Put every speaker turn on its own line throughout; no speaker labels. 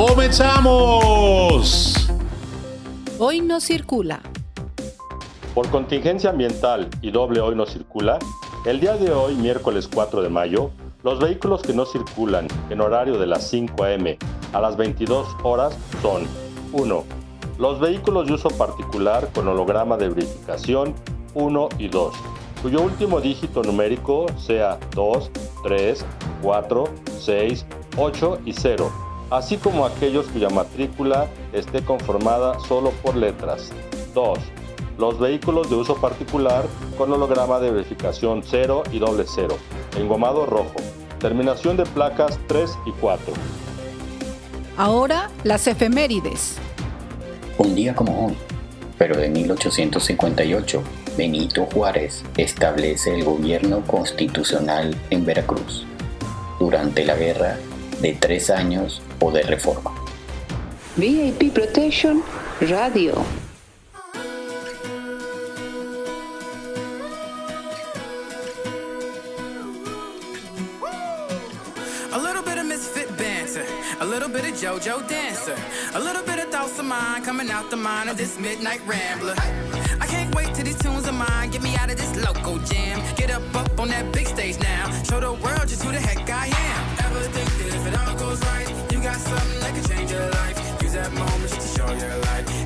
¡Comenzamos!
Hoy no circula.
Por contingencia ambiental y doble hoy no circula, el día de hoy, miércoles 4 de mayo, los vehículos que no circulan en horario de las 5 a.m. a las 22 horas son 1. Los vehículos de uso particular con holograma de verificación 1 y 2, cuyo último dígito numérico sea 2, 3, 4, 6, 8 y 0 así como aquellos cuya matrícula esté conformada solo por letras. 2. Los vehículos de uso particular con holograma de verificación 0 y doble 0, engomado rojo, terminación de placas 3 y 4.
Ahora las efemérides.
Un día como hoy, pero de 1858, Benito Juárez establece el gobierno constitucional en Veracruz. Durante la guerra de tres años o de reforma.
VIP Protection Radio.
A little bit of misfit banter, a little bit of JoJo dancer, a little bit of thoughts of mine coming out the mind of this midnight rambler. I can't wait till these tunes of mine get me out of this local jam. Get up up on that big stage now, show the world just who the heck I am. Ever think that if it all goes right, you got something that can change your life? Use that moment just to show your light.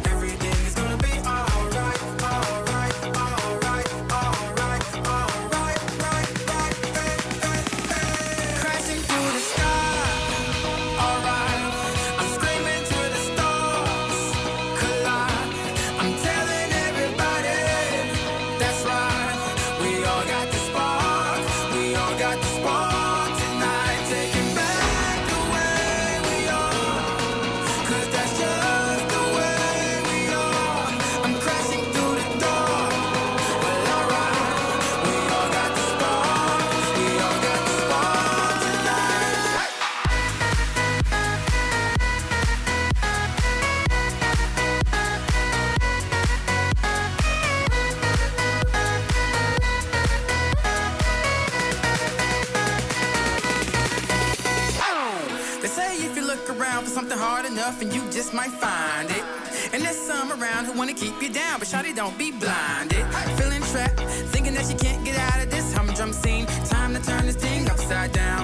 Might find it. And there's some around who wanna keep you down, but shawty don't be blinded. Feeling trapped, thinking that you can't get out of this humdrum scene. Time to turn this thing upside down.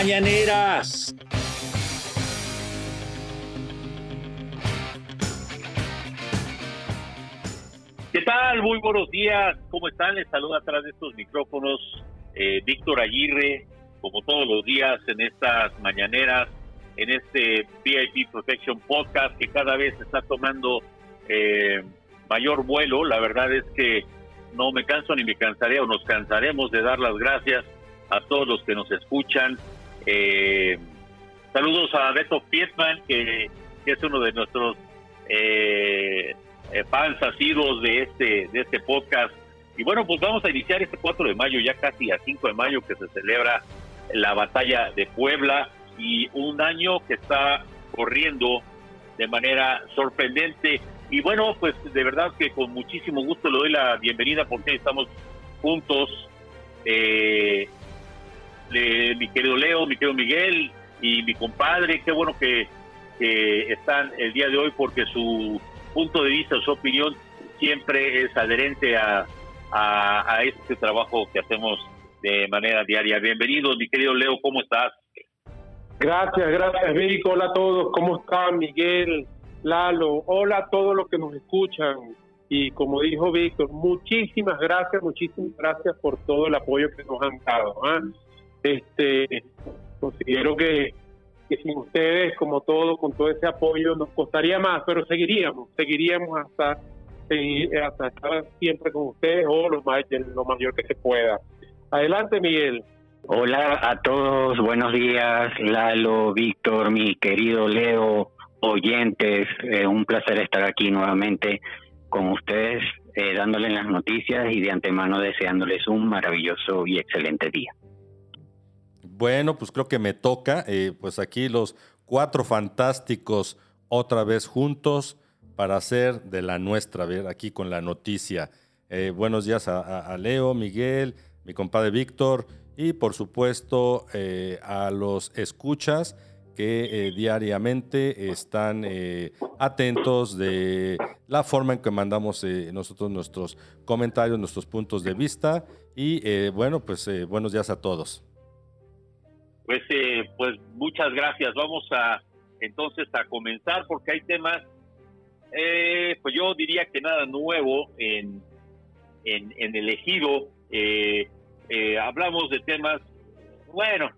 Mañaneras. ¿Qué tal? Muy buenos días. ¿Cómo están? Les saluda atrás de estos micrófonos eh, Víctor Aguirre, como todos los días en estas mañaneras, en este VIP Protection Podcast que cada vez está tomando eh, mayor vuelo. La verdad es que no me canso ni me cansaré o nos cansaremos de dar las gracias a todos los que nos escuchan. Eh, saludos a Beto Pietman, que, es uno de nuestros eh, eh, fans asiduos de este, de este podcast. Y bueno, pues vamos a iniciar este 4 de mayo, ya casi a 5 de mayo, que se celebra la batalla de Puebla y un año que está corriendo de manera sorprendente. Y bueno, pues de verdad que con muchísimo gusto le doy la bienvenida porque estamos juntos. Eh, mi querido Leo, mi querido Miguel y mi compadre, qué bueno que, están el día de hoy porque su punto de vista, su opinión siempre es adherente a, a, este trabajo que hacemos de manera diaria. Bienvenido, mi querido Leo, ¿cómo estás?
Gracias, gracias, Vic. Hola a todos, ¿cómo están, Miguel, Lalo? Hola a todos los que nos escuchan. Y como dijo Víctor, muchísimas gracias, muchísimas gracias por todo el apoyo que nos han dado. ¿ah? Este, considero que, sin ustedes, como todo, con todo ese apoyo, nos costaría más, pero seguiríamos, seguiríamos hasta, hasta estar siempre con ustedes o lo, lo mayor que se pueda. Adelante, Miguel.
Hola a todos, buenos días, Lalo, Víctor, mi querido Leo, oyentes, eh, un placer estar aquí nuevamente con ustedes, eh, dándoles las noticias y de antemano deseándoles un maravilloso y excelente día.
Bueno, pues creo que me toca. Eh, pues aquí los cuatro fantásticos otra vez juntos para hacer de la nuestra, ver aquí con la noticia. Eh, buenos días a, Leo, Miguel, mi compadre Víctor y por supuesto eh, a los escuchas que diariamente están atentos de la forma en que mandamos nosotros nuestros comentarios, nuestros puntos de vista. Y bueno, pues buenos días a todos.
Pues, eh, pues muchas gracias. Vamos a entonces a comenzar porque hay temas, eh, pues yo diría que nada nuevo en, en, en el ejido. Eh, hablamos de temas, bueno,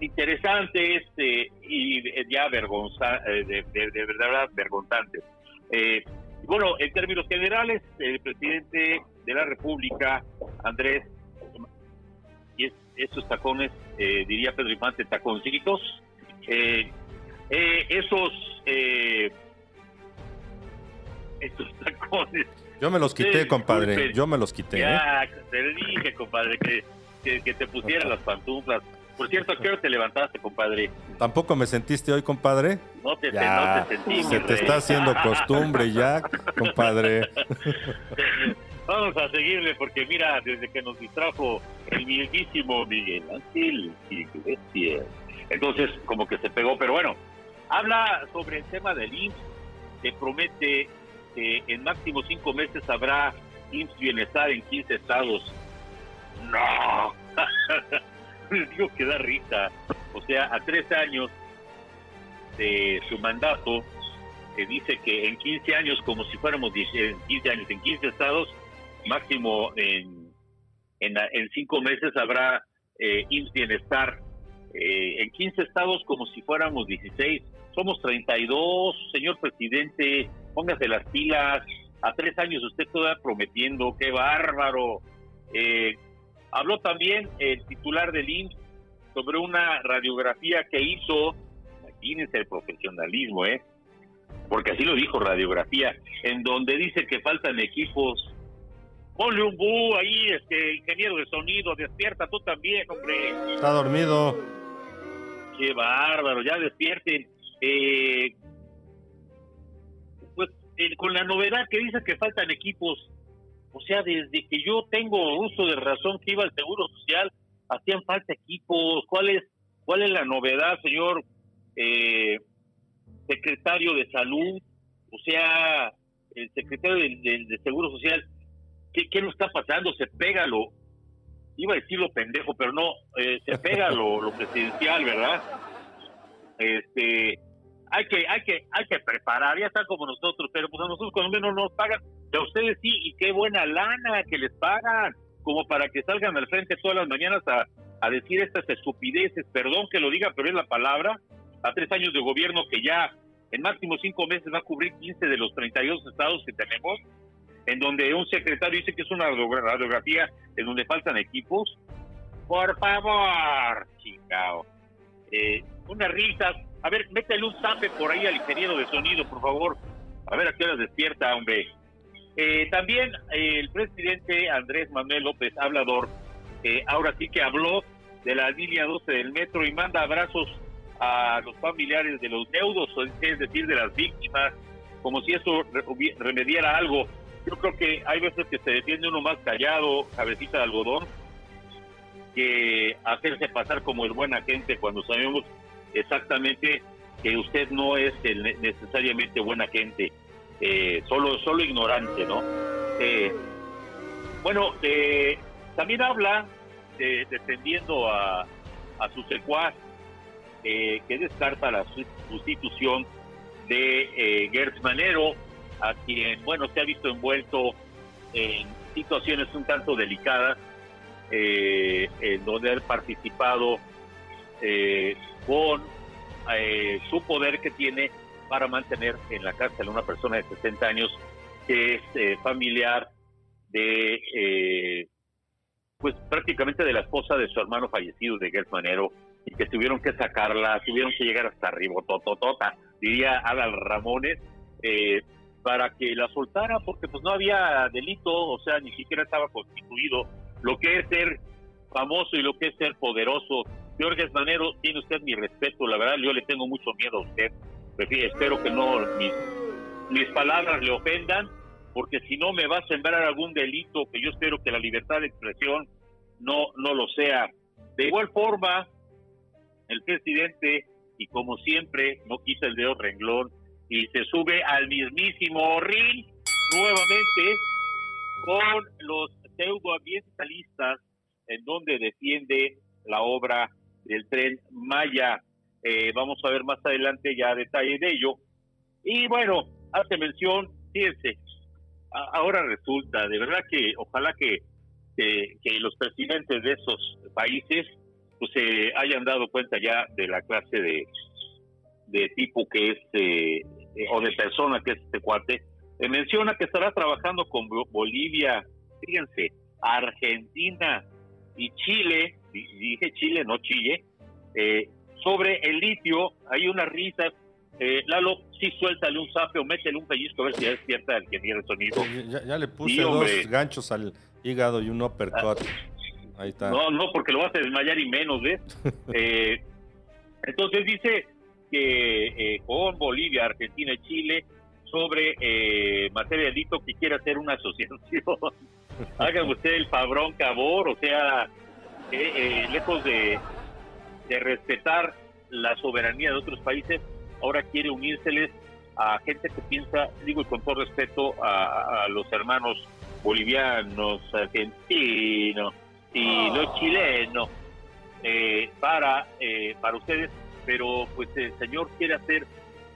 interesantes y ya vergonza, de, de, verdad vergonzantes. bueno, en términos generales, el presidente de la República, Andrés esos tacones, eh, diría Pedro Infante, taconcitos, eh, eh, esos, esos tacones.
Yo me los quité, compadre, yo me los quité.
Ya, te dije, compadre, que, que, te pusiera las pantuflas. Por cierto, ¿a qué hora te levantaste, compadre?
¿Tampoco me sentiste hoy, compadre?
No te, no te sentí.
Se te está haciendo costumbre ya, compadre.
Vamos a seguirle porque mira, desde que nos distrajo el mismísimo Miguel Ángel Iglesias. Entonces, como que se pegó, pero bueno, habla sobre el tema del IMSS, que promete que en máximo cinco meses habrá IMSS Bienestar en 15 estados. No, digo que da risa. O sea, a tres años de su mandato, que dice que en 15 años, como si fuéramos 15 años, en 15 estados, máximo en, en, cinco meses habrá eh, Bienestar. Eh, en 15 estados como si fuéramos 16. Somos 32, señor presidente, póngase las pilas. A tres años usted todavía prometiendo, qué bárbaro. Eh, habló también el titular del IMSS sobre una radiografía que hizo, imagínense el profesionalismo, ¿eh? porque así lo dijo radiografía, en donde dice que faltan equipos Ponle un bu ahí, este ingeniero de sonido, despierta tú también, hombre.
Está dormido.
Qué bárbaro, ya despierten. Eh, pues con la novedad que dice que faltan equipos, o sea, desde que yo tengo uso de razón que iba al Seguro Social, hacían falta equipos. ¿Cuál es, cuál es la novedad, señor eh, secretario de Salud? O sea, el secretario de Seguro Social ¿Qué, ¿Qué nos está pasando? Se pégalo. iba a decir lo pendejo, pero no, eh, se pega lo, lo presidencial, ¿verdad? Este, hay que, hay que, hay que preparar, ya están como nosotros, pero pues a nosotros cuando menos nos pagan, a ustedes sí, y qué buena lana que les pagan, como para que salgan al frente todas las mañanas a, a decir estas estupideces, perdón que lo diga, pero es la palabra, a tres años de gobierno que ya en máximo cinco meses va a cubrir 15 de los 32 estados que tenemos, en donde un secretario dice que es una radiografía en donde faltan equipos. Por favor, chingao. Eh, unas risas. A ver, métele un zape por ahí al ingeniero de sonido, por favor. A ver a qué hora despierta, hombre. Eh, también eh, el presidente Andrés Manuel López Hablador, eh, ahora sí que habló de la línea 12 del metro y manda abrazos a los familiares de los deudos, es decir, de las víctimas, como si eso remediara algo. Yo creo que hay veces que se defiende uno más callado, cabecita de algodón, que hacerse pasar como el buena gente cuando sabemos exactamente que usted no es el necesariamente buena gente, eh, solo solo ignorante, ¿no? Eh, bueno, eh, también habla defendiendo a, a su secuaz que descarta la sustitución de Gertz Manero, a quien, bueno, se ha visto envuelto en situaciones un tanto delicadas, eh, en donde ha participado eh, con eh, su poder que tiene para mantener en la cárcel a una persona de 60 años que es familiar de, pues prácticamente de la esposa de su hermano fallecido, de Gert Manero, y que tuvieron que sacarla, tuvieron que llegar hasta arriba, tototota, diría Adal Ramones, eh, para que la soltara porque pues no había delito, o sea, ni siquiera estaba constituido lo que es ser famoso y lo que es ser poderoso. Jorge Manero, tiene usted mi respeto, la verdad yo le tengo mucho miedo a usted. espero que no mis, mis palabras le ofendan, porque si no me va a sembrar algún delito que yo espero que la libertad de expresión no, no lo sea. De igual forma, el presidente, y como siempre, no quita el dedo renglón, y se sube al mismísimo ring nuevamente con los pseudoambientalistas en donde defiende la obra del tren Maya. Eh, vamos a ver más adelante ya detalle de ello. Y bueno, hace mención, fíjense, ahora resulta, de verdad que ojalá que, que, los presidentes de esos países pues se hayan dado cuenta ya de la clase de, de tipo que es, eh, eh, o de persona que es este cuate, eh, menciona que estará trabajando con Bolivia, fíjense, Argentina y Chile, dije Chile, no Chile, sobre el litio, hay unas risas, Lalo, sí suéltale un zape o métele un pellizco a ver si ya despierta el que tiene el sonido.
Ya, le puse dos ganchos al hígado y un uppercut. Ah, Ahí está.
No, no, porque lo vas a desmayar y menos, ¿ves? entonces dice, que eh, con Bolivia, Argentina y Chile sobre eh, materia de delito que quiere hacer una asociación. Haga usted el fabrón cabor, o sea, eh, lejos de, de respetar la soberanía de otros países, ahora quiere unírseles a gente que piensa, digo y con todo respeto, a, los hermanos bolivianos, argentinos y los chilenos, para, para ustedes pero pues el Señor quiere hacer,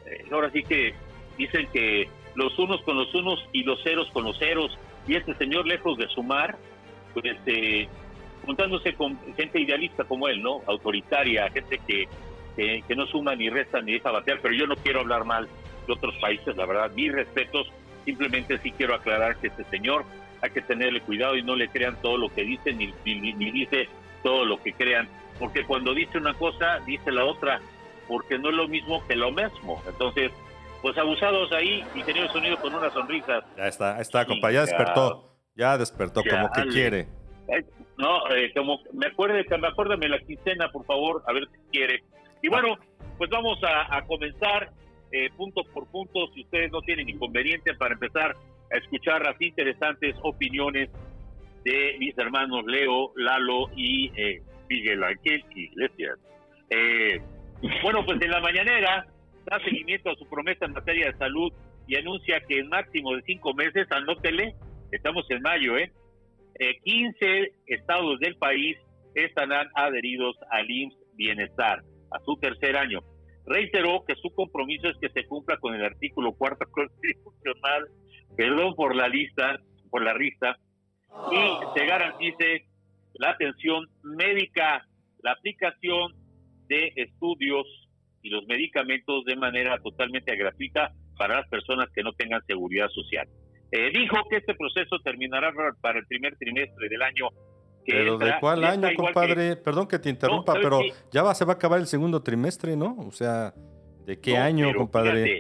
eh, ahora sí que dicen que los unos con los unos y los ceros con los ceros, y este Señor lejos de sumar, pues eh, juntándose con gente idealista como él, ¿no? Autoritaria, gente que, que, no suma ni resta ni deja batear, pero yo no quiero hablar mal de otros países, la verdad, mis respetos, simplemente sí quiero aclarar que este Señor hay que tenerle cuidado y no le crean todo lo que dice ni, ni, ni dice todo lo que crean porque cuando dice una cosa, dice la otra, porque no es lo mismo que lo mismo. Entonces, pues abusados ahí, y el sonido con una sonrisa.
Ya está, está, compa, ya despertó, ya despertó, como que quiere.
No, eh, como me acuerde, me acuérdame la quincena, por favor, a ver si quiere. Y ah. bueno, pues vamos a, comenzar eh, punto por punto, si ustedes no tienen inconveniente, para empezar a escuchar las interesantes opiniones de mis hermanos Leo, Lalo y eh, Miguel Ángel Iglesias. Eh, bueno, pues en la mañanera da seguimiento a su promesa en materia de salud y anuncia que en máximo de cinco meses, anótele, estamos en mayo, ¿eh? eh, 15 estados del país estarán adheridos al IMSS Bienestar a su tercer año. Reiteró que su compromiso es que se cumpla con el artículo cuarto constitucional, perdón por la lista, por la rista, y se garantice la atención médica, la aplicación de estudios y los medicamentos de manera totalmente gratuita para las personas que no tengan seguridad social. Eh, dijo que este proceso terminará para el primer trimestre del año. Que
¿Pero de cuál año, compadre?
que-
Perdón que te interrumpa,
¿sabes
pero
qué?
ya va, se va a acabar el segundo trimestre, ¿no? O sea, ¿de qué
No,
año, compadre?
fíjate,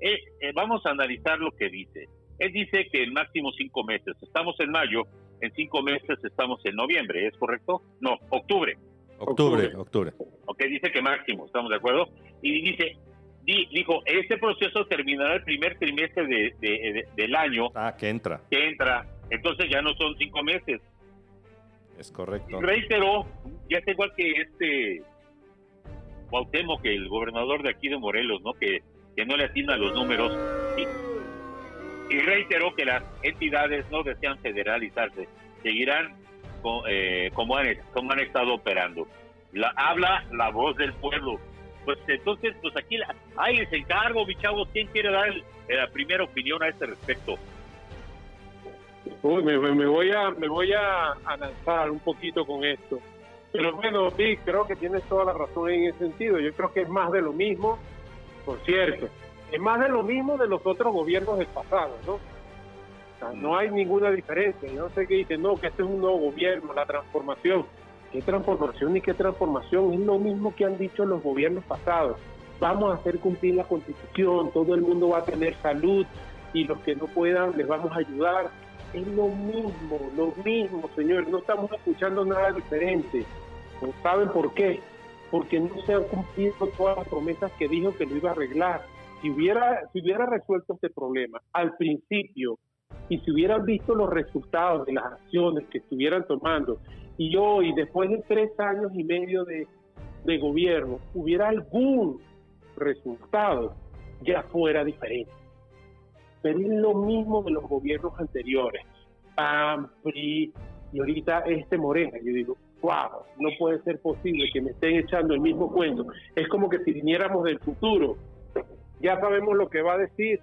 eh, eh, vamos a analizar lo que dice. Él dice que en máximo cinco meses. Estamos en mayo, en cinco meses estamos en noviembre, ¿es correcto? No, octubre.
octubre, octubre.
Ok, dice que máximo, ¿estamos de acuerdo? Y dice, di- dijo, este proceso terminará el primer trimestre de- de- de- del año
Ah, que entra.
que entra. Entonces ya no son cinco meses.
Es correcto.
reiteró, ya está igual que este Cuauhtémoc, que el gobernador de aquí de Morelos, ¿no? Que, que no le atina los números. Y, reiteró que las entidades no desean federalizarse, seguirán eh, como, han, como han estado operando. La, habla la voz del pueblo. Pues entonces, pues aquí la, ahí les encargo, mi ¿quién quiere dar el- la primera opinión a este respecto?
Me, voy a me voy a, lanzar un poquito con esto. Pero bueno, sí, creo que tienes toda la razón en ese sentido. Yo creo que es más de lo mismo, por cierto. Es más de lo mismo de los otros gobiernos del pasado, ¿no? O sea, no hay ninguna diferencia. Yo no sé qué dicen, no, que este es un nuevo gobierno, la transformación. ¿Qué transformación y qué transformación? Es lo mismo que han dicho los gobiernos pasados. Vamos a hacer cumplir la constitución, todo el mundo va a tener salud y los que no puedan les vamos a ayudar. Es lo mismo, lo mismo, señores. No estamos escuchando nada diferente. ¿No ¿Saben por qué? Porque no se han cumplido todas las promesas que dijo que lo iba a arreglar. Si hubiera, si hubiera resuelto este problema al principio y si hubieran visto los resultados de las acciones que estuvieran tomando y hoy, después de tres años y medio de, de gobierno, hubiera algún resultado, ya fuera diferente. Pero es lo mismo de los gobiernos anteriores, PAN, PRI y ahorita este Morena. Yo digo, wow, no puede ser posible que me estén echando el mismo cuento. Es como que si viniéramos del futuro, ya sabemos lo que va a decir.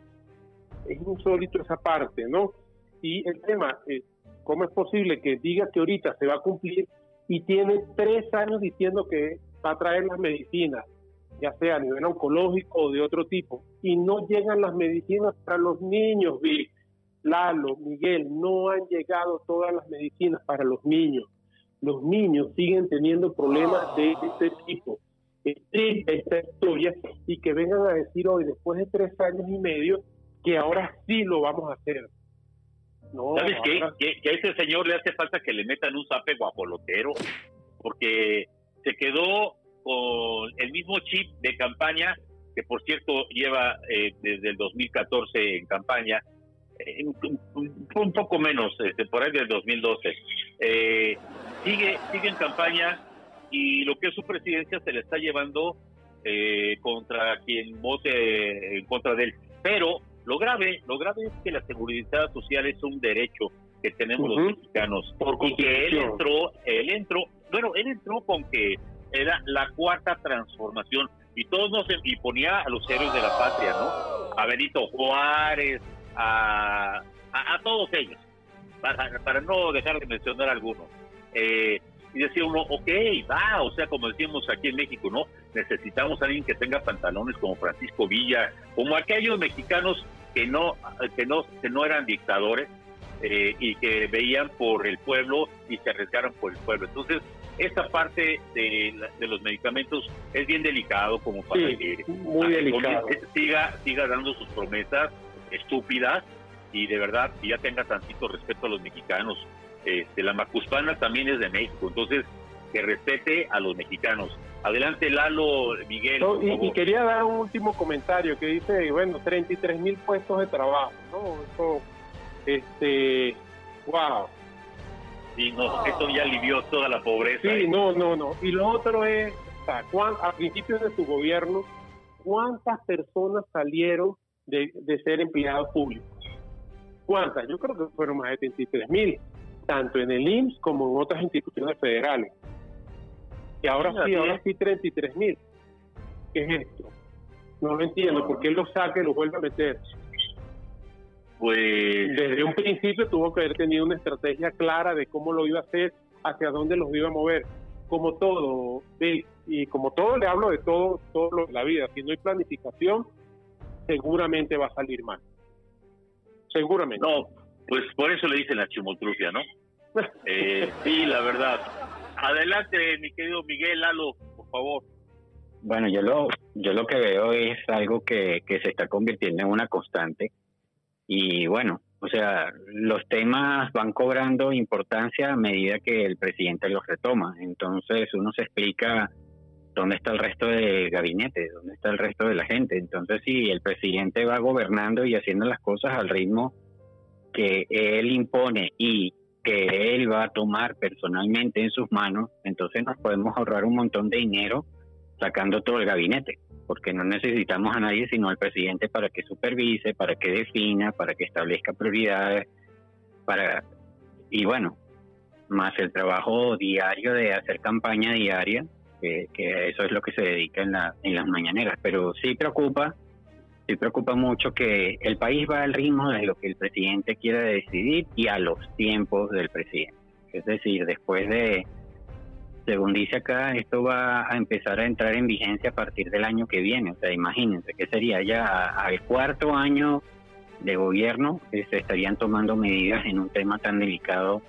Es insólito esa parte, ¿no? Y el tema es, ¿cómo es posible que diga que ahorita se va a cumplir y tiene tres años diciendo que va a traer las medicinas, ya sea a nivel oncológico o de otro tipo, y no llegan las medicinas para los niños, Vic, Lalo, Miguel, no han llegado todas las medicinas para los niños. Los niños siguen teniendo problemas de este tipo. Esta historia y que vengan a decir hoy, después de tres años y medio, que ahora sí lo vamos a hacer. No,
¿Sabes qué? Que, que a ese señor le hace falta que le metan un zape guapolotero, porque se quedó con el mismo chip de campaña, que por cierto lleva eh, desde el 2014 en campaña, eh, un, un- un poco menos, este, por ahí del 2012. Eh, sigue, sigue en campaña y lo que es su presidencia se le está llevando eh, contra quien vote en contra de él. Pero lo grave, lo grave es que la seguridad social es un derecho que tenemos los mexicanos.
Por
y que él entró, él entró, bueno, él entró con que era la cuarta transformación y todos nos y ponía a los héroes de la patria, ¿no? A Benito Juárez, a, a, a todos ellos, para, para no dejar de mencionar algunos. Eh, y decía uno, ok, va, o sea, como decimos aquí en México, ¿no? Necesitamos a alguien que tenga pantalones como Francisco Villa, como aquellos mexicanos que no, que no, que no eran dictadores eh, y que veían por el pueblo y se arriesgaron por el pueblo. Entonces, esta parte de, de los medicamentos es bien delicado como para
Sí,
que
muy delicado.
siga, siga dando sus promesas estúpidas y de verdad que ya tenga tantito respeto a los mexicanos. Este, la Macuspana también es de México, entonces que respete a los mexicanos. Adelante, Lalo, Miguel.
No, y, quería dar un último comentario que dice, bueno, 33 mil puestos de trabajo, ¿no? Eso, este, wow.
Sí, no, esto ya alivió toda la pobreza.
Sí,
¿eh?
no, no, no. Y lo otro es, a principios de su gobierno, ¿cuántas personas salieron de, de ser empleados públicos? ¿Cuántas? Yo creo que fueron más de 33 mil. Tanto en el IMSS como en otras instituciones federales. Y ahora sí, ahora sí 33 mil. ¿Qué es esto? No lo entiendo, ¿por qué lo saca y lo vuelve a meter?
Pues
Desde un principio tuvo que haber tenido una estrategia clara de cómo lo iba a hacer, hacia dónde los iba a mover. Como todo, y como todo le hablo de todo, todo lo de la vida. Si no hay planificación, seguramente va a salir mal. Seguramente.
no, pues por eso le dicen la chimotrufia, ¿no? Eh, sí, la verdad. Adelante, mi querido Miguel Lalo, por favor.
Bueno, yo lo, yo lo que veo es algo que, que se está convirtiendo en una constante. Y bueno, o sea, los temas van cobrando importancia a medida que el presidente los retoma. Entonces uno se explica dónde está el resto del gabinete, dónde está el resto de la gente. Entonces si el presidente va gobernando y haciendo las cosas al ritmo que él impone y que él va a tomar personalmente en sus manos, entonces nos podemos ahorrar un montón de dinero sacando todo el gabinete, porque no necesitamos a nadie sino al presidente para que supervise, para que defina, para que establezca prioridades, para y bueno, más el trabajo diario de hacer campaña diaria, que, eso es lo que se dedica en, la, en las mañaneras, pero sí preocupa, sí preocupa mucho que el país va al ritmo de lo que el presidente quiera decidir y a los tiempos del presidente. Es decir, después de según dice acá, esto va a empezar a entrar en vigencia a partir del año que viene. O sea, imagínense que sería ya al cuarto año de gobierno que se estarían tomando medidas en un tema tan delicado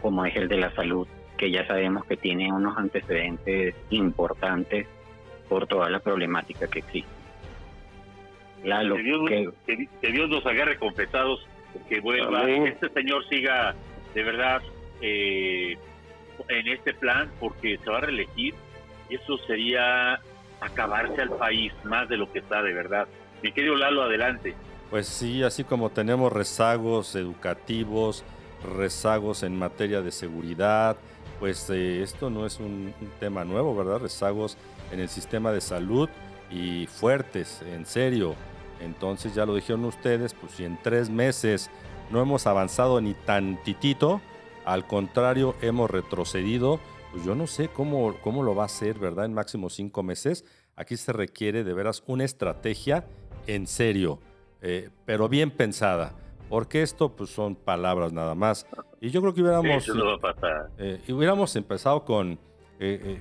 como es el de la salud, que ya sabemos que tiene unos antecedentes importantes por toda la problemática que existe. Lalo,
que, Dios,
que-
que- que Dios nos agarre confesados, que vuelva, que este señor siga de verdad eh, en este plan, porque se va a reelegir. Y eso sería acabarse al país más de lo que está, de verdad. Mi querido Lalo, adelante.
Pues sí, así como tenemos rezagos educativos, rezagos en materia de seguridad, pues eh, esto no es un, un tema nuevo, ¿verdad? Rezagos en el sistema de salud y fuertes, en serio. Entonces ya lo dijeron ustedes, pues si en tres meses no hemos avanzado ni tantitito, al contrario, hemos retrocedido, pues yo no sé cómo, cómo lo va a hacer, ¿verdad? En máximo cinco meses. Aquí se requiere de veras una estrategia en serio, eh, pero bien pensada, porque esto pues son palabras nada más. Y yo creo que hubiéramos,
Eso no va a pasar.
eh, hubiéramos empezado con eh,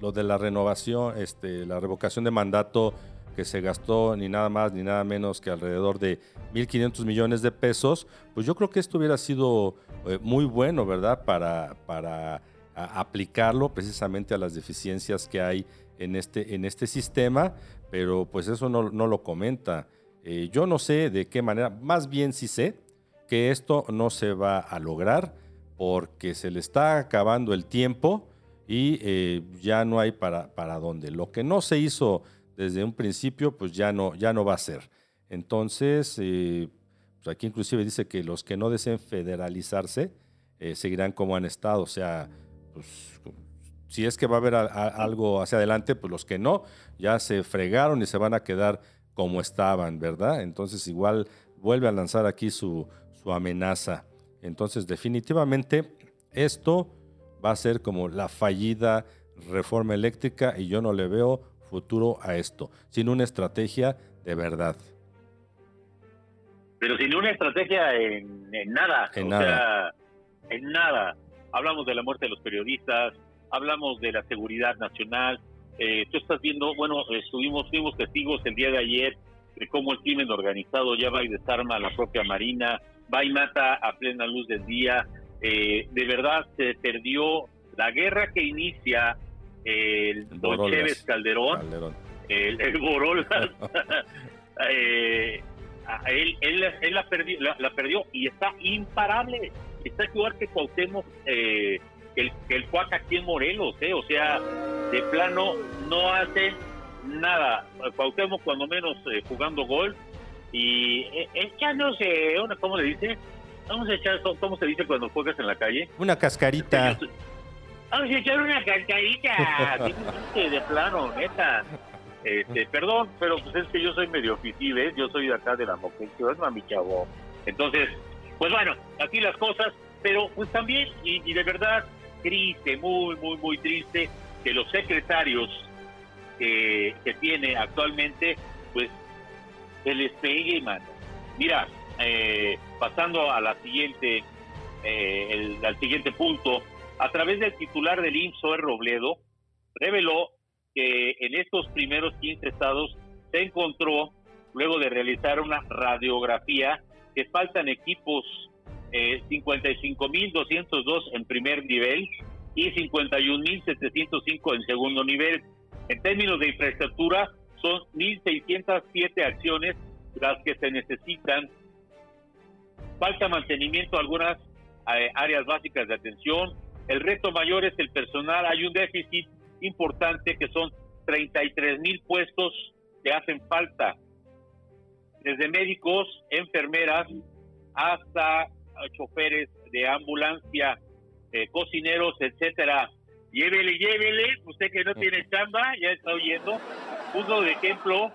lo de la renovación, este, la revocación de mandato que se gastó ni nada más ni nada menos que alrededor de 1.500 millones de pesos, pues yo creo que esto hubiera sido eh, muy bueno, ¿verdad? Para, aplicarlo precisamente a las deficiencias que hay en este, este sistema, pero pues eso no, no lo comenta. Eh, yo no sé de qué manera, más bien sí sé que esto no se va a lograr porque se le está acabando el tiempo y eh, ya no hay para, para dónde. Lo que no se hizo desde un principio, pues ya no, ya no va a ser. Entonces, eh, pues aquí inclusive dice que los que no deseen federalizarse eh, seguirán como han estado. O sea, pues si es que va a haber algo hacia adelante, pues los que no, ya se fregaron y se van a quedar como estaban, ¿verdad? Entonces igual vuelve a lanzar aquí su, su amenaza. Entonces definitivamente esto va a ser como la fallida reforma eléctrica y yo no le veo futuro a esto, sin una estrategia de verdad.
Pero sin una estrategia en, en nada.
En
o
nada.
sea, en nada. Hablamos de la muerte de los periodistas, hablamos de la seguridad nacional. Eh, tú estás viendo, bueno, estuvimos, fuimos testigos el día de ayer de cómo el crimen organizado ya va y desarma a la propia Marina, va y mata a plena luz del día. Eh, de verdad se perdió la guerra que inicia el Don. Chévez Calderón
Calderón.
el, el Borolas, eh, él, él, él la, perdió, la, la perdió y está imparable. Está igual que Cuauhtémoc, eh, que el, el Cuac aquí en Morelos, eh, o sea, de plano no hace nada. Cuauhtémoc cuando menos eh, jugando gol y eh, echándose, una, ¿cómo le dice? Vamos a echar, ¿cómo se dice cuando juegas en la calle?
Una cascarita.
Vamos a echar una cascarita. De plano, neta. Este, perdón, pero pues es que yo soy medio ¿ves? Yo soy de acá de la Moquención, mi chavo. Entonces, pues bueno, así las cosas. Pero pues también, y, y de verdad, triste, muy, muy, muy triste, que los secretarios que, que tiene actualmente, pues se les pegue, mano. Mira, eh, pasando a la siguiente, eh, el- al siguiente punto, a través del titular del IMSS, Zoe Robledo, reveló que en estos primeros 15 estados se encontró, luego de realizar una radiografía, que faltan equipos eh, 55.202 en primer nivel y 51.705 en segundo nivel. En términos de infraestructura, son 1.607 acciones las que se necesitan. Falta mantenimiento a algunas eh, áreas básicas de atención. El reto mayor es el personal. Hay un déficit importante que son 33 mil puestos que hacen falta. Desde médicos, enfermeras, hasta eh, choferes de ambulancia, eh, cocineros, etcétera. Llévele, llévele, usted que no tiene chamba, ya está oyendo. Uno de ejemplo,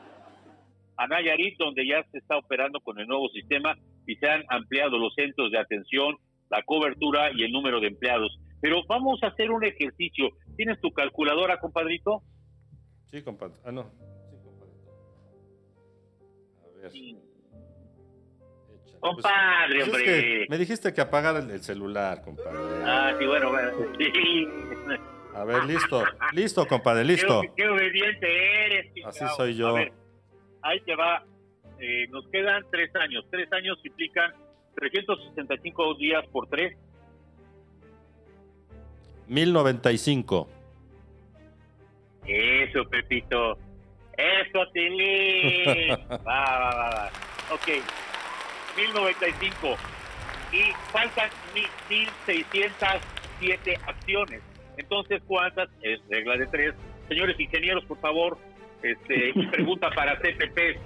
a Nayarit, donde ya se está operando con el nuevo sistema y se han ampliado los centros de atención, la cobertura y el número de empleados. Pero vamos a hacer un ejercicio. ¿Tienes tu calculadora, compadrito?
Sí, compadre. Ah, no. Sí, compadrito. A ver.
Sí. Compadre,
Pues es
hombre.
que me dijiste que apagara el, el celular, compadre.
Ah, sí, bueno, bueno. Sí.
A ver, listo. Listo, compadre, listo.
Qué, qué obediente eres.
Así soy yo.
A ver, ahí te va. Eh, nos quedan tres años. Tres años implican 365 días por tres.
1095.
Eso, Pepito. Eso, Tilín. va, va, va, va. Ok. 1095. Y faltan mil- 1607 acciones. Entonces, ¿cuántas? Es regla de tres. Señores ingenieros, por favor, este, pregunta para CPP.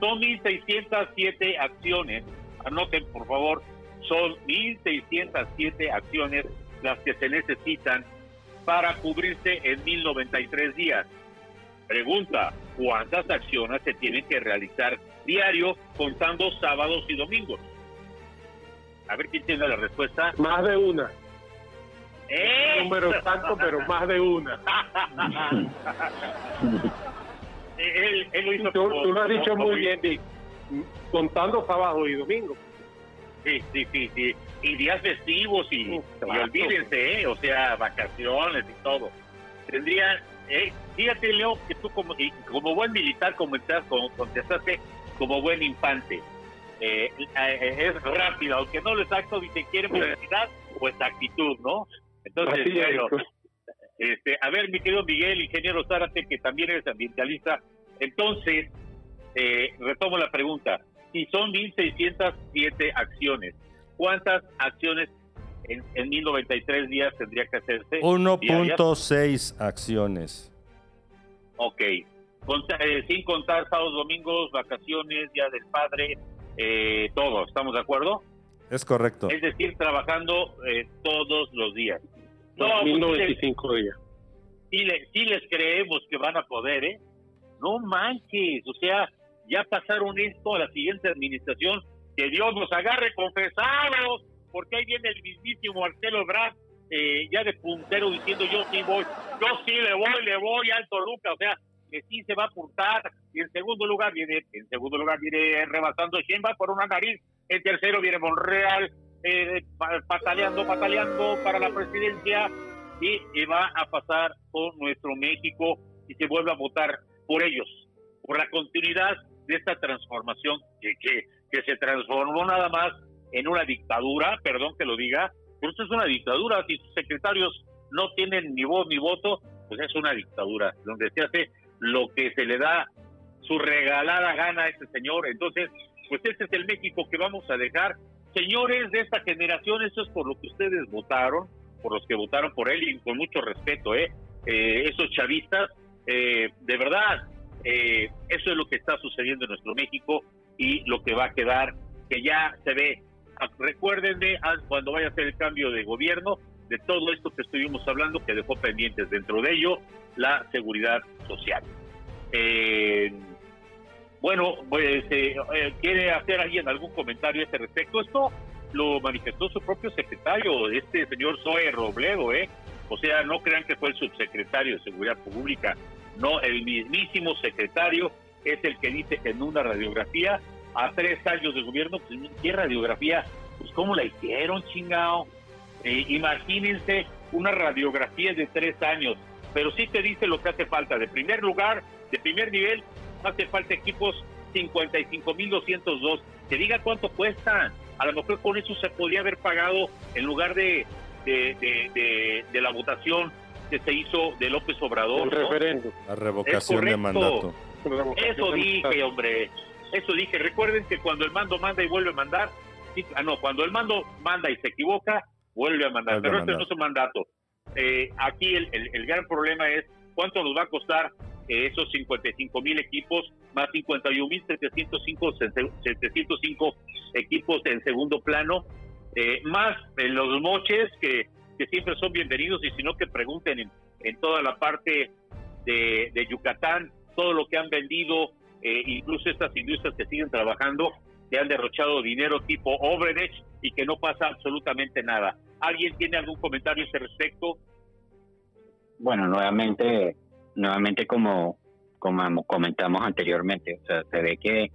Son 1607 acciones. Anoten, por favor, son 1607 acciones las que se necesitan para cubrirse en 1093 días. Pregunta, ¿cuántas acciones se tienen que realizar diario contando sábados y domingos? A ver quién tiene la respuesta.
Más de una.
¡Eh!
Número exacto, pero más de una.
él, él lo hizo
Tú,
como-
tú lo has dicho
como-
muy bien, Vic. Contando sábado y domingo.
Sí, sí, sí, sí. Y días festivos y,
claro.
olvídense, ¿eh? o sea, vacaciones y todo. Tendrían, eh, fíjate, Leo, que tú como, y como buen militar comentaste, como contestaste como buen infante. Eh, eh, es rápido, aunque no lo exacto, dice, quieren velocidad pues actitud, ¿no? Entonces,
Así es.
bueno, este, a ver, mi querido Miguel, ingeniero Zárate, que también eres ambientalista, entonces, eh, retomo la pregunta. Si son 1.607 acciones, ¿cuántas acciones en, en 1.093 días tendría que hacerse? diarias?
1.6 acciones.
Ok. Conta- eh, sin contar sábados, domingos, vacaciones, Día del Padre, eh, todo. ¿Estamos de acuerdo?
Es correcto.
Es decir, trabajando eh, todos los días. No, pues, sí,
1095 días.
sí le- sí les creemos que van a poder, ¿eh? No manches, o sea, ya pasaron esto a la siguiente administración, que Dios nos agarre confesados, porque ahí viene el mismísimo Marcelo Ebrard, eh, ya de puntero diciendo yo sí voy, yo sí le voy, le voy al Toluca, o sea, que sí se va a apuntar, y en segundo lugar viene, en segundo lugar viene rebasando Sheinbaum por una nariz, en tercero viene Monreal, eh, pa- pataleando, pataleando para la presidencia, y, y va a pasar con nuestro México y se vuelve a votar por ellos, por la continuidad de esta transformación que, que, que se transformó nada más en una dictadura, perdón que lo diga, pero esto es una dictadura, si sus secretarios no tienen ni voz ni voto, pues es una dictadura, donde se hace lo que se le da su regalada gana a este señor, entonces, pues este es el México que vamos a dejar. Señores de esta generación, eso es por lo que ustedes votaron, por los que votaron por él y con mucho respeto, ¿eh? Eh, esos chavistas, eh, de verdad, eh, eso es lo que está sucediendo en nuestro México y lo que va a quedar, que ya se ve. Ah, Recuérdenme ah, cuando vaya a hacer el cambio de gobierno de todo esto que estuvimos hablando, que dejó pendientes dentro de ello la seguridad social. Eh, bueno, pues, eh, eh, ¿quiere hacer alguien algún comentario a este respecto? Esto lo manifestó su propio secretario, este señor Zoe Robledo, ¿eh? O sea, no crean que fue el subsecretario de Seguridad Pública, no, el mismísimo secretario es el que dice en una radiografía a tres años de gobierno, pues ¿qué radiografía? Pues ¿cómo la hicieron, chingado? Eh, imagínense una radiografía de tres años, pero sí te dice lo que hace falta. De primer lugar, de primer nivel, hace falta equipos 55.202. Que diga cuánto cuesta. A lo mejor con eso se podría haber pagado en lugar de, de, de, la votación que se hizo de López Obrador.
El referendo.
La revocación de mandato.
Eso dije, hombre. Eso dije. Recuerden que cuando el mando manda y vuelve a mandar, ah, no, cuando el mando manda y se equivoca, vuelve a mandar. Pero este no es un mandato. Eh, aquí el, el, gran problema es cuánto nos va a costar esos 55 mil equipos más 51 mil 705 equipos en segundo plano, eh, más en los moches que, que, siempre son bienvenidos y si no que pregunten en, en toda la parte de, de Yucatán todo lo que han vendido, eh, incluso estas industrias que siguen trabajando, que han derrochado dinero tipo Obrenech y que no pasa absolutamente nada. ¿Alguien tiene algún comentario a ese respecto?
Bueno, nuevamente, nuevamente como, como comentamos anteriormente, o sea, se ve que,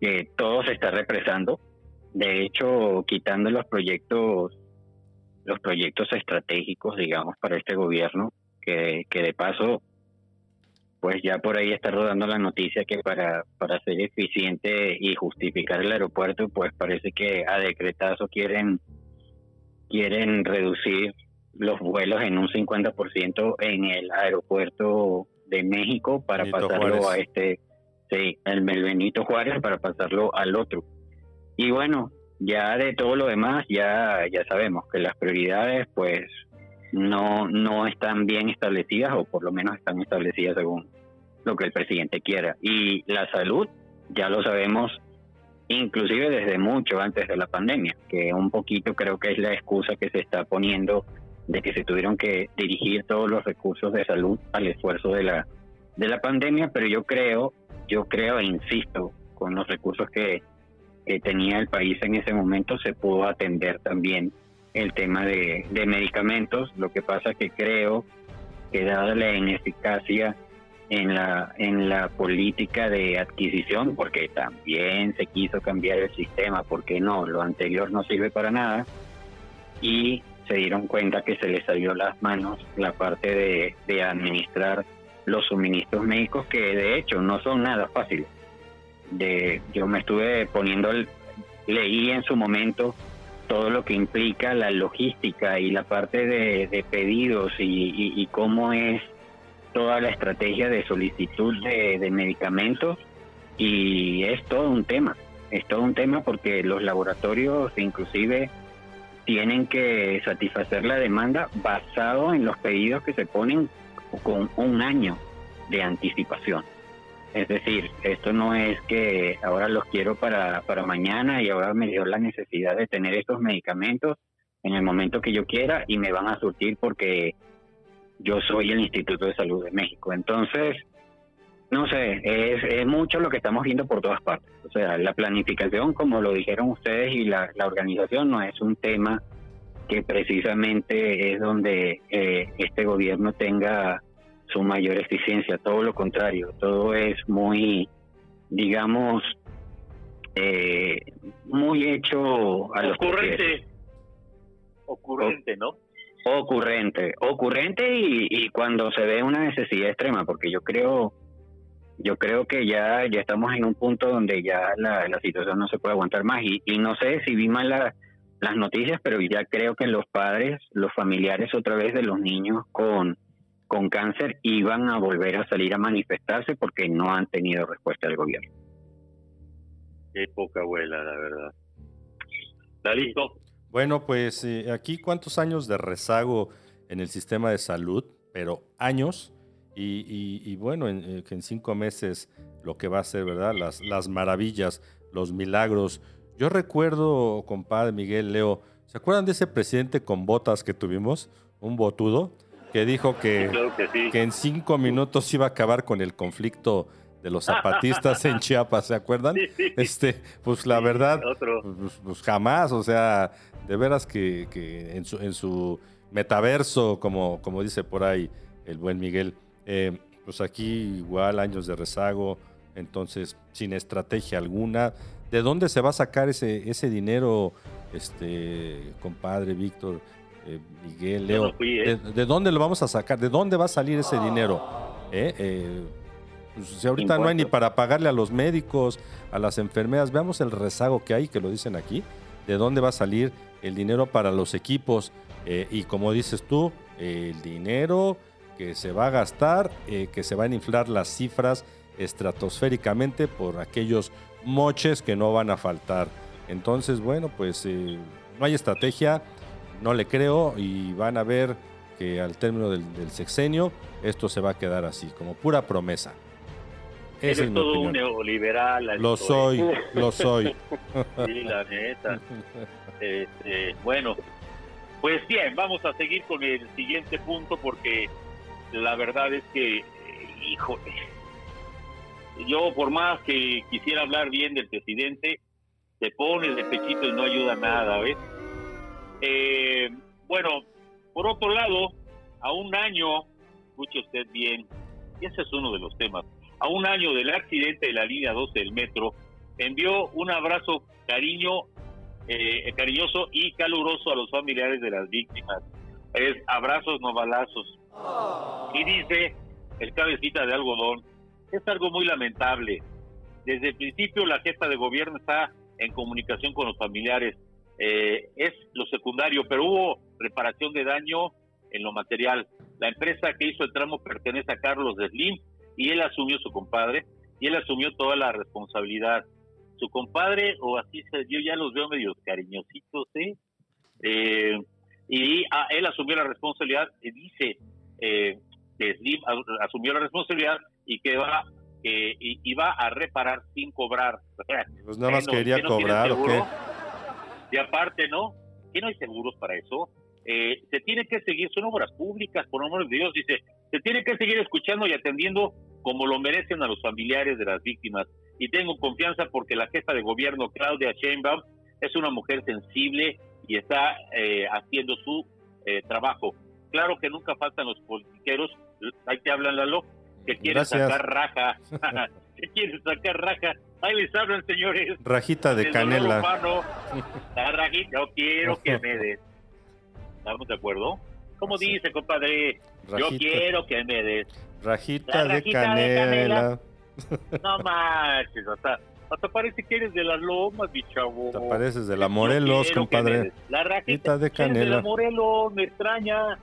que todo se está represando. De hecho, quitando los proyectos, los proyectos estratégicos, digamos, para este gobierno, que, que de paso pues ya por ahí está rodando la noticia que para, para ser eficiente y justificar el aeropuerto, pues parece que a decretazo quieren, quieren reducir los vuelos en un 50% en el aeropuerto de México para pasarlo a este, sí, el Benito Juárez para pasarlo al otro. Y bueno, ya de todo lo demás ya, ya sabemos que las prioridades pues no, no están bien establecidas o por lo menos están establecidas según lo que el presidente quiera. Y la salud, ya lo sabemos, inclusive desde mucho antes de la pandemia, que un poquito creo que es la excusa que se está poniendo de que se tuvieron que dirigir todos los recursos de salud al esfuerzo de la de la pandemia, pero yo creo, yo creo e insisto, con los recursos que, tenía el país en ese momento se pudo atender también el tema de, medicamentos. Lo que pasa que creo que dada la ineficacia en la, en la política de adquisición, porque también se quiso cambiar el sistema, porque no, lo anterior no sirve para nada, y se dieron cuenta que se les salió las manos la parte de, de administrar los suministros médicos, que de hecho no son nada fáciles. De, yo me estuve poniendo, el, leí en su momento todo lo que implica la logística y la parte de, pedidos y, cómo es toda la estrategia de solicitud de, medicamentos y es todo un tema, es todo un tema porque los laboratorios inclusive tienen que satisfacer la demanda basado en los pedidos que se ponen con un año de anticipación. Es decir, esto no es que ahora los quiero para, para mañana y ahora me dio la necesidad de tener estos medicamentos en el momento que yo quiera y me van a surtir porque yo soy el Instituto de Salud de México. Entonces, no sé, es, es mucho lo que estamos viendo por todas partes. O sea, la planificación, como lo dijeron ustedes, y la, la organización no es un tema que precisamente es donde eh, este gobierno tenga su mayor eficiencia, todo lo contrario, todo es muy, digamos, eh, muy hecho a los
ocurrente, ocurrente, ¿no?
Ocurrente, ocurrente y, y cuando se ve una necesidad extrema, porque yo creo, yo creo que ya ya estamos en un punto donde ya la, la situación no se puede aguantar más y, y no sé si vi mal las noticias, pero ya creo que los padres, los familiares otra vez de los niños con con cáncer iban a volver a salir a manifestarse porque no han tenido respuesta del gobierno.
Qué poca abuela, la verdad. ¿Está listo?
Bueno, pues eh, aquí cuántos años de rezago en el sistema de salud, pero años, y, bueno, en, eh, en cinco meses lo que va a ser, ¿verdad? Las, las maravillas, los milagros. Yo recuerdo, compadre Miguel Leo, ¿se acuerdan de ese presidente con botas que tuvimos? Un botudo que dijo que, que, en cinco minutos iba a acabar con el conflicto de los zapatistas en Chiapas, ¿se acuerdan?
Sí.
Este, pues la verdad, pues, pues, jamás, o sea, de veras que, que en, su, en su metaverso, como, como dice por ahí el buen Miguel, eh, pues aquí igual años de rezago, entonces sin estrategia alguna. ¿De dónde se va a sacar ese, ese dinero, este compadre Víctor, eh, Miguel, Leo?
no fui, ¿eh?
¿De, de dónde lo vamos a sacar? ¿De dónde va a salir ese dinero? ¿Eh? Eh, pues, si ahorita no hay ni para pagarle a los médicos, a las enfermeras, veamos el rezago que hay, que lo dicen aquí, de dónde va a salir el dinero para los equipos. Y como dices tú, el dinero que se va a gastar, eh, que se van a inflar las cifras estratosféricamente por aquellos moches que no van a faltar. Entonces, bueno, pues eh, no hay estrategia, no le creo y van a ver que al término del, del sexenio esto se va a quedar así, como pura promesa. Esa
Eres
es
todo un neoliberal.
Lo
Alito,
soy,
¿eh?
lo soy.
Sí, la neta. Este, bueno, pues bien, vamos a seguir con el siguiente punto porque la verdad es que, eh, híjole, yo por más que quisiera hablar bien del presidente, se pone de pechito y no ayuda nada, ¿ves? Eh, bueno, por otro lado, a un año, escuche usted bien, y ese es uno de los temas, a un año del accidente de la línea 12 del metro, envió un abrazo cariño, eh, cariñoso y caluroso a los familiares de las víctimas. Es abrazos, no balazos. Y dice el cabecita de algodón, es algo muy lamentable. Desde el principio la jefa de gobierno está en comunicación con los familiares. Eh, es lo secundario, pero hubo reparación de daño en lo material. La empresa que hizo el tramo pertenece a Carlos Slim y él asumió su compadre y él asumió toda la responsabilidad. Su compadre, o así se yo ya los veo medio cariñositos, ¿eh? Eh, y él asumió la responsabilidad y dice eh, que Slim asumió la responsabilidad y que va que y va a reparar sin cobrar.
Pues nada más quería
¿que no tienen
cobrar, ¿o qué?
Y aparte, ¿no? ¿Que no hay seguros para eso? Eh, se tiene que seguir, son obras públicas, por amor de Dios, dice, se tiene que seguir escuchando y atendiendo como lo merecen a los familiares de las víctimas. Y tengo confianza porque la jefa de gobierno, Claudia Sheinbaum, es una mujer sensible y está eh, haciendo su eh, trabajo. Claro que nunca faltan los politiqueros, ahí te hablan, Lalo, que quieren
Gracias.
sacar raja, que quieren sacar raja. Ahí les hablan, señores.
Rajita de
El
canela.
humano, la rajita, yo quiero que me des. ¿Estamos de acuerdo? Como
Así.
dice, compadre, yo quiero que me des.
rajita de
rajita de
canela.
No manches, hasta, hasta parece que eres de las lomas, mi chavo.
Te pareces de la Morelos, compadre.
La rajita
Rajita de
eres de
canela.
la Morelos, me extraña.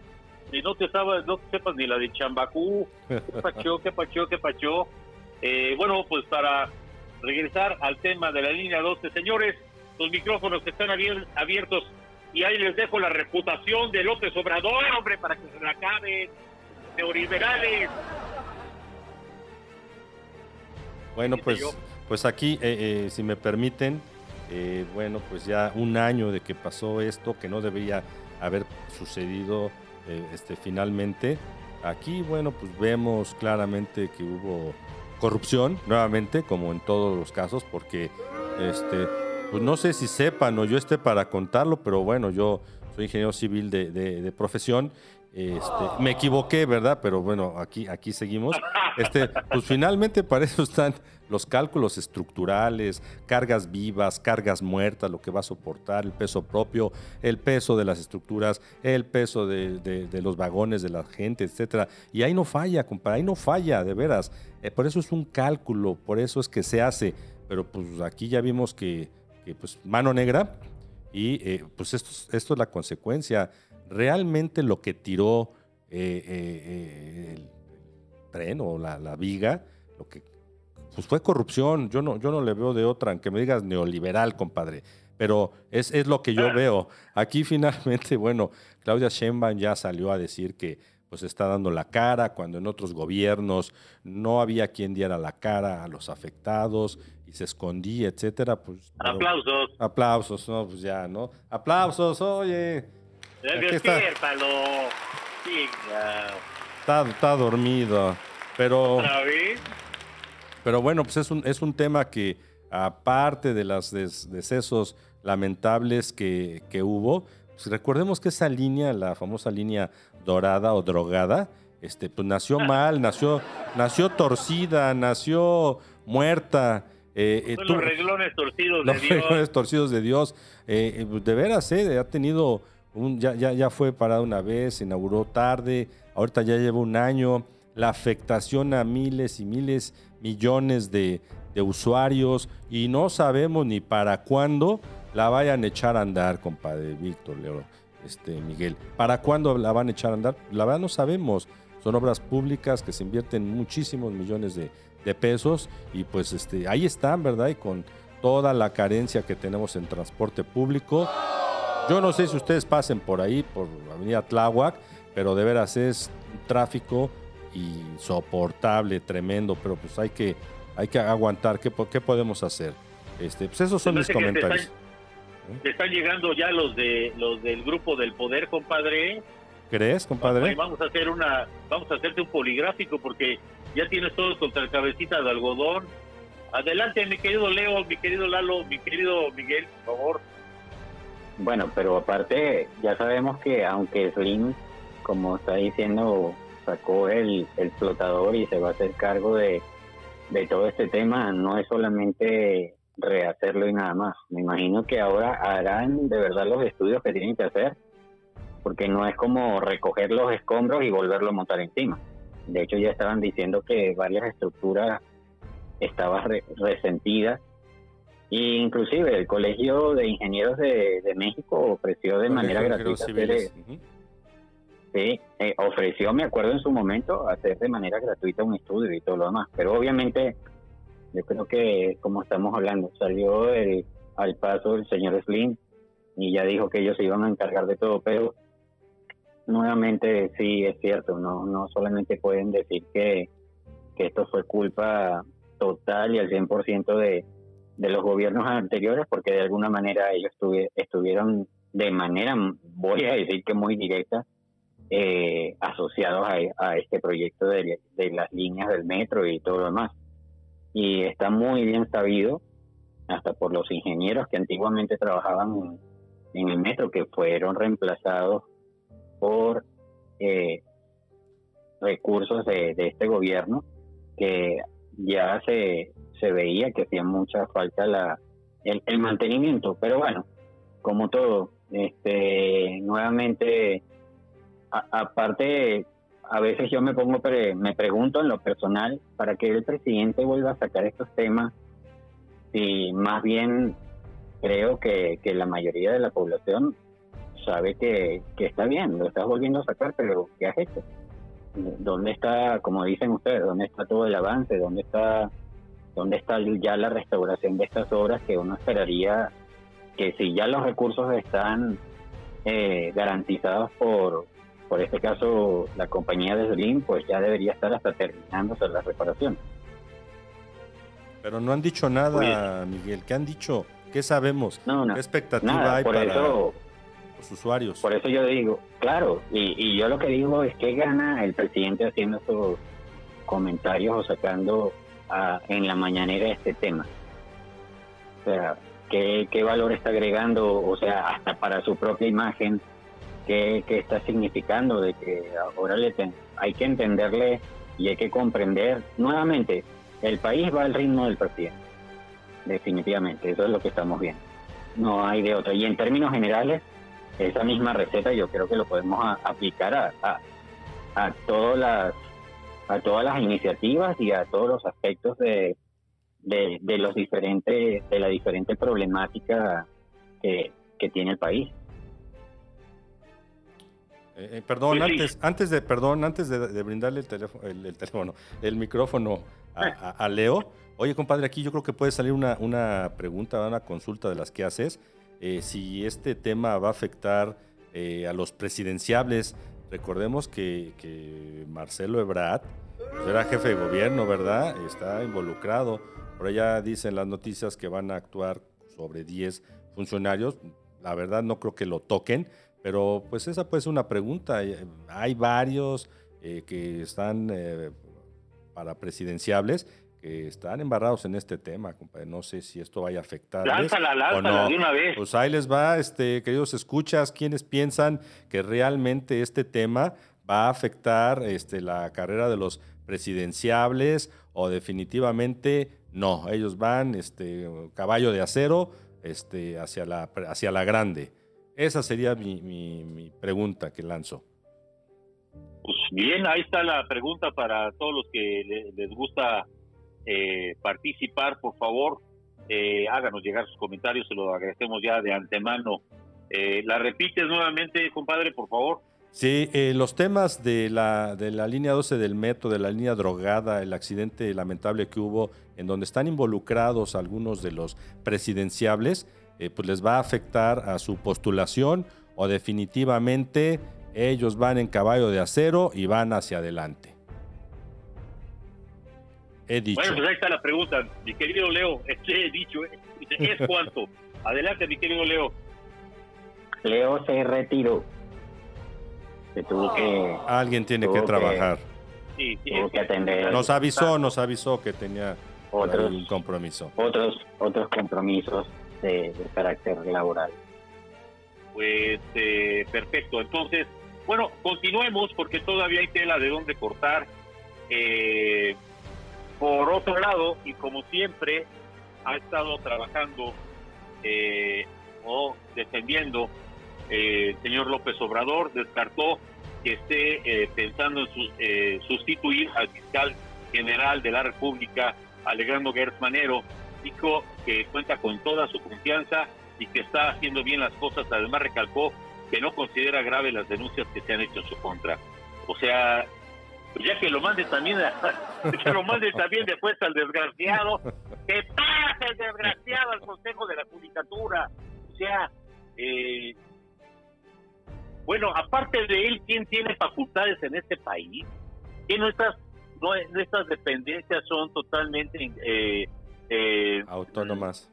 Y no te sabes, no te sepas ni la de Chambacú. ¿Qué pachó, qué pachó, qué pachó? Eh, bueno, pues para regresar al tema de la línea 12, señores, los micrófonos están abier- abiertos y ahí les dejo la reputación de López Obrador, hombre, para que se la acaben. Neoliberales.
Bueno, pues, pues aquí, eh, eh, si me permiten, eh, bueno, pues ya un año de que pasó esto, que no debería haber sucedido eh, este, finalmente. Aquí, bueno, pues vemos claramente que hubo corrupción, nuevamente, como en todos los casos, porque, este, pues no sé si sepan o yo esté para contarlo, pero bueno, yo soy ingeniero civil de, de- de profesión. Este, me equivoqué, ¿verdad? Pero bueno, aquí, aquí seguimos. Este, pues finalmente para eso están los cálculos estructurales, cargas vivas, cargas muertas, lo que va a soportar, el peso propio, el peso de las estructuras, el peso de, los vagones de la gente, etcétera. Y ahí no falla, compadre, ahí no falla, de veras. Eh, por eso es un cálculo, por eso es que se hace. Pero pues aquí ya vimos que, que, pues mano negra y eh, pues esto, esto es la consecuencia. Realmente lo que tiró eh, eh, eh, el tren o la, la viga, lo que pues fue corrupción. Yo no, yo no le veo de otra, aunque me digas neoliberal, compadre. Pero es, es lo que yo veo. Aquí finalmente, bueno, Claudia Sheinbaum ya salió a decir que pues está dando la cara, cuando en otros gobiernos no había quien diera la cara a los afectados y se escondía, etcétera. Pues, pero-
Aplausos.
Aplausos, no, pues ya, ¿no? Aplausos, oye. Aquí está. Está, está dormido. Pero. Pero bueno, pues es un, es un tema que, aparte de los decesos lamentables que, que hubo, pues recordemos que esa línea, la famosa línea dorada o drogada, este, pues nació mal, nació, nació torcida, nació muerta.
Eh, los reglones torcidos de Dios.
Los reglones torcidos de Dios. Eh, de veras, eh, ha tenido, ya, ya, ya fue parada una vez, se inauguró tarde, ahorita ya lleva un año. La afectación a miles y miles, millones de, de usuarios y no sabemos ni para cuándo la vayan a echar a andar, compadre Víctor León, este, Miguel. ¿Para cuándo la van a echar a andar? La verdad no sabemos. Son obras públicas que se invierten muchísimos millones de, pesos y pues este, ahí están, ¿verdad? Y con toda la carencia que tenemos en transporte público. Yo no sé si ustedes pasen por ahí, por la avenida Tláhuac, pero de veras es tráfico insoportable, tremendo, pero pues hay que, hay que aguantar. ¿Qué, qué podemos hacer? Este, pues esos son mis comentarios.
Te están llegando ya los de los del grupo del poder, compadre.
¿Crees, compadre?
Vamos a hacer una, vamos a hacerte un poligráfico porque ya tienes todo contra el cabecita de algodón. Adelante, mi querido Leo, mi querido Lalo, mi querido Miguel, por favor.
Bueno, pero aparte, ya sabemos que aunque Slim, como está diciendo, sacó el, el flotador y se va a hacer cargo de, de todo este tema, no es solamente rehacerlo y nada más. Me imagino que ahora harán de verdad los estudios que tienen que hacer, porque no es como recoger los escombros y volverlo a montar encima. De hecho, ya estaban diciendo que varias estructuras estaban resentidas. E inclusive el Colegio de Ingenieros de, México ofreció de manera gratuita sí, eh, ofreció, me acuerdo en su momento, hacer de manera gratuita un estudio y todo lo demás. Pero obviamente yo creo que, como estamos hablando, salió el, al paso el señor Slim y ya dijo que ellos se iban a encargar de todo, pero nuevamente sí es cierto, no, no solamente pueden decir que, que esto fue culpa total y al 100% de, de los gobiernos anteriores, porque de alguna manera ellos estuvieron de manera, voy a decir que muy directa, eh, asociados a, este proyecto de, de las líneas del metro y todo lo demás. Y está muy bien sabido, hasta por los ingenieros que antiguamente trabajaban en, el metro, que fueron reemplazados por eh, recursos de, este gobierno, que ya se, se veía que hacía mucha falta la, el, mantenimiento. Pero bueno, como todo, este nuevamente, aparte a veces yo me pongo, me pregunto en lo personal, ¿para qué el presidente vuelva a sacar estos temas? Si más bien creo que, que la mayoría de la población sabe que, que está bien, lo estás volviendo a sacar, pero ¿qué has hecho? ¿Dónde está, como dicen ustedes, dónde está todo el avance? ¿Dónde está, dónde está ya la restauración de estas obras que uno esperaría que si ya los recursos están eh, garantizados por, por este caso la compañía de Slim, pues ya debería estar hasta terminándose la reparación.
Pero no han dicho nada, Miguel. ¿Qué han dicho? ¿Qué sabemos?
No,
¿Qué expectativa hay para los usuarios?
Por eso yo digo, claro, y, yo lo que digo es que gana el presidente haciendo estos comentarios o sacando en la mañanera este tema. O sea, ¿qué, ¿qué valor está agregando? O sea, hasta para su propia imagen qué, está significando, de que ahora le hay que entenderle y hay que comprender nuevamente, el país va al ritmo del presidente, definitivamente, eso es lo que estamos viendo, no hay de otra. Y en términos generales, esa misma receta yo creo que lo podemos aplicar a, a, todas las a todas las iniciativas y a todos los aspectos de, de, de los diferentes de la diferente problemática que, que tiene el país.
Eh, eh, perdón, antes, antes de, perdón, antes de, brindarle el teléfono, el, teléfono, el micrófono a, Leo. Oye, compadre, aquí yo creo que puede salir una, una pregunta, una consulta de las que haces. Eh, si este tema va a afectar a los presidenciables. Recordemos que, Marcelo Ebrard pues, era jefe de gobierno, ¿verdad? Está involucrado. Por allá dicen las noticias que van a actuar sobre 10 funcionarios. La verdad no creo que lo toquen, pero pues esa puede ser una pregunta. Hay varios eh, que están eh, para presidenciables que están embarrados en este tema, compadre. No sé si esto vaya a afectar.
Lánzala, lánzala de una vez.
Pues ahí les va, este, queridos escuchas, quienes piensan que realmente este tema va a afectar este, la carrera de los presidenciables o definitivamente no. Ellos van este, caballo de acero este, hacia, la, hacia la grande. Esa sería mi, mi pregunta que lanzo.
Pues bien, ahí está la pregunta para todos los que les gusta eh, participar, por favor, eh, háganos llegar sus comentarios, se lo agradecemos ya de antemano. Eh, ¿La repites nuevamente, compadre, por favor?
Sí, los temas de la, de la línea 12 del metro, de la línea drogada, el accidente lamentable que hubo, en donde están involucrados algunos de los presidenciables, pues les va a afectar a su postulación o definitivamente ellos van en caballo de acero y van hacia adelante.
He dicho. Bueno, pues ahí está la pregunta, mi querido Leo. ¿Qué he dicho? ¿Es cuánto? Adelante, mi querido Leo.
Leo se retiró. Se tuvo que.
Alguien tiene que trabajar.
sí, sí,
tuvo que atender.
Nos avisó, nos avisó que tenía
otros,
un compromiso.
Otros, otros compromisos de, carácter laboral.
Pues eh, perfecto. Entonces, bueno, continuemos porque todavía hay tela de dónde cortar. Eh, por otro lado, y como siempre, ha estado trabajando eh, o defendiendo eh, el señor López Obrador, descartó que esté eh, pensando en sustituir al fiscal general de la República, Alejandro Gertz Manero, dijo que cuenta con toda su confianza y que está haciendo bien las cosas. Además, recalcó que no considera grave las denuncias que se han hecho en su contra. O sea, ya que lo mande también que lo mande también después al desgraciado. Que pase el desgraciado al consejo de la judicatura. O sea eh, bueno aparte de él quién tiene facultades en este país que nuestras nuestras dependencias son totalmente eh,
eh, autónomas.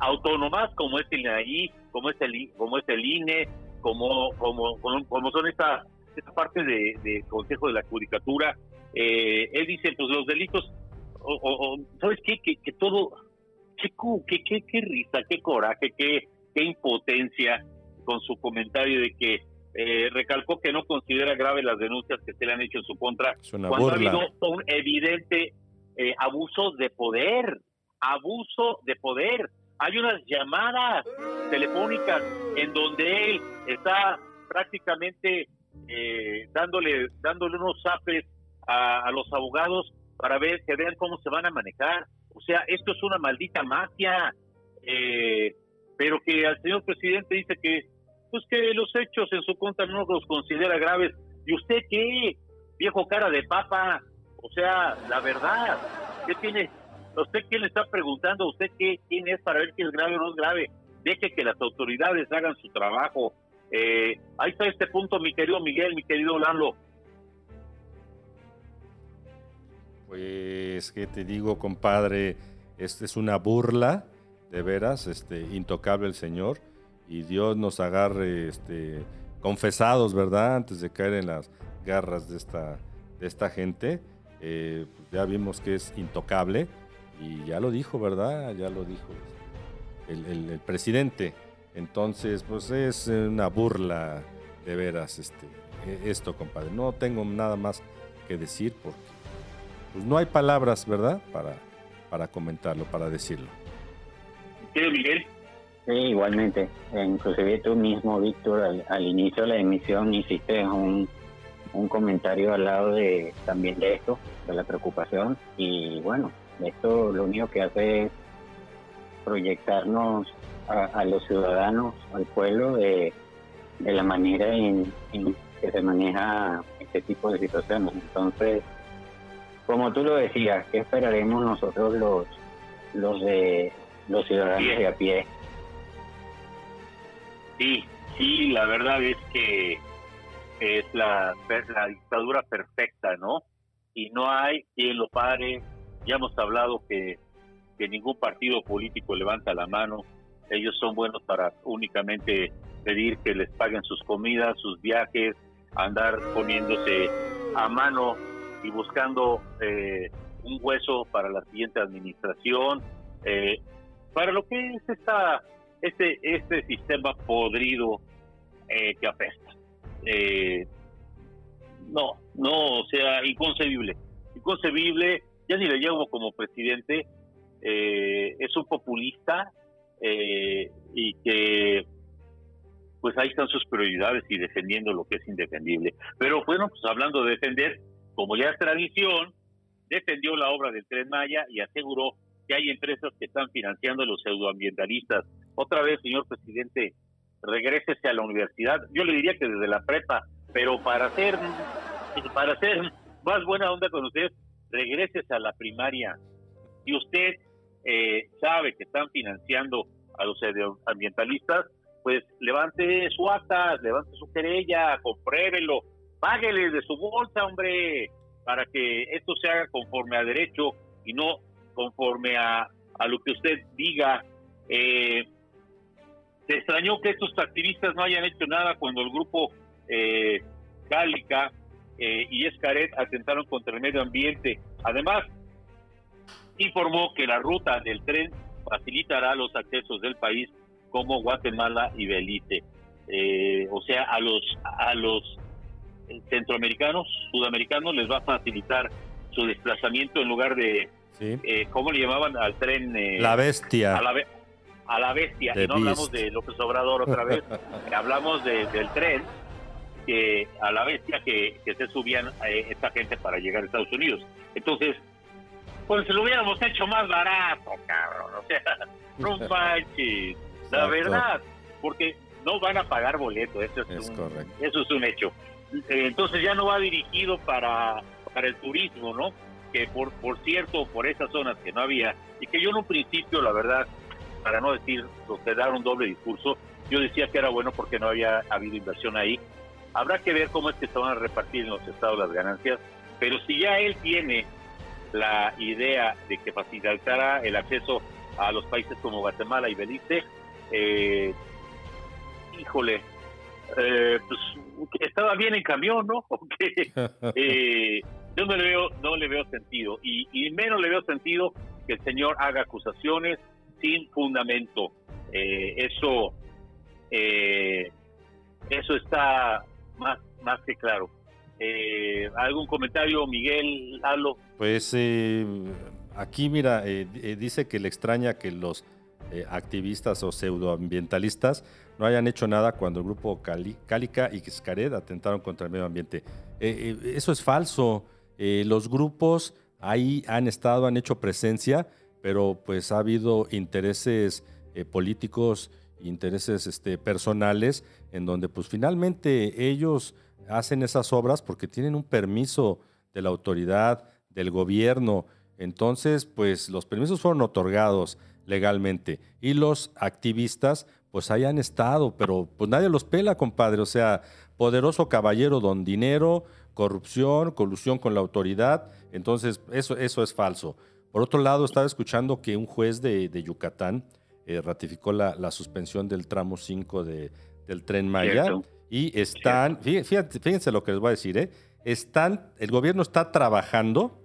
autónomas como es el INAI como es el como es el INE como como como son estas esta parte de, Consejo de la Judicatura, eh, él dice, pues los delitos, o, ¿sabes qué? Que, que todo, qué, qué, qué, risa, qué coraje, qué, qué impotencia con su comentario de que eh, recalcó que no considera grave las denuncias que se le han hecho en su contra
cuando
ha habido un evidente eh, abuso de poder, abuso de poder. Hay unas llamadas telefónicas en donde él está prácticamente eh, dándole, dándole unos zapes a, los abogados para ver que vean cómo se van a manejar. O sea, esto es una maldita mafia. Eh, pero que al señor presidente dice que pues que los hechos en su contra no los considera graves. ¿Y usted qué? Viejo cara de papa. O sea, la verdad, ¿qué tiene? ¿Usted quién le está preguntando? ¿Usted qué, quién es para ver qué es grave o no es grave? Deje que las autoridades hagan su trabajo. Eh, ahí está este punto, mi querido Miguel, mi querido Lalo.
Pues, ¿qué te digo, compadre? Este es una burla, de veras, este, intocable el Señor, y Dios nos agarre este, confesados, ¿verdad? Antes de caer en las garras de esta, de esta gente. Eh, pues ya vimos que es intocable, y ya lo dijo, ¿verdad? Ya lo dijo el presidente. Entonces, pues es una burla de veras este, e, esto, compadre. No tengo nada más que decir porque pues no hay palabras, ¿verdad? Para, para comentarlo, para decirlo.
¿Qué, Miguel?
Sí, igualmente. Inclusive tú mismo, Víctor, al, inicio de la emisión hiciste un, un comentario al lado de también de esto, de la preocupación. Y bueno, esto lo único que hace es proyectarnos a, los ciudadanos, al pueblo, de, la manera en, que se maneja este tipo de situaciones. Entonces, como tú lo decías, ¿qué esperaremos nosotros los, los de los ciudadanos de a pie?
Sí, sí, la verdad es que es la, la dictadura perfecta, ¿no? Y no hay quien lo pare. Ya hemos hablado que, que ningún partido político levanta la mano ellos son buenos para únicamente pedir que les paguen sus comidas, sus viajes, andar poniéndose a mano y buscando eh, un hueso para la siguiente administración, eh, para lo que es esta, este, este sistema podrido eh, que apesta. Eh, no, no, o sea, inconcebible. Inconcebible, ya ni le llevo como presidente, eh, es un populista eh, y que pues ahí están sus prioridades y defendiendo lo que es indefendible. Pero bueno, pues hablando de defender, como ya es tradición, defendió la obra del Tren Maya y aseguró que hay empresas que están financiando a los pseudoambientalistas. Otra vez, señor presidente, regrésese a la universidad. Yo le diría que desde la prepa, pero para hacer, para hacer más buena onda con usted, regrésese a la primaria. Si usted eh, sabe que están financiando a los ambientalistas, pues levante su acta, levante su querella, compruébelo, páguele de su bolsa, hombre, para que esto se haga conforme a derecho y no conforme a, a lo que usted diga. Eh, se extrañó que estos activistas no hayan hecho nada cuando el grupo eh, Cálica eh, y Escaret atentaron contra el medio ambiente. Además, informó que la ruta del tren facilitará los accesos del país como Guatemala y Belice. Eh, o sea, a los a los centroamericanos, sudamericanos les va a facilitar su desplazamiento en lugar de, eh, ¿cómo le llamaban al tren? Eh,
la bestia.
A la, a la bestia. y no hablamos de López Obrador otra vez, hablamos del tren que a la bestia que, que se subían esta gente para llegar a Estados Unidos. Entonces, pues se lo hubiéramos hecho más barato, cabrón. O sea, no manches. La verdad, porque no van a pagar boleto, eso es, un, eso es un hecho. Entonces ya no va dirigido para, para el turismo, ¿no? Que por, por cierto, por esas zonas que no había, y que yo en un principio, la verdad, para no decir, que dar un doble discurso, yo decía que era bueno porque no había habido inversión ahí. Habrá que ver cómo es que se van a repartir en los estados las ganancias, pero si ya él tiene la idea de que facilitará el acceso a los países como Guatemala y Belice, eh, híjole, eh, pues estaba bien en camión, ¿no? eh, yo no le veo, no le veo sentido y, y, menos le veo sentido que el señor haga acusaciones sin fundamento. Eh, eso, eh, eso está más, más que claro. Eh, ¿Algún comentario, Miguel, Lalo?
Pues aquí, mira, dice que le extraña que los eh, activistas o pseudoambientalistas no hayan hecho nada cuando el grupo Cali, Cálica y Xcaret atentaron contra el medio ambiente. Eh, eh, eso es falso. los grupos ahí han estado, han hecho presencia, pero pues ha habido intereses políticos, intereses este, personales, en donde pues finalmente ellos hacen esas obras porque tienen un permiso de la autoridad, del gobierno. Entonces, pues los permisos fueron otorgados legalmente. Y los activistas, pues hayan estado, pero pues nadie los pela, compadre. O sea, poderoso caballero don dinero, corrupción, colusión con la autoridad. Entonces, eso, eso es falso. Por otro lado, estaba escuchando que un juez de, Yucatán eh, ratificó la, suspensión del tramo 5 de, del tren Maya. Y están, fíjense, fíjense, lo que les voy a decir, ¿eh? están, el gobierno está trabajando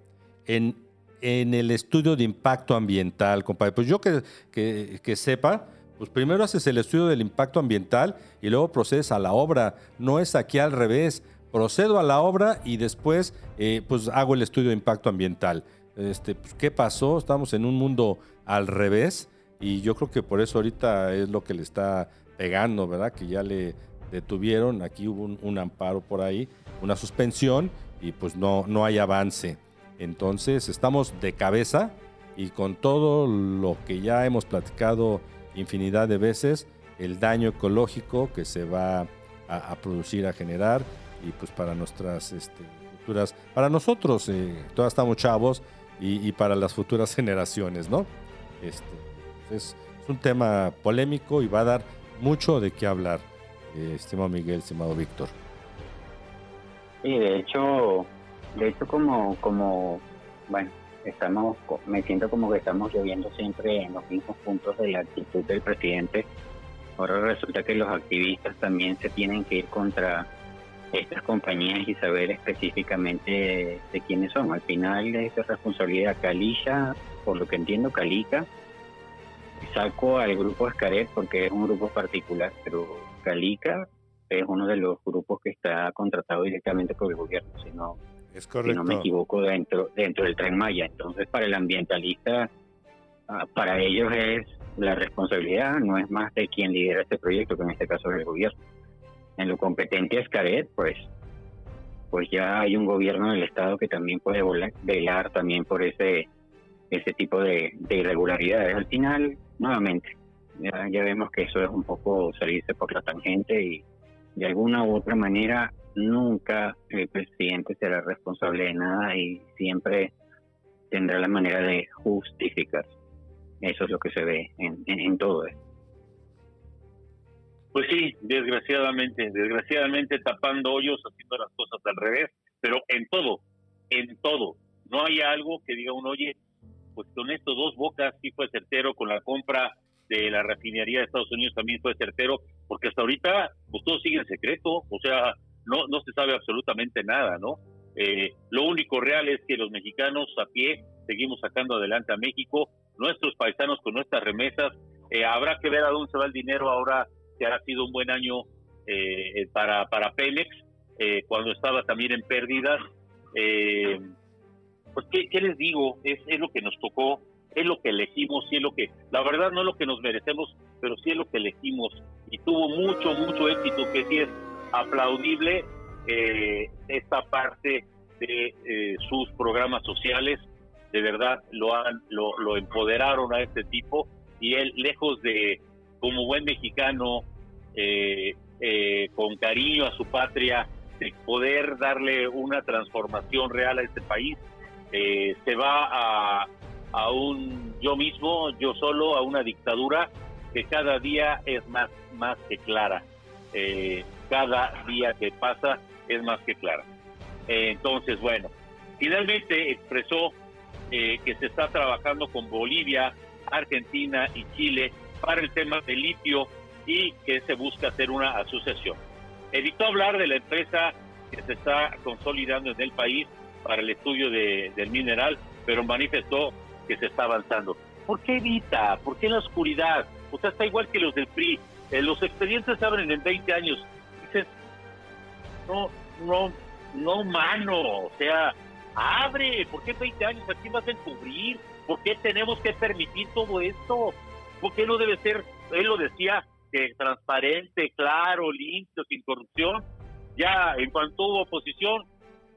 en en el estudio de impacto ambiental, compadre. Pues yo que, que, sepa, pues primero haces el estudio del impacto ambiental y luego procedes a la obra. No es aquí al revés. Procedo a la obra y después eh, pues hago el estudio de impacto ambiental. Este, pues, ¿Qué pasó? Estamos en un mundo al revés y yo creo que por eso ahorita es lo que le está pegando, ¿verdad? Que ya le detuvieron, aquí hubo un, amparo por ahí, una suspensión y pues no, no hay avance. Entonces estamos de cabeza y con todo lo que ya hemos platicado infinidad de veces, el daño ecológico que se va a, producir, a generar y pues para nuestras este, futuras, para nosotros, eh, todas estamos chavos y, para las futuras generaciones, ¿no? Este, es, un tema polémico y va a dar mucho de qué hablar, eh, estimado Miguel, estimado Víctor.
Y de hecho, de hecho, como, como, bueno, estamos, me siento como que estamos lloviendo siempre en los mismos puntos de la actitud del presidente. Ahora resulta que los activistas también se tienen que ir contra estas compañías y saber específicamente de quiénes son. Al final es responsabilidad Calicia, por lo que entiendo, Calica. Saco al grupo Escaret porque es un grupo particular, pero Calica es uno de los grupos que está contratado directamente por el gobierno, si no,
Es
si
correcto.
no me equivoco, dentro, dentro del Tren Maya. Entonces, para el ambientalista, ah, para ellos es la responsabilidad, no es más de quien lidera este proyecto, que en este caso es el gobierno. En lo competente es Caret, pues, pues ya hay un gobierno del Estado que también puede volar- velar también por ese ese tipo de, de irregularidades. Al final, nuevamente, ya, ya vemos que eso es un poco salirse por la tangente y de alguna u otra manera nunca el presidente será responsable de nada y siempre tendrá la manera de justificar. Eso es lo que se ve en, todo esto.
Pues sí, desgraciadamente, desgraciadamente tapando hoyos, haciendo las cosas al revés, pero en todo, en todo. No hay algo que diga uno, oye, pues con estos dos bocas sí fue certero, con la compra de la refinería de Estados Unidos también fue certero, porque hasta ahorita pues todo sigue en secreto, o sea, no, no se sabe absolutamente nada, ¿no? Eh, lo único real es que los mexicanos a pie seguimos sacando adelante a México, nuestros paisanos con nuestras remesas, eh, habrá que ver a dónde se va el dinero ahora que ha sido un buen año eh, para, para Pemex, eh, cuando estaba también en pérdidas. Eh, pues, ¿qué, qué les digo? Es, es lo que nos tocó, es lo que elegimos, y es lo que, la verdad no es lo que nos merecemos, pero sí es lo que elegimos. Y tuvo mucho, mucho éxito, que sí es aplaudible eh, esta parte de eh, sus programas sociales. De verdad, lo, han, lo, lo empoderaron a este tipo y él, lejos de, como buen mexicano, eh, con cariño a su patria, de poder darle una transformación real a este país, se va a, a yo mismo, yo solo, a una dictadura que cada día es más, más que clara. Eh, cada día que pasa es más que clara. Eh, entonces, bueno, finalmente expresó eh, que se está trabajando con Bolivia, Argentina y Chile para el tema del litio y que se busca hacer una asociación. Evitó hablar de la empresa que se está consolidando en el país para el estudio de- del mineral, pero manifestó que se está avanzando. ¿Por qué evita? ¿Por qué en la oscuridad? O sea, está igual que los del PRI. Eh, los expedientes se abren en 20 años. Dices, no, no, no, mano. O sea, abre. ¿Por qué 20 años? ¿A quién vas a encubrir? ¿Por qué tenemos que permitir todo esto? ¿Por qué no debe ser, él lo decía, que transparente, claro, limpio, sin corrupción? Ya en cuanto hubo oposición,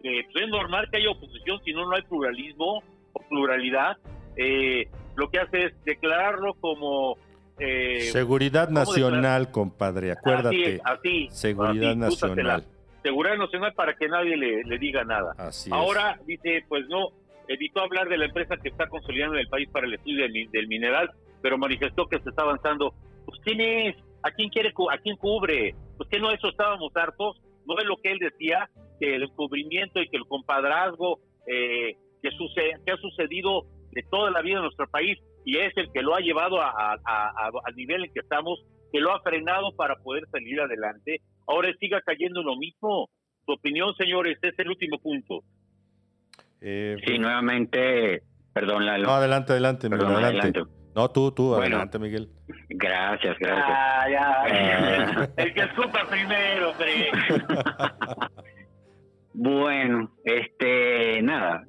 eh, pues es normal que haya oposición, si no, no hay pluralismo o pluralidad. Eh, lo que hace es declararlo como... eh,
Seguridad
¿cómo
nacional, compadre, acuérdate.
Así, así,
Seguridad
así,
nacional.
Seguridad nacional para que nadie le, le diga nada.
Así es.
Ahora dice, pues no, evitó hablar de la empresa que está consolidando en el país para el estudio del, mi- del mineral, pero manifestó que se está avanzando. Pues quién es, a quién quiere, a quién cubre. Pues que no eso estábamos hartos, no es lo que él decía, que el encubrimiento y que el compadrazgo eh, que, suce- que ha sucedido de toda la vida en nuestro país y es el que lo ha llevado a, a- a- a- al nivel en que estamos, que lo ha frenado para poder salir adelante. Ahora siga cayendo en lo mismo. Su opinión, señores, es el último punto.
Eh,
Sí, nuevamente, perdón, Lalo.
no, adelante, adelante, Miguel,
Perdón,
adelante.
adelante.
No, tú, tú,
Bueno.
adelante, Miguel.
Gracias, gracias.
Ah, ya.
Ah.
El que escupa primero, hombre.
Bueno, este, nada,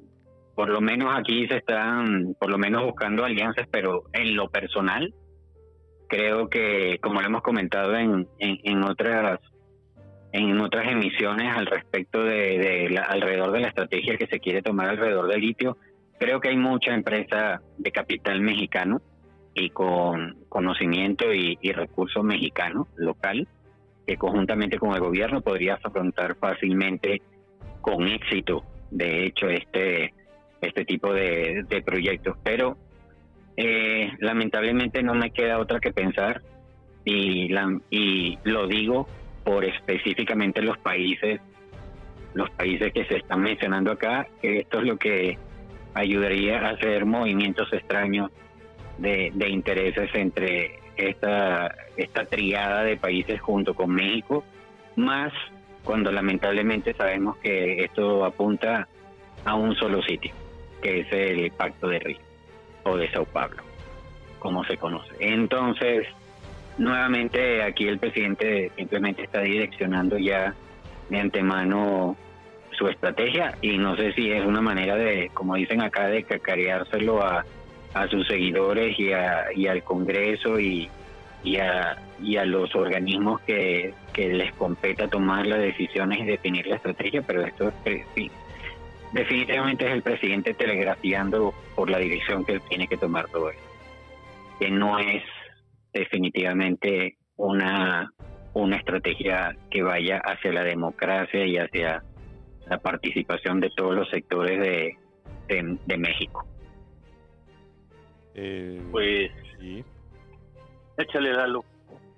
por lo menos aquí se están, por lo menos buscando alianzas, pero en lo personal, creo que, como lo hemos comentado en, en, en otras en otras emisiones al respecto de, la- alrededor de la estrategia que se quiere tomar alrededor del litio, creo que hay mucha empresa de capital mexicano y con conocimiento y, y recursos mexicanos local que conjuntamente con el gobierno podría afrontar fácilmente con éxito, de hecho, este, este tipo de, de proyectos. Pero eh, lamentablemente no me queda otra que pensar y, la, y lo digo por específicamente los países, los países que se están mencionando acá, que esto es lo que ayudaría a hacer movimientos extraños de, de intereses entre esta, esta triada de países junto con México, más cuando lamentablemente sabemos que esto apunta a un solo sitio, que es el Pacto de Río o de Sao Paulo, como se conoce. Entonces, nuevamente aquí el presidente simplemente está direccionando ya de antemano su estrategia y no sé si es una manera de, como dicen acá, de cacareárselo a, a sus seguidores y, a, y al Congreso y, y, a, y a los organismos que, que les competa tomar las decisiones y definir la estrategia, pero esto es, sí, definitivamente es el presidente telegrafiando por la dirección que tiene que tomar todo esto, que no es definitivamente una, una estrategia que vaya hacia la democracia y hacia la participación de todos los sectores de, de, México.
Eh, pues sí. Échale, Dalo.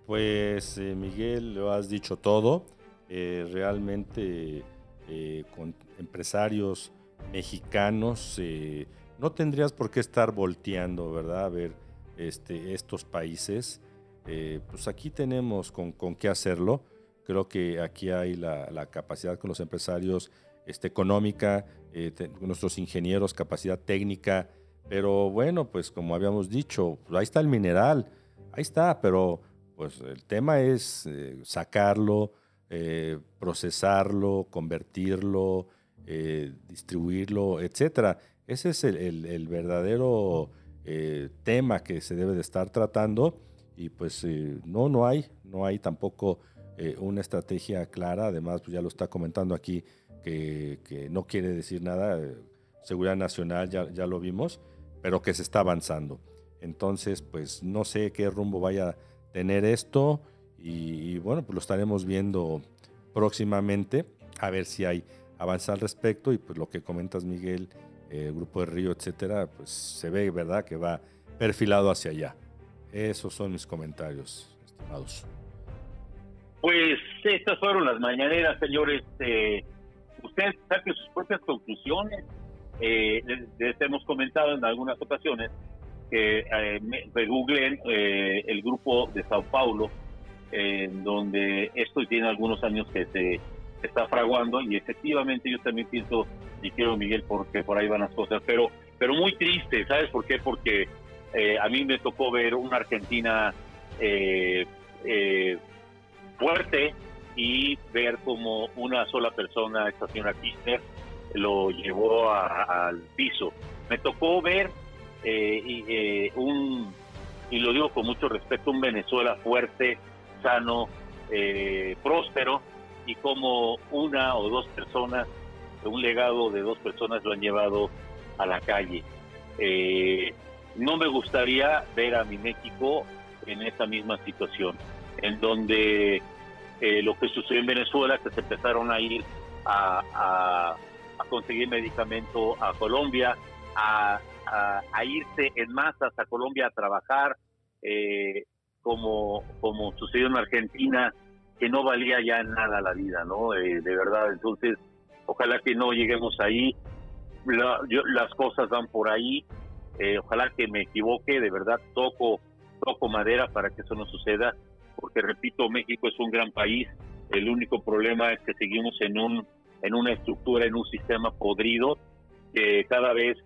Pues eh, Miguel, lo has dicho todo. Eh, realmente con empresarios mexicanos no tendrías por qué estar volteando, ¿verdad? A ver este, estos países. pues aquí tenemos con, con qué hacerlo. Creo que aquí hay la, capacidad con los empresarios este, económica, eh, nuestros ingenieros, capacidad técnica, pero bueno, pues como habíamos dicho, pues, ahí está el mineral, ahí está, pero pues el tema es eh, sacarlo, eh, procesarlo, convertirlo, distribuirlo, etcétera. Ese es el, verdadero tema que se debe de estar tratando y pues no, no hay, no hay tampoco eh, una estrategia clara, además pues ya lo está comentando aquí, que, no quiere decir nada, eh, seguridad nacional ya, ya, lo vimos, pero que se está avanzando. Entonces, pues no sé qué rumbo vaya a tener esto y, bueno, pues lo estaremos viendo próximamente, a ver si hay avance al respecto y pues lo que comentas Miguel, eh, el grupo de Río, etcétera, pues se ve, ¿verdad?, que va perfilado hacia allá. Esos son mis comentarios, estimados.
Pues estas fueron las mañaneras, señores. Eh, ustedes saquen sus propias conclusiones. Eh, les, hemos comentado en algunas ocasiones que eh, eh, el grupo de Sao Paulo, donde esto tiene algunos años que se está fraguando y efectivamente yo también pienso, y quiero Miguel, porque por ahí van las cosas, pero, pero muy triste, ¿sabes por qué? Porque eh, a mí me tocó ver una Argentina eh, fuerte y ver como una sola persona, esta señora Kirchner, lo llevó al piso. Me tocó ver eh, y, eh, un, y lo digo con mucho respeto, un Venezuela fuerte, sano, eh, próspero, y como una o dos personas, un legado de dos personas lo han llevado a la calle. no me gustaría ver a mi México en esta misma situación en donde eh, lo que sucedió en Venezuela, que se empezaron a ir a, conseguir medicamento a Colombia, a, irse en masas a Colombia a trabajar, eh, como, como sucedió en Argentina, que no valía ya nada la vida, ¿no? Eh, de verdad, entonces, ojalá que no lleguemos ahí. las cosas van por ahí. ojalá que me equivoque, de verdad, toco, toco madera para que eso no suceda porque repito, México es un gran país, el único problema es que seguimos en un en una estructura, en un sistema podrido, que cada vez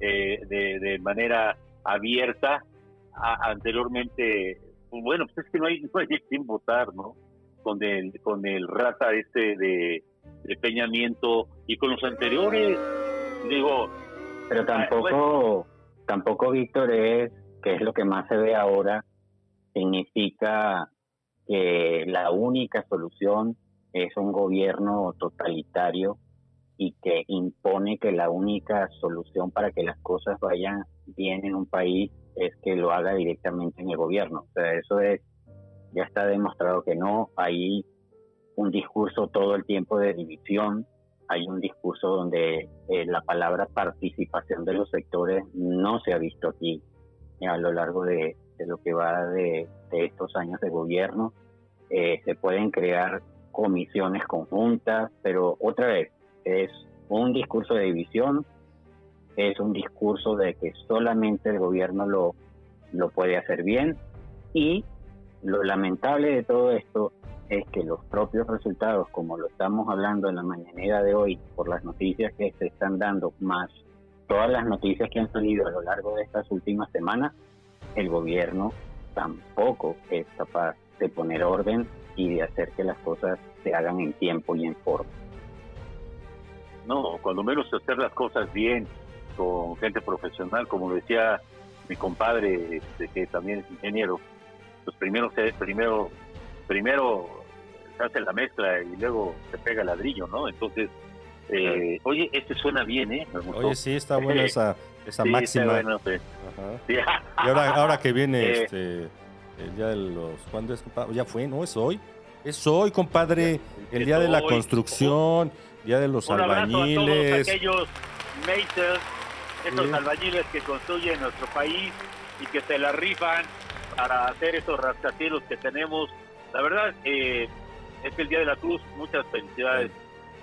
eh, de, manera abierta, anteriormente, pues bueno, pues es que no hay, no hay quien votar, ¿no? Con el, con el rata este de, de peñamiento y con los anteriores, digo...
Pero tampoco, tampoco Víctor es, que es lo que más se ve ahora, significa que la única solución es un gobierno totalitario y que impone que la única solución para que las cosas vayan bien en un país es que lo haga directamente en el gobierno. O sea, eso es, ya está demostrado que no, hay un discurso todo el tiempo de división, hay un discurso donde eh, la palabra participación de los sectores no se ha visto aquí a lo largo de, de lo que va de, estos años de gobierno. Eh, se pueden crear comisiones conjuntas, pero otra vez, es un discurso de división, es un discurso de que solamente el gobierno lo, lo puede hacer bien y lo lamentable de todo esto es que los propios resultados, como lo estamos hablando en la mañanera de hoy, por las noticias que se están dando, más todas las noticias que han salido a lo largo de estas últimas semanas, el gobierno tampoco es capaz de poner orden y de hacer que las cosas se hagan en tiempo y en forma.
No, cuando menos hacer las cosas bien, con gente profesional, como decía mi compadre, este, que también es ingeniero, pues primero se, primero, primero se hace la mezcla y luego se pega el ladrillo, ¿no? Entonces, eh, oye, este suena bien, ¿eh?
Oye, sí, está buena esa, esa máxima. Y ahora, ahora que viene eh, este, el día de los... ¿Cuándo es, Ya fue, ¿no? Es hoy. Es hoy, compadre. El día de la construcción, día de los albañiles.
A aquellos makers, esos albañiles que construyen nuestro país y que se la rifan para hacer esos rascacielos que tenemos. La verdad, eh, es el Día de la Cruz. Muchas felicidades.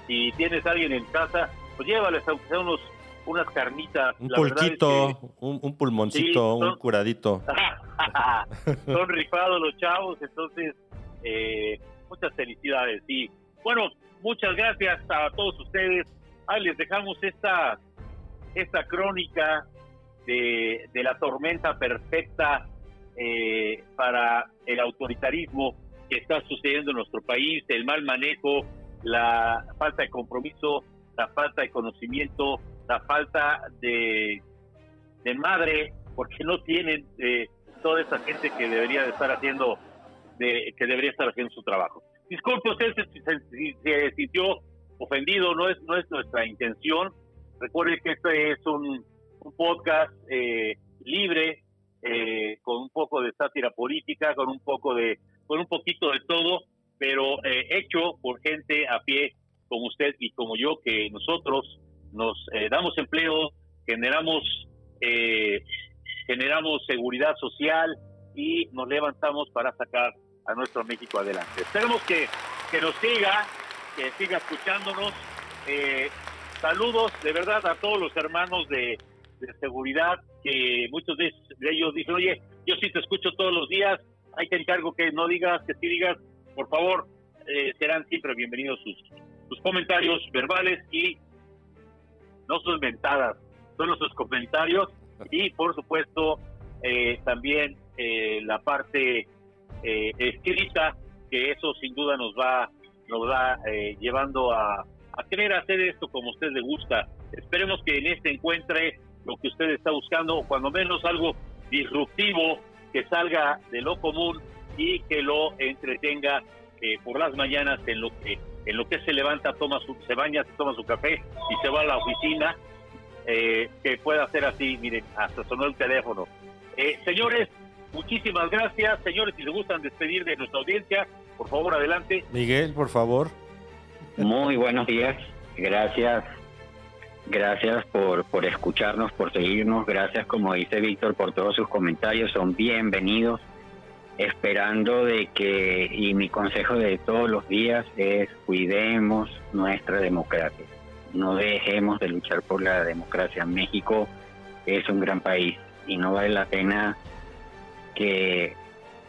Si tienes a alguien en casa, pues llévales aunque sea unos unas carnitas.
Un pulquito, un, pulmoncito, un curadito.
son rifados los chavos, entonces eh, muchas felicidades. Y bueno, muchas gracias a todos ustedes. Ahí les dejamos esta, esta crónica de, de la tormenta perfecta eh, para el autoritarismo que está sucediendo en nuestro país, el mal manejo, la falta de compromiso, la falta de conocimiento, la falta de, madre, porque no tienen eh, toda esa gente que debería de estar haciendo, de, que debería estar haciendo su trabajo. Disculpe usted si se, sintió ofendido, no es, no es nuestra intención. Recuerde que este es un, podcast eh, libre, eh, con un poco de sátira política, con un poco de, con un poquito de todo, pero hecho por gente a pie como usted y como yo, que nosotros nos eh, damos empleo, generamos, eh, generamos seguridad social y nos levantamos para sacar a nuestro México adelante. Esperemos que, que nos siga, que siga escuchándonos. Eh, saludos de verdad a todos los hermanos de, seguridad, que muchos de, ellos dicen, oye, yo sí te escucho todos los días, hay que encargo que no digas, que sí digas, por favor, serán siempre bienvenidos sus, sus comentarios verbales y no sus mentadas, son sus comentarios y por supuesto eh, también eh, la parte eh, escrita, que eso sin duda nos va, nos va llevando a, a querer hacer esto como a usted le gusta. Esperemos que en este encuentre lo que usted está buscando, cuando menos algo disruptivo, que salga de lo común y que lo entretenga por las mañanas en lo que en lo que se levanta, toma su, se baña, se toma su café y se va a la oficina, eh, que pueda hacer así, miren, hasta sonó el teléfono. Eh, señores, muchísimas gracias. Señores, si les gustan despedir de nuestra audiencia, por favor, adelante.
Miguel, por favor.
Muy buenos días. Gracias. Gracias por, por escucharnos, por seguirnos. Gracias, como dice Víctor, por todos sus comentarios. Son bienvenidos esperando de que, y mi consejo de todos los días es cuidemos nuestra democracia, no dejemos de luchar por la democracia. México es un gran país y no vale la pena que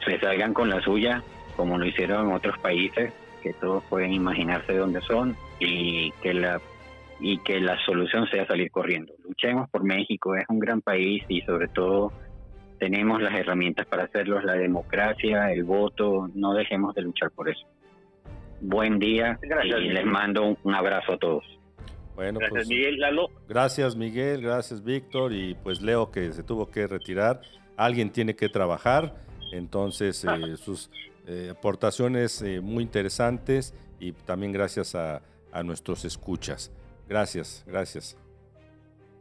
se salgan con la suya, como lo hicieron en otros países, que todos pueden imaginarse dónde son y que la y que la solución sea salir corriendo. Luchemos por México, es un gran país y sobre todo tenemos las herramientas para hacerlo, la democracia, el voto, no dejemos de luchar por eso. Buen día y les mando un abrazo a todos.
Bueno, gracias pues, Miguel, Lalo. Gracias Miguel, gracias Víctor y pues Leo que se tuvo que retirar. Alguien tiene que trabajar, entonces eh, sus eh, aportaciones eh, muy interesantes y también gracias a, a nuestros escuchas. Gracias, gracias.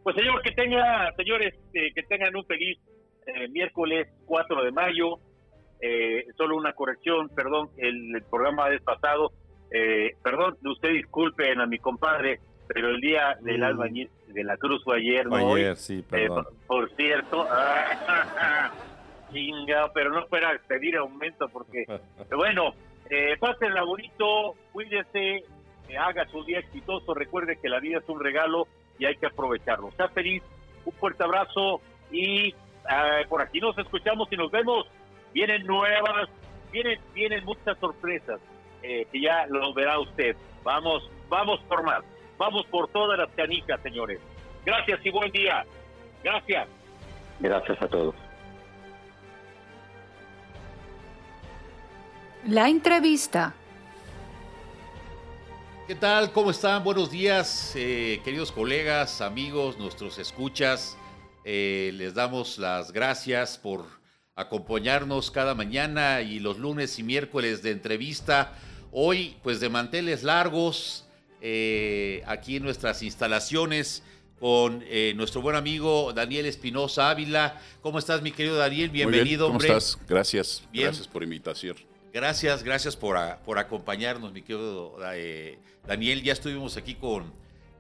Pues señor, que tenga, señores, que tengan un feliz eh, miércoles 4 de mayo. Eh, solo una corrección, perdón, el, programa del pasado, eh, perdón, usted disculpen a mi compadre, pero el día del mm. albañil de la Cruz fue ayer,
¿no? Ayer, sí,
perdón. por, cierto, chinga, pero no fuera a pedir aumento porque, bueno, eh, la bonito, cuídese, haga su día exitoso, recuerde que la vida es un regalo y hay que aprovecharlo. Sea feliz, un fuerte abrazo y Ah, por aquí nos escuchamos y nos vemos. Vienen nuevas, vienen, vienen muchas sorpresas. eh, que ya lo verá usted. Vamos, vamos por más. Vamos por todas las canicas, señores. Gracias y buen día. Gracias.
Gracias a todos.
La entrevista.
¿Qué tal? ¿Cómo están? Buenos días, eh, queridos colegas, amigos, nuestros escuchas. Eh, les damos las gracias por acompañarnos cada mañana y los lunes y miércoles de entrevista. Hoy, pues de manteles largos, eh, aquí en nuestras instalaciones con eh, nuestro buen amigo Daniel Espinosa Ávila. ¿Cómo estás, mi querido Daniel? Bienvenido,
¿Cómo
hombre.
estás? Gracias.
Bien.
Gracias por invitación.
Gracias, gracias por, a- por acompañarnos, mi querido eh, Daniel. Ya estuvimos aquí con,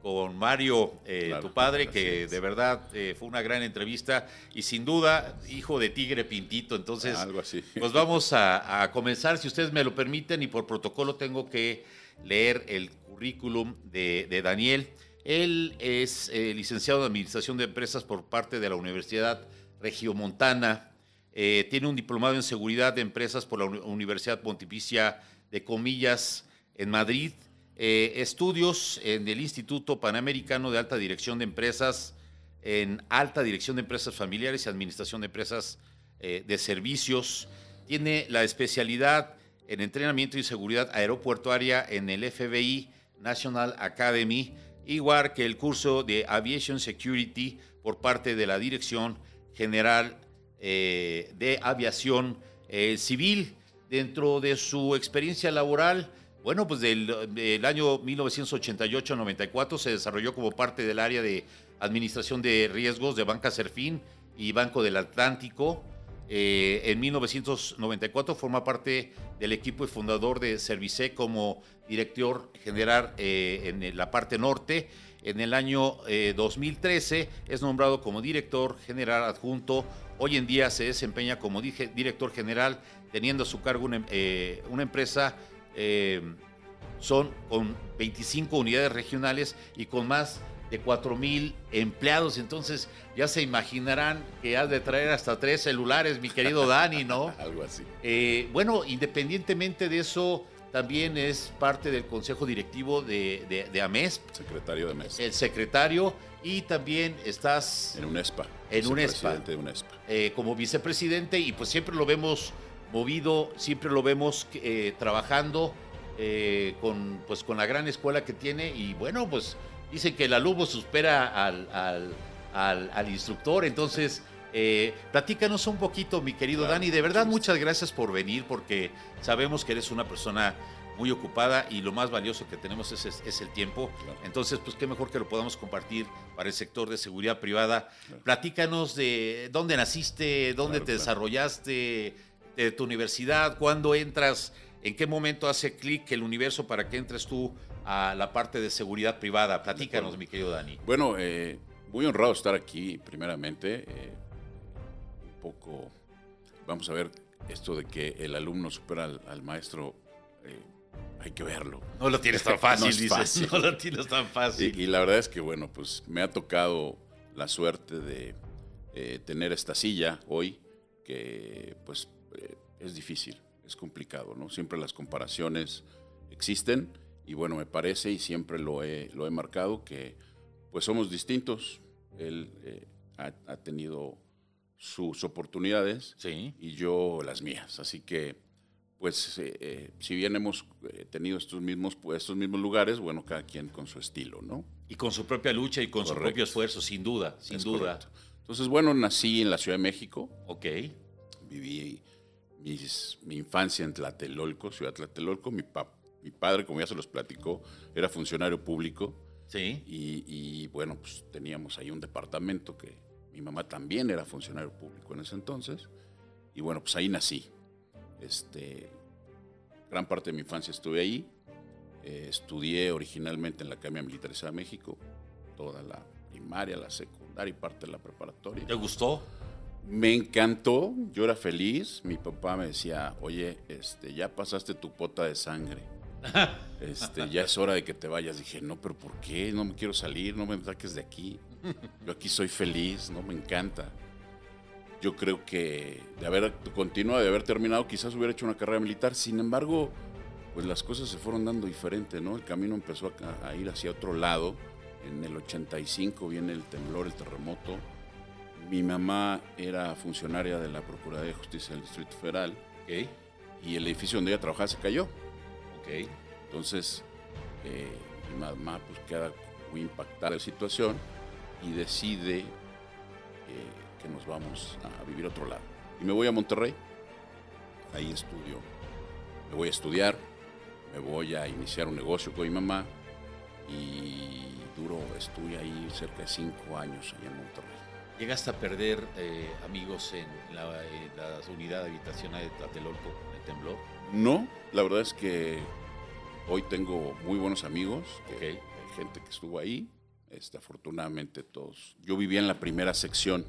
con Mario, eh,
Claro,
tu padre, que de verdad eh, fue una gran entrevista y sin duda, hijo de tigre pintito. Entonces,
Algo así.
pues vamos a, a comenzar, si ustedes me lo permiten, y por protocolo tengo que leer el currículum de, de Daniel. Él es eh, licenciado en Administración de Empresas por parte de la Universidad Regiomontana. Eh, tiene un diplomado en Seguridad de Empresas por la Uni- Universidad Pontificia de Comillas en Madrid. Eh, estudios en el Instituto Panamericano de Alta Dirección de Empresas, en Alta Dirección de Empresas Familiares y Administración de Empresas eh, de Servicios. Tiene la especialidad en entrenamiento y seguridad aeropuertuaria en el FBI National Academy, igual que el curso de Aviation Security por parte de la Dirección General eh, de Aviación eh, Civil. Dentro de su experiencia laboral, bueno, pues del, año 1988-94 se desarrolló como parte del área de administración de riesgos de Banca Serfín y Banco del Atlántico. Eh, en 1994 forma parte del equipo y fundador de Service como director general en la parte norte. En el año eh, 2013 es nombrado como director general adjunto. Hoy en día se desempeña como dije, director general, teniendo a su cargo una, eh, una empresa eh, son con 25 unidades regionales y con más de 4 mil empleados. Entonces, ya se imaginarán que has de traer hasta tres celulares, mi querido Dani, ¿no?
Algo así.
Eh, bueno, independientemente de eso, también es parte del consejo directivo de, de, de AMESP,
Secretario de Mesa.
el secretario, y también estás
En UNESPA.
En UNESPA.
Presidente de UNESPA.
eh, como vicepresidente y pues siempre lo vemos movido, siempre lo vemos eh, trabajando eh, con, pues, con la gran escuela que tiene y bueno, pues dicen que el alumno supera al, al, al- al instructor, entonces eh, platícanos un poquito, mi querido
Claro,
Dani, de verdad muchas gracias por venir porque sabemos que eres una persona muy ocupada y lo más valioso que tenemos es, es- es el tiempo.
Claro.
Entonces, pues qué mejor que lo podamos compartir para el sector de seguridad privada. Platícanos de dónde naciste, dónde
Claro,
te desarrollaste, de tu universidad, cuándo entras, en qué momento hace clic el universo para que entres tú a la parte de seguridad privada. Platícanos, mi querido Dani.
Bueno, eh, muy honrado estar aquí, primeramente. eh, un poco, vamos a ver, esto de que el alumno supera al, al maestro, hay que verlo.
No lo tienes tan fácil,
No es
dices.
fácil.
No lo tienes tan
Y,
fácil.
y la verdad es que, bueno, pues me ha tocado la suerte de eh, tener esta silla hoy, que pues eh, es difícil, es complicado, ¿no? Siempre las comparaciones existen y bueno, me parece y siempre lo he, lo he marcado que pues somos distintos. Él eh, ha, ha tenido sus oportunidades
Sí.
y yo las mías. Así que, pues, eh, eh, si bien hemos eh, tenido estos mismos, estos mismos lugares, bueno, cada quien con su estilo, ¿no?
Y con su propia lucha y con su propio esfuerzo, sin duda, sin
Es
duda.
correcto. Entonces, bueno, nací en la Ciudad de México,
Ok.
viví mis- mi infancia en Tlatelolco, Ciudad Tlatelolco. Mi, pa- mi padre, como ya se los platicó, era funcionario público
Sí.
y, y, bueno, pues teníamos ahí un departamento que mi mamá también era funcionario público en ese entonces. Y bueno, pues ahí nací. Este, gran parte de mi infancia estuve ahí. Eh, estudié originalmente en la Academia Militarizada de México, toda la primaria, la secundaria y parte de la preparatoria.
¿Te gustó?
Me encantó, yo era feliz. Mi papá me decía, oye, este, ya pasaste tu pota de sangre. Este, ya es hora de que te vayas. Dije, no, pero ¿por qué? No me quiero salir, no me saques de aquí. Yo aquí soy feliz, no me encanta. Yo creo que de haber continuado, de haber terminado, quizás hubiera hecho una carrera militar. Sin embargo, pues las cosas se fueron dando diferente, ¿no? El camino empezó a, a ir hacia otro lado. En el 85 viene el temblor, el terremoto. Mi mamá era funcionaria de la Procuraduría de Justicia del Distrito Federal. Y el edificio donde ella trabajaba se cayó. Entonces, eh, mi mamá pues queda muy impactada de la situación y decide eh, que nos vamos a vivir a otro lado. Y me voy a Monterrey. Ahí estudio. Me voy a estudiar. Me voy a iniciar un negocio con mi mamá. Y duro, estuve ahí cerca de cinco años allá en Monterrey.
¿Llegaste a perder eh, amigos en la, en la unidad habitacional de Tlatelolco el temblor?
No, la verdad es que hoy tengo muy buenos amigos, hay gente que estuvo ahí, este, afortunadamente todos. Yo vivía en la primera sección.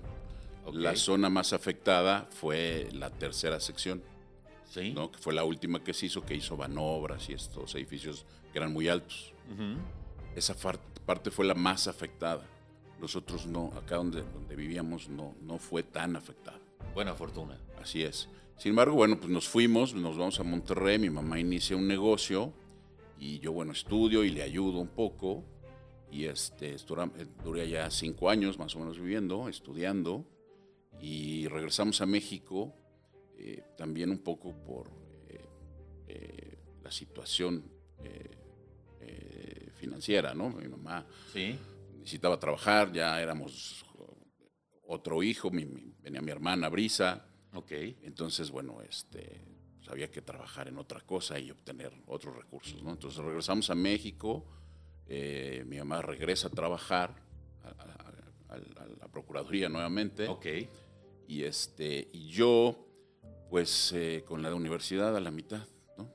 La zona más afectada fue la tercera sección,
Sí.
¿no? que fue la última que se hizo, que hizo Banobras y estos edificios que eran muy altos. Esa parte fue la más afectada. Nosotros no, acá donde, donde vivíamos no, no fue tan afectada.
Buena fortuna.
Así es. Sin embargo, bueno, pues nos fuimos, nos vamos a Monterrey, mi mamá inicia un negocio y yo, bueno, estudio y le ayudo un poco. Y este, eh, duré ya cinco años más o menos viviendo, estudiando. Y regresamos a México eh, también un poco por eh, eh, la situación financiera, ¿no? Mi mamá
Sí.
necesitaba trabajar, ya éramos otro hijo, mi- mi- venía mi hermana Brisa.
Ok.
Entonces, bueno, este, pues había que trabajar en otra cosa y obtener otros recursos, ¿no? Entonces regresamos a México, eh, mi mamá regresa a trabajar a, a- a- a la Procuraduría nuevamente.
Ok.
Y, este, y yo, pues, eh, con la universidad a la mitad, ¿no?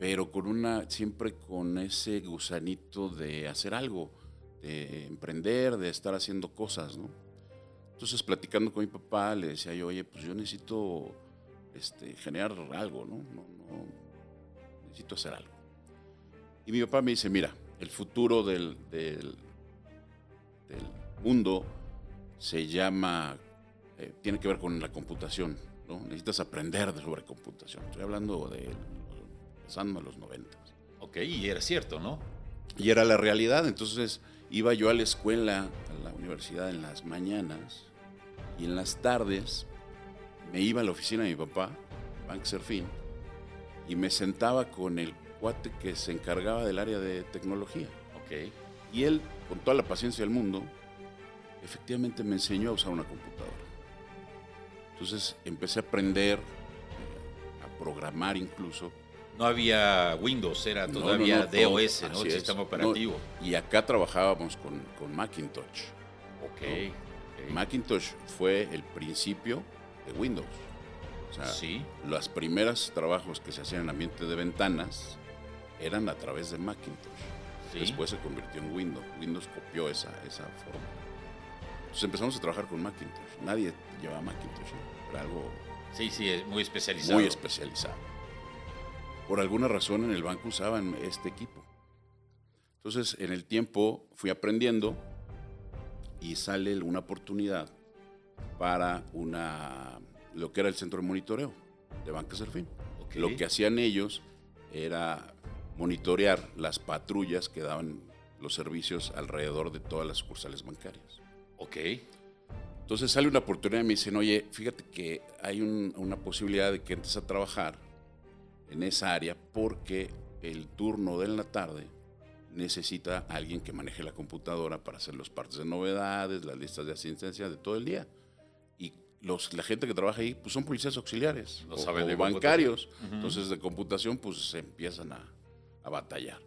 Pero con una, siempre con ese gusanito de hacer algo, de emprender, de estar haciendo cosas, ¿no? Entonces, platicando con mi papá, le decía yo, oye, pues yo necesito este, generar algo, ¿no? No, no, Necesito hacer algo. Y mi papá me dice, mira, el futuro del, del, del mundo se llama, eh, tiene que ver con la computación, ¿no? Necesitas aprender de- sobre computación. Estoy hablando de pasando a los 90.
Ok, y era cierto, ¿no?
Y era la realidad. Entonces iba yo a la escuela, a la universidad en las mañanas y en las tardes me iba a la oficina de mi papá, Bank Serfín, y me sentaba con el cuate que se encargaba del área de tecnología.
Ok.
Y él, con toda la paciencia del mundo, efectivamente me enseñó a usar una computadora. Entonces empecé a aprender, eh, a programar incluso.
No había Windows, era
No,
todavía
no, no, todo.
DOS, ¿no? El sistema
No,
operativo.
y acá trabajábamos con, con Macintosh.
Ok. ok.
Macintosh fue el principio de Windows. O sea,
Sí.
los primeros trabajos que se hacían en ambiente de ventanas eran a través de Macintosh.
Sí.
Después se convirtió en Windows. Windows copió esa, esa forma. Entonces empezamos a trabajar con Macintosh. Nadie llevaba Macintosh. ¿no? Era algo
Sí, sí, es muy especializado.
muy especializado. Por alguna razón en el banco usaban este equipo. Entonces, en el tiempo fui aprendiendo y sale una oportunidad para una lo que era el centro de monitoreo de Banca Serfín.
Ok.
Lo que hacían ellos era monitorear las patrullas que daban los servicios alrededor de todas las sucursales bancarias.
Ok.
Entonces sale una oportunidad y me dicen, oye, fíjate que hay un- una posibilidad de que entres a trabajar en esa área porque el turno de la tarde necesita a alguien que maneje la computadora para hacer los partes de novedades, las listas de asistencia de todo el día. Y los, la gente que trabaja ahí pues son policías auxiliares
No
o,
saben de
o bancarios. Entonces de computación pues se empiezan a, a batallar.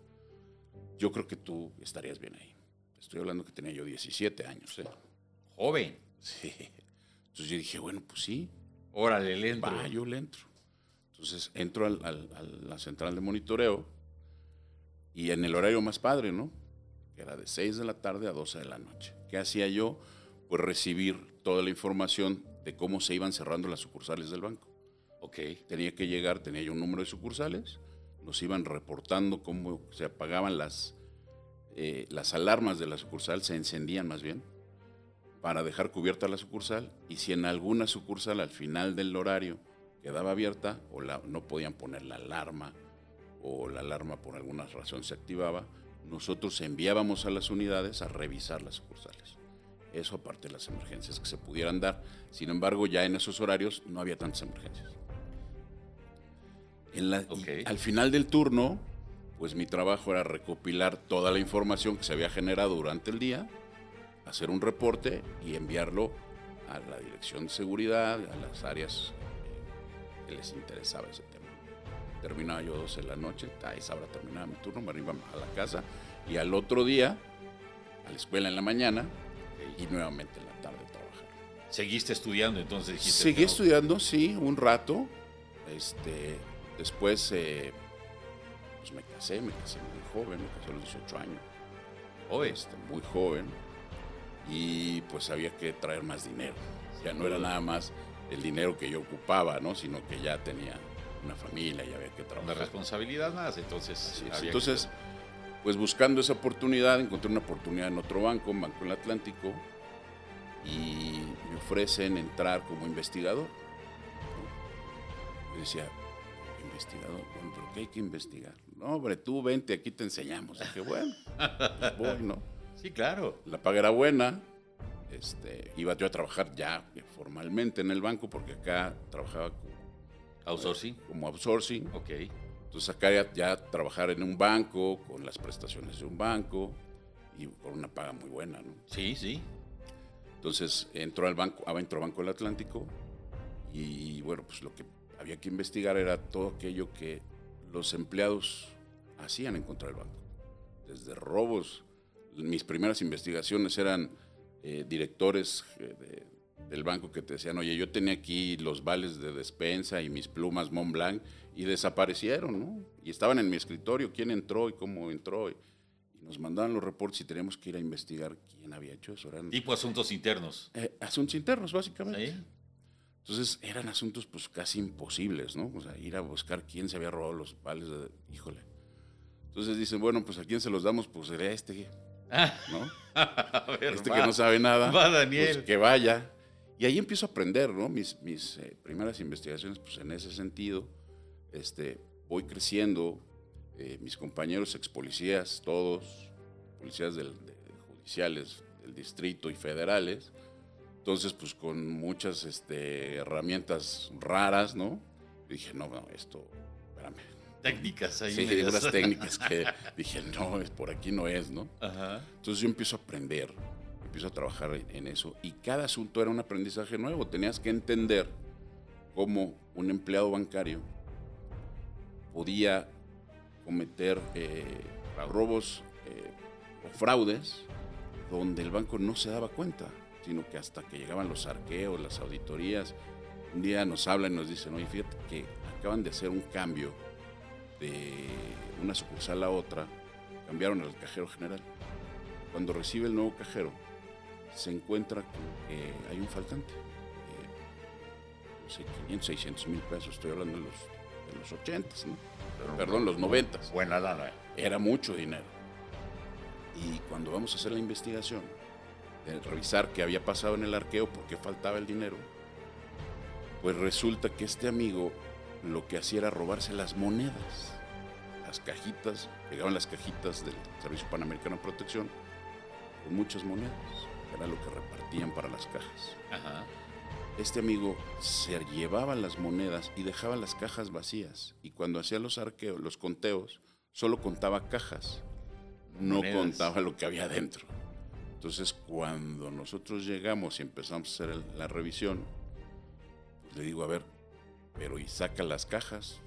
Yo creo que tú estarías bien ahí. Estoy hablando que tenía yo 17 años. ¿eh?
Joven.
Sí. Entonces yo dije, bueno, pues sí,
Órale, le entro.
va, yo le entro. Entonces entro al- al- a la central de monitoreo y en el horario más padre, ¿no? Que era de 6 de la tarde a 12 de la noche. ¿Qué hacía yo? Pues recibir toda la información de cómo se iban cerrando las sucursales del banco.
Ok.
Tenía que llegar, tenía yo un número de sucursales, nos iban reportando cómo se apagaban las, eh, las alarmas de la sucursal, se encendían más bien, para dejar cubierta la sucursal y si en alguna sucursal al final del horario quedaba abierta o la- no podían poner la alarma alarma por alguna razón se activaba, nosotros enviábamos a las unidades a revisar las sucursales. Eso aparte de las emergencias que se pudieran dar. Sin embargo, ya en esos horarios no había tantas emergencias. En la- y
Ok.
al final del turno, pues mi trabajo era recopilar toda la información que se había generado durante el día, hacer un reporte y enviarlo a la dirección de seguridad, a las áreas eh, que les interesaba ese tema. Terminaba yo 12 de la noche, a esa hora terminaba mi turno, me iba a la casa y al otro día a la escuela en la mañana y nuevamente en la tarde a trabajar.
¿Seguiste estudiando entonces?
Seguí
"No".
estudiando, sí, un rato. Este, después eh, pues me casé, me casé muy joven, me casé a los 18 años. Este, muy joven. Y pues había que traer más dinero. Ya no era nada más el dinero que yo ocupaba, ¿no? Sino que ya tenía una familia y había que
Una
trabajar.
responsabilidad más, entonces. Que-
Entonces, pues buscando esa oportunidad, encontré una oportunidad en otro banco, un banco del Atlántico, y me ofrecen entrar como investigador. Yo decía, investigador, bueno, pero ¿qué hay que investigar? No, hombre, tú vente, aquí te enseñamos. Dije, bueno, pues voy, ¿no?
Sí, claro.
La paga era buena. Este, iba yo a trabajar ya formalmente en el banco porque acá trabajaba como,
Outsourcing.
como outsourcing.
Ok.
Entonces acá ya, ya trabajar en un banco, con las prestaciones de un banco y con una paga muy buena, ¿no?
Sí, sí.
Entonces entró al banco, ah, entró al Banco del Atlántico y bueno, pues lo que había que investigar era todo aquello que los empleados hacían en contra del banco. Desde robos, mis primeras investigaciones eran eh, directores eh, de- del banco que te decían, oye, yo tenía aquí los vales de despensa y mis plumas Montblanc y desaparecieron, ¿no? Y estaban en mi escritorio, quién entró y cómo entró. Y, y nos mandaban los reportes y teníamos que ir a investigar quién había hecho eso. Eran,
Tipo asuntos internos.
eh, asuntos internos, básicamente.
¿Sí?
Entonces eran asuntos pues casi imposibles, ¿no? O sea, ir a buscar quién se había robado los vales de... Híjole. Entonces dicen, bueno, pues a quién se los damos, pues sería este, ¿no?
A ver,
Este
va.
que no sabe nada.
Va, Daniel.
pues, que vaya. Y ahí empiezo a aprender, ¿no? Mis, mis eh, primeras investigaciones, pues en ese sentido, este, voy creciendo. eh, mis compañeros ex policías, todos, policías del- de- judiciales del distrito y federales, entonces, pues con muchas este, herramientas raras, ¿no? Dije, no, no, esto, espérame.
Técnicas ahí.
Sí,
medias.
unas técnicas que dije, no, es por aquí no es, ¿no?
Ajá.
Entonces yo empiezo a aprender, empiezo a trabajar en- en eso y cada asunto era un aprendizaje nuevo. Tenías que entender cómo un empleado bancario podía cometer eh, robos eh, o fraudes donde el banco no se daba cuenta, sino que hasta que llegaban los arqueos, las auditorías, un día nos hablan y nos dicen, oye, fíjate que acaban de hacer un cambio de una sucursal a otra, cambiaron al cajero general. Cuando recibe el nuevo cajero, se encuentra con que hay un faltante. eh, no sé, 500, 600 mil pesos, estoy hablando de los, de los 80, ¿no? Perdón, los 90.
Buena lana.
Era mucho dinero. Y cuando vamos a hacer la investigación, de revisar qué había pasado en el arqueo, por qué faltaba el dinero, pues resulta que este amigo lo que hacía era robarse las monedas, las cajitas, llegaban las cajitas del Servicio Panamericano de Protección con muchas monedas, que era lo que repartían para las cajas.
Ajá.
Este amigo se llevaba las monedas y dejaba las cajas vacías. Y cuando hacía los arqueos, los conteos, solo contaba cajas, no
Monedas.
contaba lo que había dentro. Entonces, cuando nosotros llegamos y empezamos a hacer la revisión, pues le digo, a ver, pero y saca las cajas,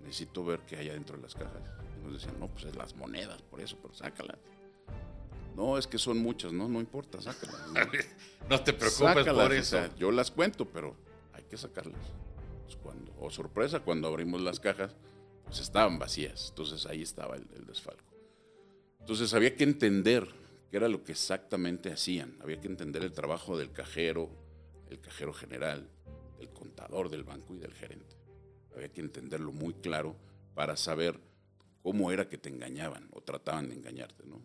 necesito ver qué hay adentro de las cajas. Y nos decían, no, pues es las monedas, por eso, pero sácalas. No, es que son muchas, no, no importa, sácalas. ¿no?
No te preocupes
Sácalas,
por
o
eso.
sea, yo las cuento, pero hay que sacarlas. Pues cuando, o sorpresa, cuando abrimos las cajas, pues estaban vacías. Entonces ahí estaba el, el desfalco. Entonces había que entender qué era lo que exactamente hacían. Había que entender el trabajo del cajero, el cajero general, del contador del banco y del gerente. Había que entenderlo muy claro para saber cómo era que te engañaban o trataban de engañarte, ¿no?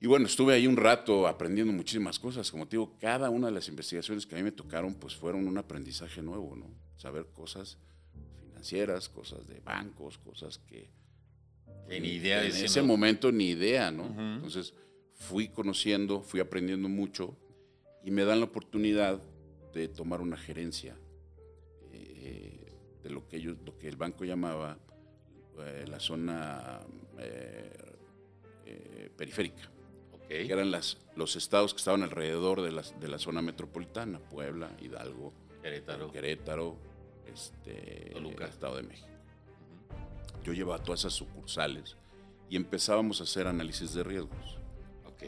Y bueno, estuve ahí un rato aprendiendo muchísimas cosas. Como te digo, cada una de las investigaciones que a mí me tocaron, pues fueron un aprendizaje nuevo, ¿no? Saber cosas financieras, cosas de bancos, cosas que...
Que ni idea
En ese momento ni idea, ¿no?
Ujú.
Entonces fui conociendo, fui aprendiendo mucho y me dan la oportunidad de tomar una gerencia eh, de lo que ellos, lo que el banco llamaba eh, la zona eh, eh, periférica,
Ok.
que eran las, los estados que estaban alrededor de, las, de la zona metropolitana, Puebla, Hidalgo,
Querétaro.
Querétaro, este,
Toluca.
Estado de México. Yo llevaba todas esas sucursales y empezábamos a hacer análisis de riesgos.
Ok.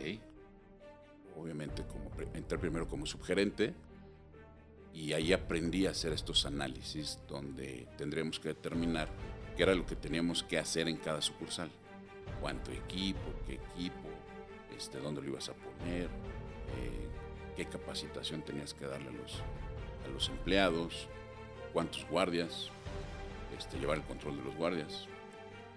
Obviamente, como, entré primero como subgerente y ahí aprendí a hacer estos análisis donde tendríamos que determinar qué era lo que teníamos que hacer en cada sucursal. Cuánto equipo, qué equipo, este, dónde lo ibas a poner, eh, qué capacitación tenías que darle a los, a los empleados, cuántos guardias, este, llevar el control de los guardias.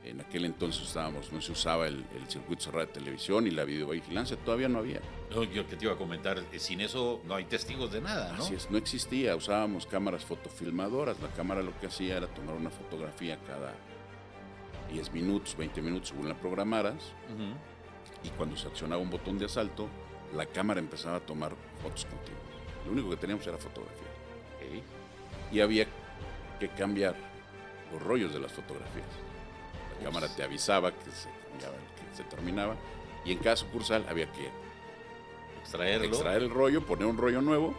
En aquel entonces estábamos, no se usaba el, el circuito cerrado de televisión y la videovigilancia, todavía no había.
No, yo que te iba a comentar, eh, sin eso no hay testigos de nada, ¿no?
Así es, no existía, usábamos cámaras fotofilmadoras. La cámara lo que hacía era tomar una fotografía cada 10 minutos, 20 minutos, según la programaras, y cuando se accionaba un botón de asalto, la cámara empezaba a tomar fotos continuas. Lo único que teníamos era fotografía. Y había que cambiar los rollos de las fotografías. La cámara te avisaba que se, que se terminaba, y en cada sucursal había que
Extraerlo.
extraer el rollo, poner un rollo nuevo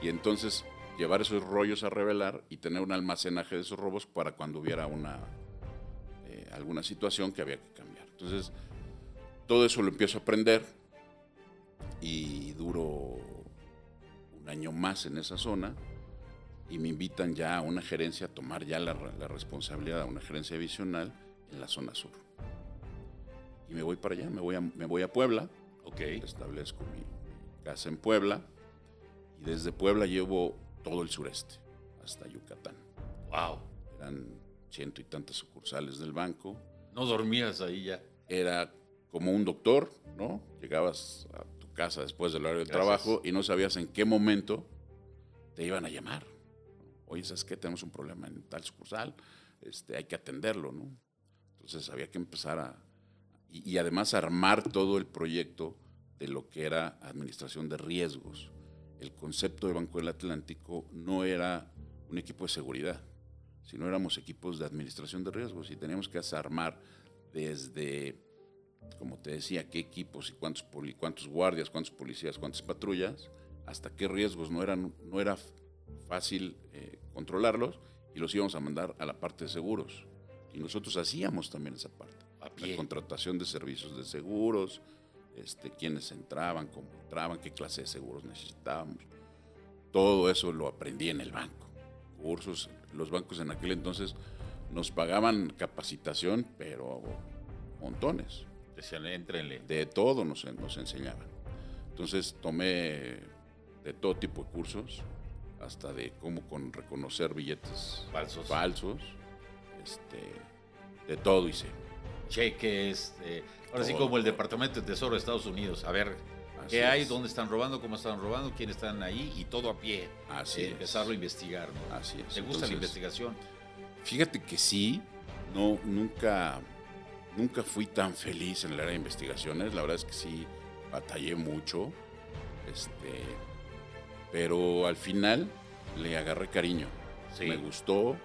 y entonces llevar esos rollos a revelar y tener un almacenaje de esos robos para cuando hubiera una eh, alguna situación que había que cambiar. Entonces, todo eso lo empiezo a aprender y duro un año más en esa zona y me invitan ya a una gerencia a tomar ya la, la responsabilidad, a una gerencia divisional en la zona sur. Y me voy para allá, me voy a, me voy a Puebla,
Ok.
establezco mi, casa en Puebla y desde Puebla llevo todo el sureste hasta Yucatán.
Wow.
Eran ciento y tantas sucursales del banco.
No dormías ahí ya.
Era como un doctor, ¿no? Llegabas a tu casa después del horario del
Gracias.
trabajo y no sabías en qué momento te iban a llamar. Oye, ¿sabes qué? Tenemos un problema en tal sucursal, este, hay que atenderlo, ¿no? Entonces había que empezar a... Y, además armar todo el proyecto de lo que era administración de riesgos. El concepto de Banco del Atlántico no era un equipo de seguridad, sino éramos equipos de administración de riesgos y teníamos que armar desde, como te decía, qué equipos y cuántos, cuántos guardias, cuántos policías, cuántas patrullas, hasta qué riesgos no, eran, no era fácil eh, controlarlos y los íbamos a mandar a la parte de seguros. Y nosotros hacíamos también esa parte.
A
La contratación de servicios de seguros, este, quiénes entraban, cómo entraban, qué clase de seguros necesitábamos. Todo eso lo aprendí en el banco. Cursos, los bancos en aquel entonces nos pagaban capacitación, pero montones.
Decían, éntrenle.
De todo nos, nos enseñaban. Entonces tomé de todo tipo de cursos, hasta de cómo con reconocer billetes
Falsos.
falsos, este, de todo hice.
Cheques. eh, ahora sí, como el. Departamento de Tesoro de Estados Unidos. A ver,
Así
¿qué hay?
es.
¿Dónde están robando? ¿Cómo están robando? ¿Quiénes están ahí? Y todo a pie.
Así
Eh,
es.
Empezarlo a investigar, ¿no?
Así es.
¿Te gusta la investigación?
Fíjate que sí, no, nunca, nunca fui tan feliz en el área de investigaciones. La verdad es que sí, batallé mucho. Este, pero al final le agarré cariño.
Sí.
Me gustó.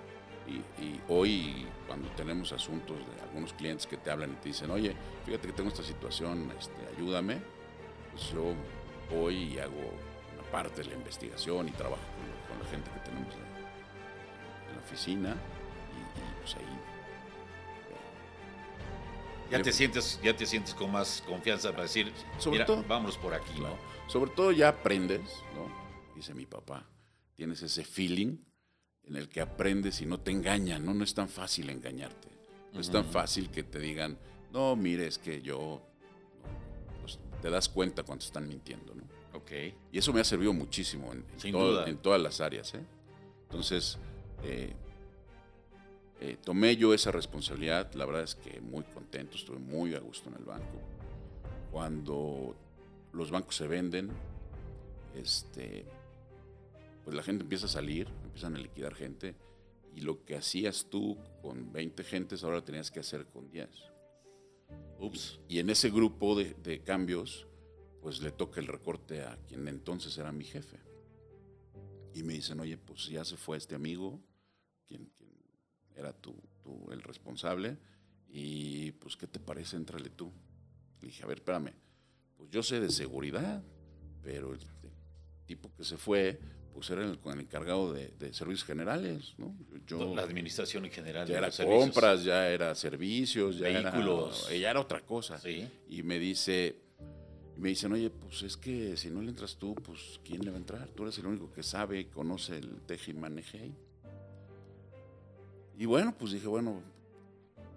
Y, y hoy, cuando tenemos asuntos de algunos clientes que te hablan y te dicen, oye, fíjate que tengo esta situación, este, ayúdame, pues yo voy y hago una parte de la investigación y trabajo con, con la gente que tenemos en, en la oficina y, y, pues ahí
Ya
Le-
te sientes, ya te sientes con más confianza para decir,
Sobre
mira,
todo-
vámonos por aquí,
Claro.
¿no?
Sobre todo ya aprendes, ¿no? Dice mi papá, tienes ese feeling en el que aprendes y no te engañan, ¿no? No es tan fácil engañarte. No es tan fácil que te digan, no, mire, es que yo... no". Pues, te das cuenta cuando están mintiendo, ¿no?
Ok.
Y eso me ha servido muchísimo en, en todo- en todas las áreas. ¿eh? Entonces, eh, eh, tomé yo esa responsabilidad. La verdad es que muy contento, estuve muy a gusto en el banco. Cuando los bancos se venden, este, pues la gente empieza a salir, empiezan a liquidar gente y lo que hacías tú con 20 gentes ahora tenías que hacer con 10.
Ups.
Y en ese grupo de, cambios, pues le toca el recorte a quien entonces era mi jefe. Y me dicen, oye, pues ya se fue este amigo, quien, era tú, tú el responsable, y pues, ¿qué te parece? Entrale tú. Le dije, a ver, espérame, pues yo sé de seguridad, pero el tipo que se fue, pues era el, el encargado de, de servicios generales, ¿no? Yo,
la administración en general.
ya era compras, ya era servicios, ya
Vehículos.
era, ya era otra cosa.
Sí.
Y me dice, me dicen, oye, pues es que si no le entras tú, pues ¿quién le va a entrar? Tú eres el único que sabe, conoce el teje y maneje ahí. Y bueno, pues dije, bueno,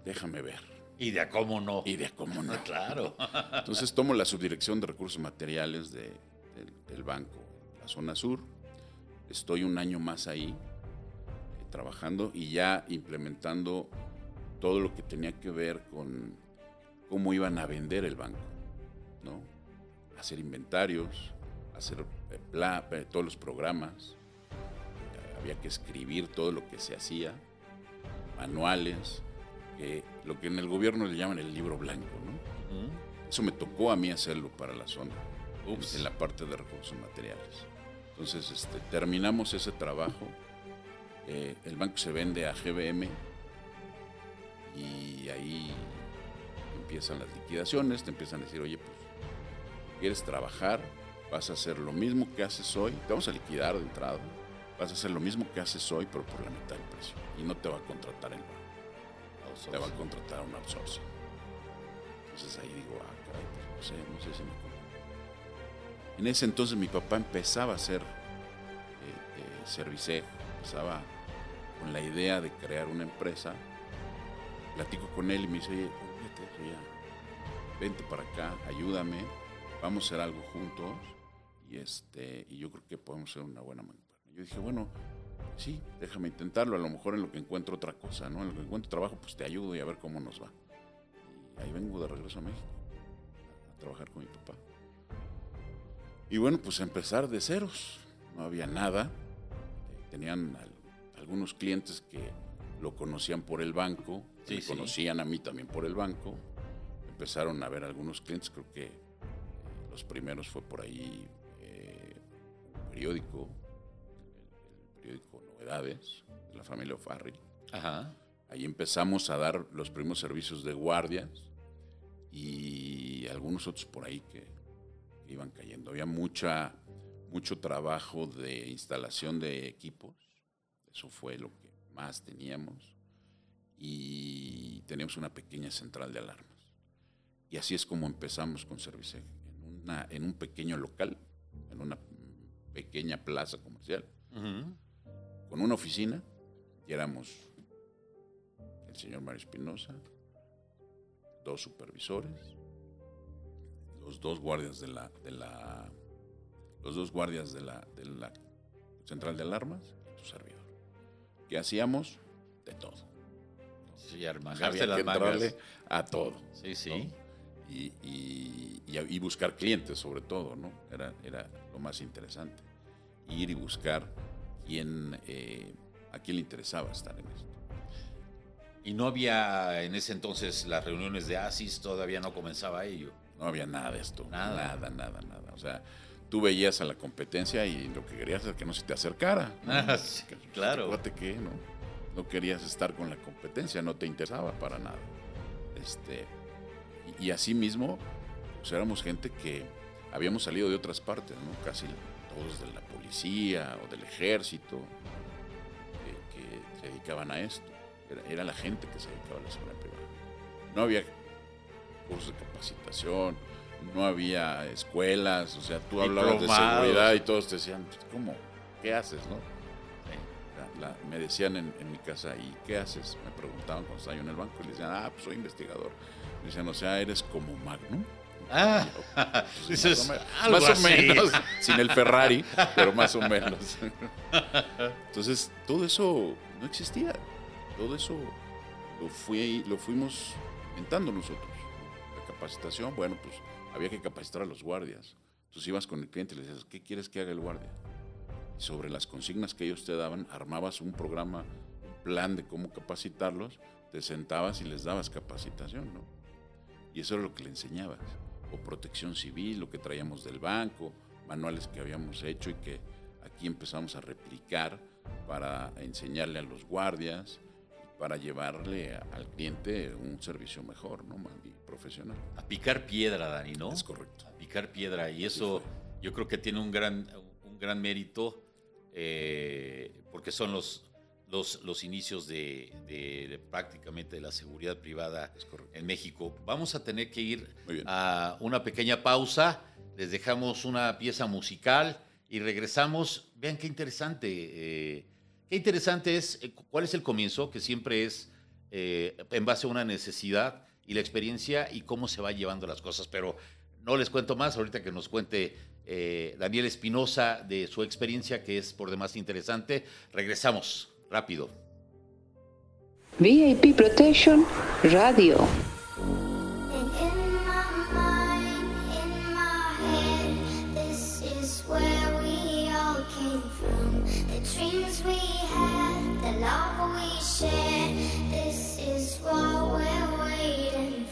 déjame ver.
Y de a cómo no.
Y de a cómo no.
Claro.
Entonces tomo la subdirección de recursos materiales de- del, del banco, la zona sur. Estoy un año más ahí eh, trabajando y ya implementando todo lo que tenía que ver con cómo iban a vender el banco, ¿no? Hacer inventarios, hacer eh, todos los programas, eh, había que escribir todo lo que se hacía, manuales, que lo que en el gobierno le llaman el libro blanco. Eso me tocó a mí hacerlo para la zona,
Ups.
en la parte de recursos materiales. Entonces, este, terminamos ese trabajo. eh, el banco se vende a GBM y ahí empiezan las liquidaciones, te empiezan a decir, oye, pues, ¿quieres trabajar? Vas a hacer lo mismo que haces hoy, te vamos a liquidar de entrada, vas a hacer lo mismo que haces hoy, pero por la mitad del precio. Y no te va a contratar el banco, te va a contratar un outsourcing. Entonces ahí digo, ah, caray, pues no sé, no sé si me. En ese entonces mi papá empezaba a hacer eh, eh, empezaba con la idea de crear una empresa. Platico con él y me dice, oye, eso ya. Vente para acá, ayúdame, vamos a hacer algo juntos y, este, y yo creo que podemos ser una buena mancuerna. Yo dije, bueno, sí, déjame intentarlo, a lo mejor en lo que encuentro otra cosa, ¿no? En lo que encuentro trabajo, pues te ayudo y a ver cómo nos va. Y ahí vengo de regreso a México, a trabajar con mi papá. Y bueno, pues empezar de ceros. No había nada. Tenían al- algunos clientes que lo conocían por el banco,
Sí,
me
sí.
conocían a mí también por el banco. Empezaron a ver algunos clientes, creo que eh, los primeros fue por ahí eh, un periódico, el, el periódico Novedades, de la familia O'Farrill.
Ajá.
Ahí empezamos a dar los primeros servicios de guardias y algunos otros por ahí que iban cayendo. Había mucha, mucho trabajo de instalación de equipos, eso fue lo que más teníamos, y teníamos una pequeña central de alarmas. Y así es como empezamos con Serviceg, en, una, en un pequeño local, en una pequeña plaza comercial, con una oficina, y éramos el señor Mario Espinosa, dos supervisores, los dos guardias de la, de la los dos guardias de la, de la central de alarmas y tu servidor. ¿Qué hacíamos? De todo.
Sí,
Había que entrarle a todo.
Sí, sí.
¿no? Y, y- y- y buscar clientes sobre todo, ¿no? Era, era lo más interesante. Ir y buscar quién, eh, a quién le interesaba estar en esto.
Y no había en ese entonces las reuniones de ASIS, todavía no comenzaba ello.
No había nada de esto.
Nada.
Nada, nada, nada. O sea, tú veías a la competencia y lo que querías era que no se te acercara.
Ah, sí,
Que, pues,
claro.
acuérdate que no, no querías estar con la competencia, no te interesaba para nada. Este, y, y así mismo, pues éramos gente que habíamos salido de otras partes, ¿no? Casi todos de la policía o del ejército, que, que se dedicaban a esto. Era, era la gente que se dedicaba a la seguridad privada. No había cursos de capacitación, no había escuelas, o sea, tú hablabas de seguridad y todos te decían, pues, ¿cómo? ¿Qué haces, no? La- la- me decían en, en mi casa, ¿y qué haces? Me preguntaban cuando estaba yo en el banco y le decían, ah, pues soy investigador. Me decían, o sea, eres como Magnum.
Ah,
Pues,
dices,
más o, menos,
algo
más o
así.
menos, sin el Ferrari, pero más o menos. Entonces, todo eso no existía. Todo eso lo, fui, lo fuimos inventando nosotros. Bueno, pues había que capacitar a los guardias. Entonces ibas con el cliente y le decías, ¿qué quieres que haga el guardia? Y sobre las consignas que ellos te daban, armabas un programa, un plan de cómo capacitarlos, te sentabas y les dabas capacitación, ¿no? Y eso era lo que le enseñabas. O protección civil, lo que traíamos del banco, manuales que habíamos hecho y que aquí empezamos a replicar para enseñarle a los guardias, para llevarle al cliente un servicio mejor, ¿no? Más profesional.
A picar piedra, Dani, ¿no?
Es correcto.
A picar piedra. Y eso yo creo que tiene un gran, un gran mérito eh, porque son los, los, los inicios de, de- de prácticamente de la seguridad privada en México. Vamos a tener que ir a una pequeña pausa. Les dejamos una pieza musical y regresamos. Vean qué interesante. eh, qué interesante es, eh, cuál es el comienzo, que siempre es eh, en base a una necesidad y la experiencia y cómo se va llevando las cosas. Pero no les cuento más, ahorita que nos cuente eh, Daniel Espinosa de su experiencia, que es por demás interesante. Regresamos rápido.
VIP Protection Radio.
This is where we all came from. The dreams we had, the love we shared. This is what we're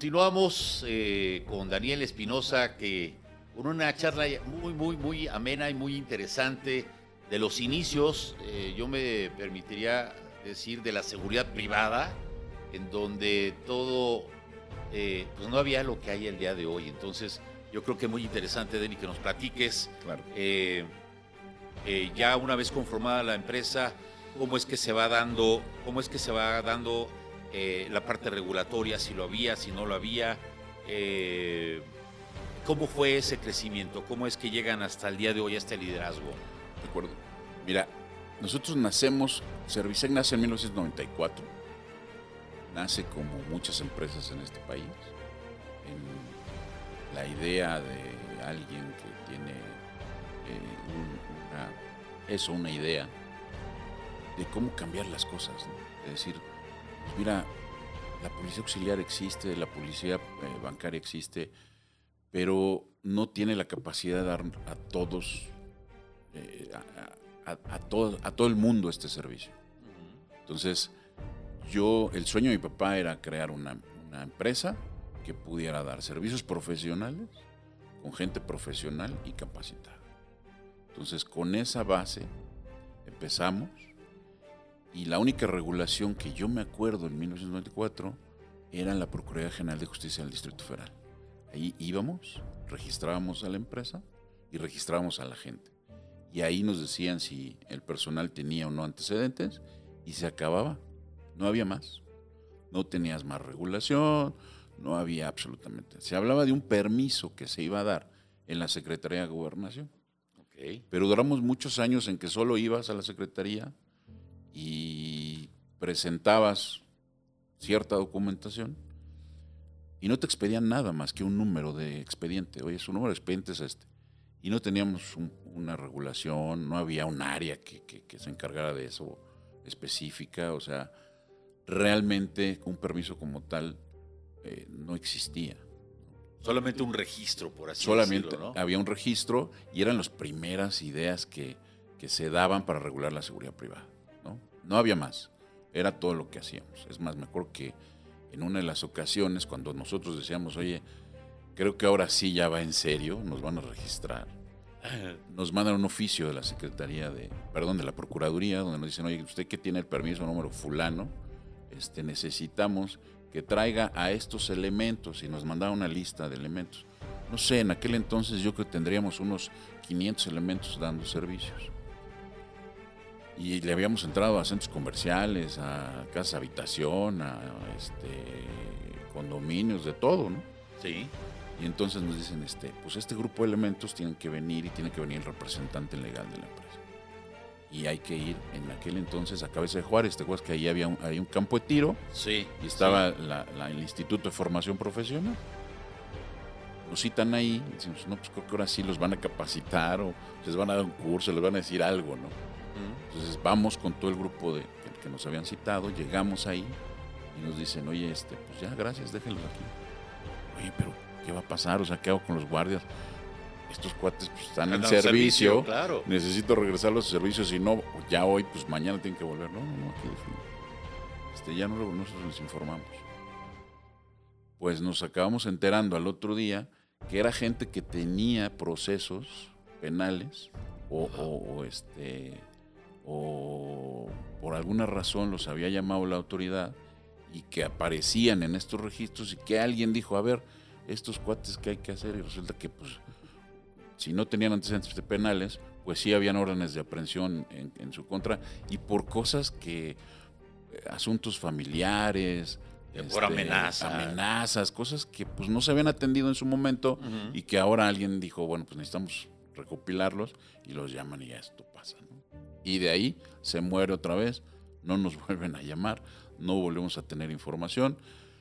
continuamos eh, con Daniel Espinosa, que con una charla muy, muy, muy amena y muy interesante de los inicios, eh, yo me permitiría decir, de la seguridad privada, en donde todo, eh, pues no había lo que hay el día de hoy. Entonces, yo creo que es muy interesante, Dani, que nos platiques, eh, ya una vez conformada la empresa, cómo es que se va dando, cómo es que se va dando eh, la parte regulatoria, si lo había, si no lo había, eh, cómo fue ese crecimiento, cómo es que llegan hasta el día de hoy a este liderazgo.
De acuerdo. Mira, nosotros nacemos, Servicec nace en 1994, nace como muchas empresas en este país, en la idea de alguien que tiene eh, un- una, eso, una idea de cómo cambiar las cosas. Es decir, mira, la policía auxiliar existe, la policía eh, bancaria existe, pero no tiene la capacidad de dar a todos, eh, a todo, a todo el mundo este servicio. Entonces, yo, el sueño de mi papá era crear una, una empresa que pudiera dar servicios profesionales con gente profesional y capacitada. Entonces, con esa base empezamos y la única regulación que yo me acuerdo en 1994 era la Procuraduría General de Justicia del Distrito Federal. Ahí íbamos, registrábamos a la empresa y registrábamos a la gente. Y ahí nos decían si el personal tenía o no antecedentes y se acababa. No había más. No tenías más regulación, no había absolutamente. Se hablaba de un permiso que se iba a dar en la Secretaría de Gobernación. Pero duramos muchos años en que solo ibas a la Secretaría y presentabas cierta documentación y no te expedían nada más que un número de expediente. Oye, su número de expediente es este. Y no teníamos un- una regulación, no había un área que, que- que se encargara de eso específica. O sea, realmente un permiso como tal eh, no existía.
Solamente un registro, por así
Solamente
decirlo, ¿no?
había un registro y eran las primeras ideas que, que se daban para regular la seguridad privada. ¿No? no había más. Era todo lo que hacíamos. Es más, me acuerdo que en una de las ocasiones, cuando nosotros decíamos, oye, creo que ahora sí ya va en serio, nos van a registrar. Nos mandan un oficio de la Secretaría de, perdón, de la Procuraduría, donde nos dicen, oye, usted que tiene el permiso número fulano, este, necesitamos que traiga a estos elementos y nos mandaba una lista de elementos. No sé, en aquel entonces yo creo que tendríamos unos 500 elementos dando servicios. Y le habíamos entrado a centros comerciales, a casas habitación, a este, condominios, de todo, ¿no?
Sí.
Y entonces nos dicen, este, pues este grupo de elementos tienen que venir y tiene que venir el representante legal de la empresa. Y hay que ir en aquel entonces a Cabeza de Juárez, ¿te acuerdas que ahí había un, había un campo de tiro?
Sí.
Y estaba la- la- el Instituto de Formación Profesional. Nos citan ahí, y decimos, no, pues creo que ahora sí los van a capacitar o les van a dar un curso, les van a decir algo, ¿no? Entonces vamos con todo el grupo de, que, que nos habían citado, llegamos ahí y nos dicen, oye, este, pues ya, gracias, déjenlos aquí. Oye, pero ¿qué va a pasar? O sea, ¿qué hago con los guardias? Estos cuates pues, están en servicio,
servicio, claro.
necesito regresar a los servicios y no, ya hoy, pues mañana tienen que volver. No, no, no, aquí. Este, ya no, lo- nosotros les informamos. Pues nos acabamos enterando al otro día que era gente que tenía procesos penales o, o- o, este o por alguna razón los había llamado la autoridad y que aparecían en estos registros y que alguien dijo, a ver, estos cuates que hay que hacer y resulta que pues si no tenían antecedentes penales, pues sí habían órdenes de aprehensión en, en su contra y por cosas que eh, asuntos familiares, este,
por amenaza.
amenazas, cosas que pues no se habían atendido en su momento y que ahora alguien dijo, bueno, pues necesitamos recopilarlos y los llaman y ya esto. Y de ahí se muere otra vez, no nos vuelven a llamar, no volvemos a tener información,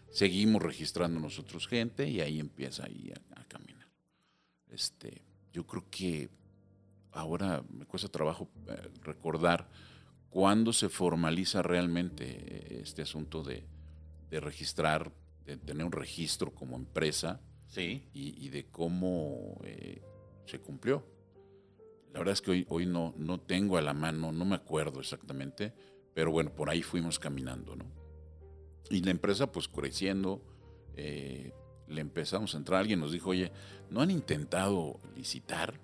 seguimos registrando nosotros gente y ahí empieza ahí a, a caminar. Este, yo creo que ahora me cuesta trabajo eh, recordar cuándo se formaliza realmente eh, este asunto de, de registrar, de tener un registro como empresa
Sí.
y, y de cómo eh, se cumplió. La verdad es que hoy, hoy no, no tengo a la mano, no me acuerdo exactamente, pero bueno, por ahí fuimos caminando, ¿no? Y la empresa pues creciendo, eh, le empezamos a entrar, alguien nos dijo, oye, ¿no han intentado licitar?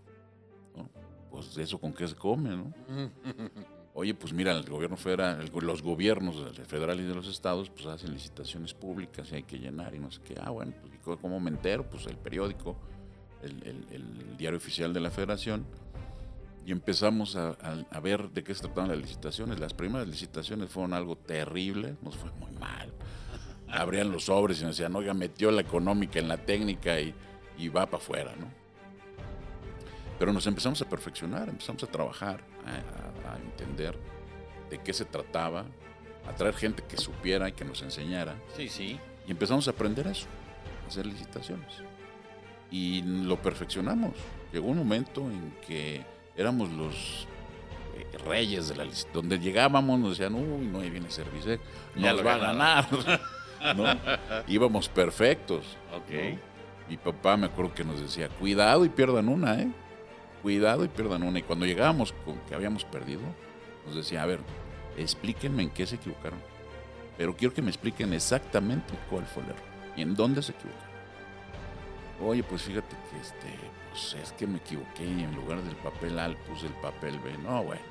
¿No? Pues de eso con qué se come, ¿no? Oye, pues mira, el gobierno federal, el los gobiernos del federal y de los estados, pues hacen licitaciones públicas y hay que llenar y no sé qué. Ah, bueno, pues ¿y co- ¿cómo me entero? Pues el periódico, el, el- el diario oficial de la federación. Y empezamos a, a- a ver de qué se trataban las licitaciones. Las primeras licitaciones fueron algo terrible, nos fue muy mal. Abrían los sobres y nos decían, oiga, metió la económica en la técnica y, y va para afuera, ¿no? Pero nos empezamos a perfeccionar, empezamos a trabajar, a, a- a entender de qué se trataba, a traer gente que supiera y que nos enseñara.
Sí, sí.
Y empezamos a aprender eso, a hacer licitaciones. Y lo perfeccionamos. Llegó un momento en que éramos los eh, reyes de la licitación. Donde llegábamos nos decían, uy, no, ahí viene Servicec, nos va a
ganaba".
ganar. ¿no? Íbamos perfectos.
Ok.
¿no? Mi papá me acuerdo que nos decía, cuidado y pierdan una, ¿eh? Cuidado y pierdan una. Y cuando llegábamos con que habíamos perdido, nos decía, a ver, explíquenme en qué se equivocaron. Pero quiero que me expliquen exactamente cuál fue el error y en dónde se equivocaron. Oye, pues fíjate que este, pues es que me equivoqué y en lugar del papel A puse el papel B. No, bueno,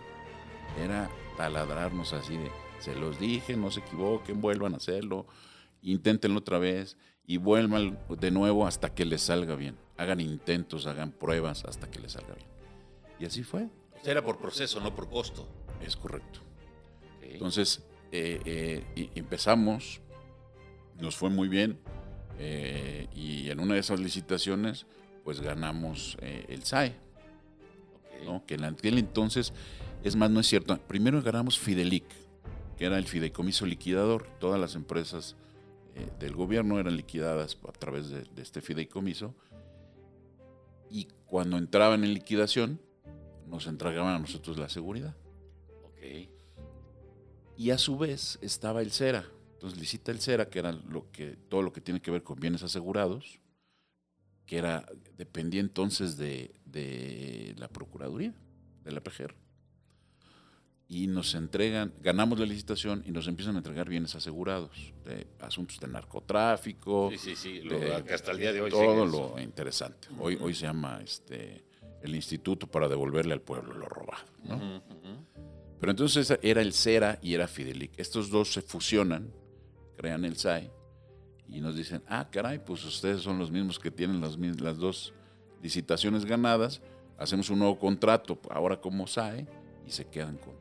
era taladrarnos así de, se los dije, no se equivoquen, vuelvan a hacerlo, inténtenlo otra vez y vuelvan de nuevo hasta que les salga bien. Hagan intentos, hagan pruebas hasta que les salga bien. Y así fue.
Era por proceso, no por costo.
Es correcto. Entonces, eh, eh, empezamos, nos fue muy bien, eh, y en una de esas licitaciones, pues ganamos eh, el SAE, ¿no? que en aquel entonces, es más, no es cierto, primero ganamos Fidelic, que era el fideicomiso liquidador, todas las empresas eh, del gobierno eran liquidadas a través de, de este fideicomiso, y cuando entraban en liquidación, nos entregaban a nosotros la seguridad.
Ok.
Y a su vez estaba el CERA. Entonces licita el CERA, que era lo que, todo lo que tiene que ver con bienes asegurados, que era, dependía entonces de, de la Procuraduría, de la PGR. Y nos entregan, ganamos la licitación y nos empiezan a entregar bienes asegurados, de asuntos de narcotráfico.
Sí, sí, sí, lo
de-
hasta el día de hoy
Todo lo interesante. Hoy, hoy se llama este, el Instituto para devolverle al pueblo lo robado. ¿no?
Ujú, ujú.
Pero entonces era el CERA y era Fidelic. Estos dos se fusionan, crean el SAE y nos dicen, ah, caray, pues ustedes son los mismos que tienen las, las dos licitaciones ganadas, hacemos un nuevo contrato ahora como SAE y se quedan con,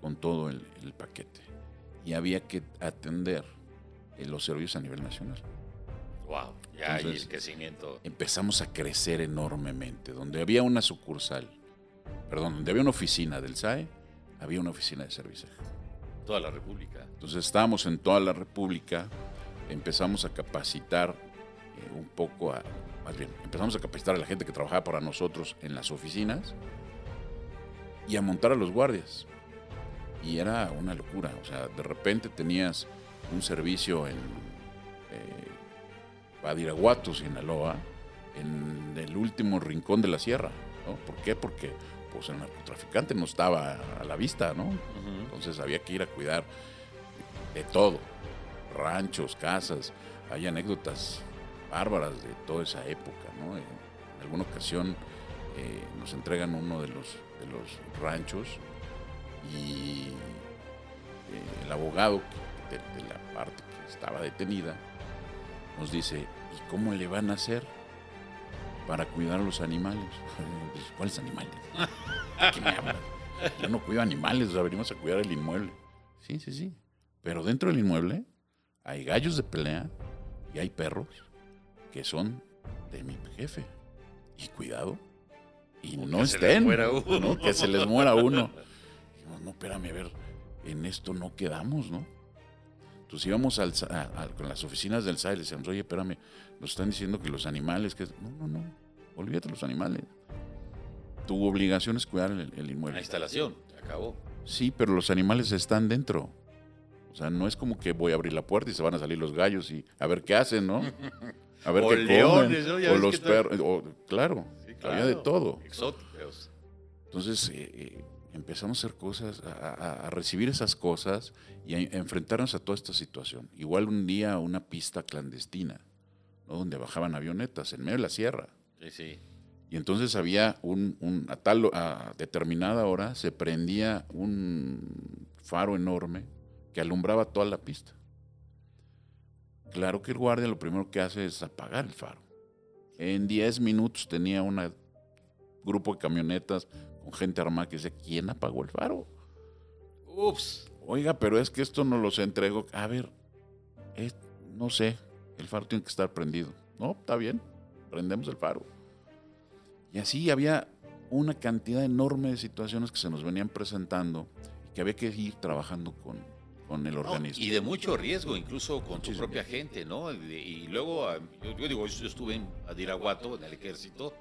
con todo el, el paquete. Y había que atender eh, los servicios a nivel nacional.
Wow, ya hay
Entonces,
el crecimiento.
empezamos a crecer enormemente. Donde había una sucursal, perdón, donde había una oficina del SAE, había una oficina de serviciaje.
Toda la República.
Entonces estábamos en toda la República, empezamos a capacitar eh, un poco, a, más bien, empezamos a capacitar a la gente que trabajaba para nosotros en las oficinas y a montar a los guardias. Y era una locura, o sea, de repente tenías un servicio en eh, Badiraguato, Sinaloa, en el último rincón de la sierra. ¿no? ¿Por qué? Porque pues, el narcotraficante no estaba a la vista, ¿no? Entonces había que ir a cuidar de todo, ranchos, casas. Hay anécdotas bárbaras de toda esa época, ¿no? En alguna ocasión eh, nos entregan uno de los, ranchos y eh, el abogado de, la parte que estaba detenida nos dice, ¿y cómo le van a hacer para cuidar a los animales? ¿Cuáles animales? ¿Qué me? Yo no cuido animales, o sea, venimos a cuidar el inmueble. Sí, sí, sí. Pero dentro del inmueble hay gallos de pelea y hay perros que son de mi jefe. Y cuidado. Y
O
no
que se
estén.
uno.
¿no? Que se les muera uno. Dijimos, no, espérame, a ver, en esto no quedamos, ¿no? Entonces íbamos al, sa- a- a- con las oficinas del SAE y le decíamos, oye, espérame, nos están diciendo que los animales, que... No, no, no, olvídate los animales. Tu obligación es cuidar el, el inmueble.
La instalación, se acabó.
Sí, pero los animales están dentro. O sea, no es como que voy a abrir la puerta y se van a salir los gallos y a ver qué hacen, ¿no? A ver
O
qué
leones,
comen.
¿no?
O los perros. o- claro,
Sí,
había de
claro.
todo.
Exóticos.
Entonces eh, eh, empezamos a hacer cosas, a, a- a recibir esas cosas y a, a enfrentarnos a toda esta situación. Igual un día una pista clandestina, ¿no? donde bajaban avionetas en medio de la sierra.
Sí, sí.
Y entonces había un, un- a tal a determinada hora se prendía un faro enorme que alumbraba toda la pista. Claro que el guardia lo primero que hace es apagar el faro. En 10 minutos tenía un grupo de camionetas con gente armada que decía, ¿quién apagó el faro?
Ups.
Oiga, pero es que esto no los entregó. A ver, es- no sé, el faro tiene que estar prendido. No, está bien, prendemos el faro. Y así había una cantidad enorme de situaciones que se nos venían presentando y que había que ir trabajando con, con el
No,
organismo.
y de mucho riesgo, incluso con tu
Muchísimo.
propia gente, ¿no? Y, luego, ah, yo, yo digo, yo estuve en Adiraguato, en el ejército,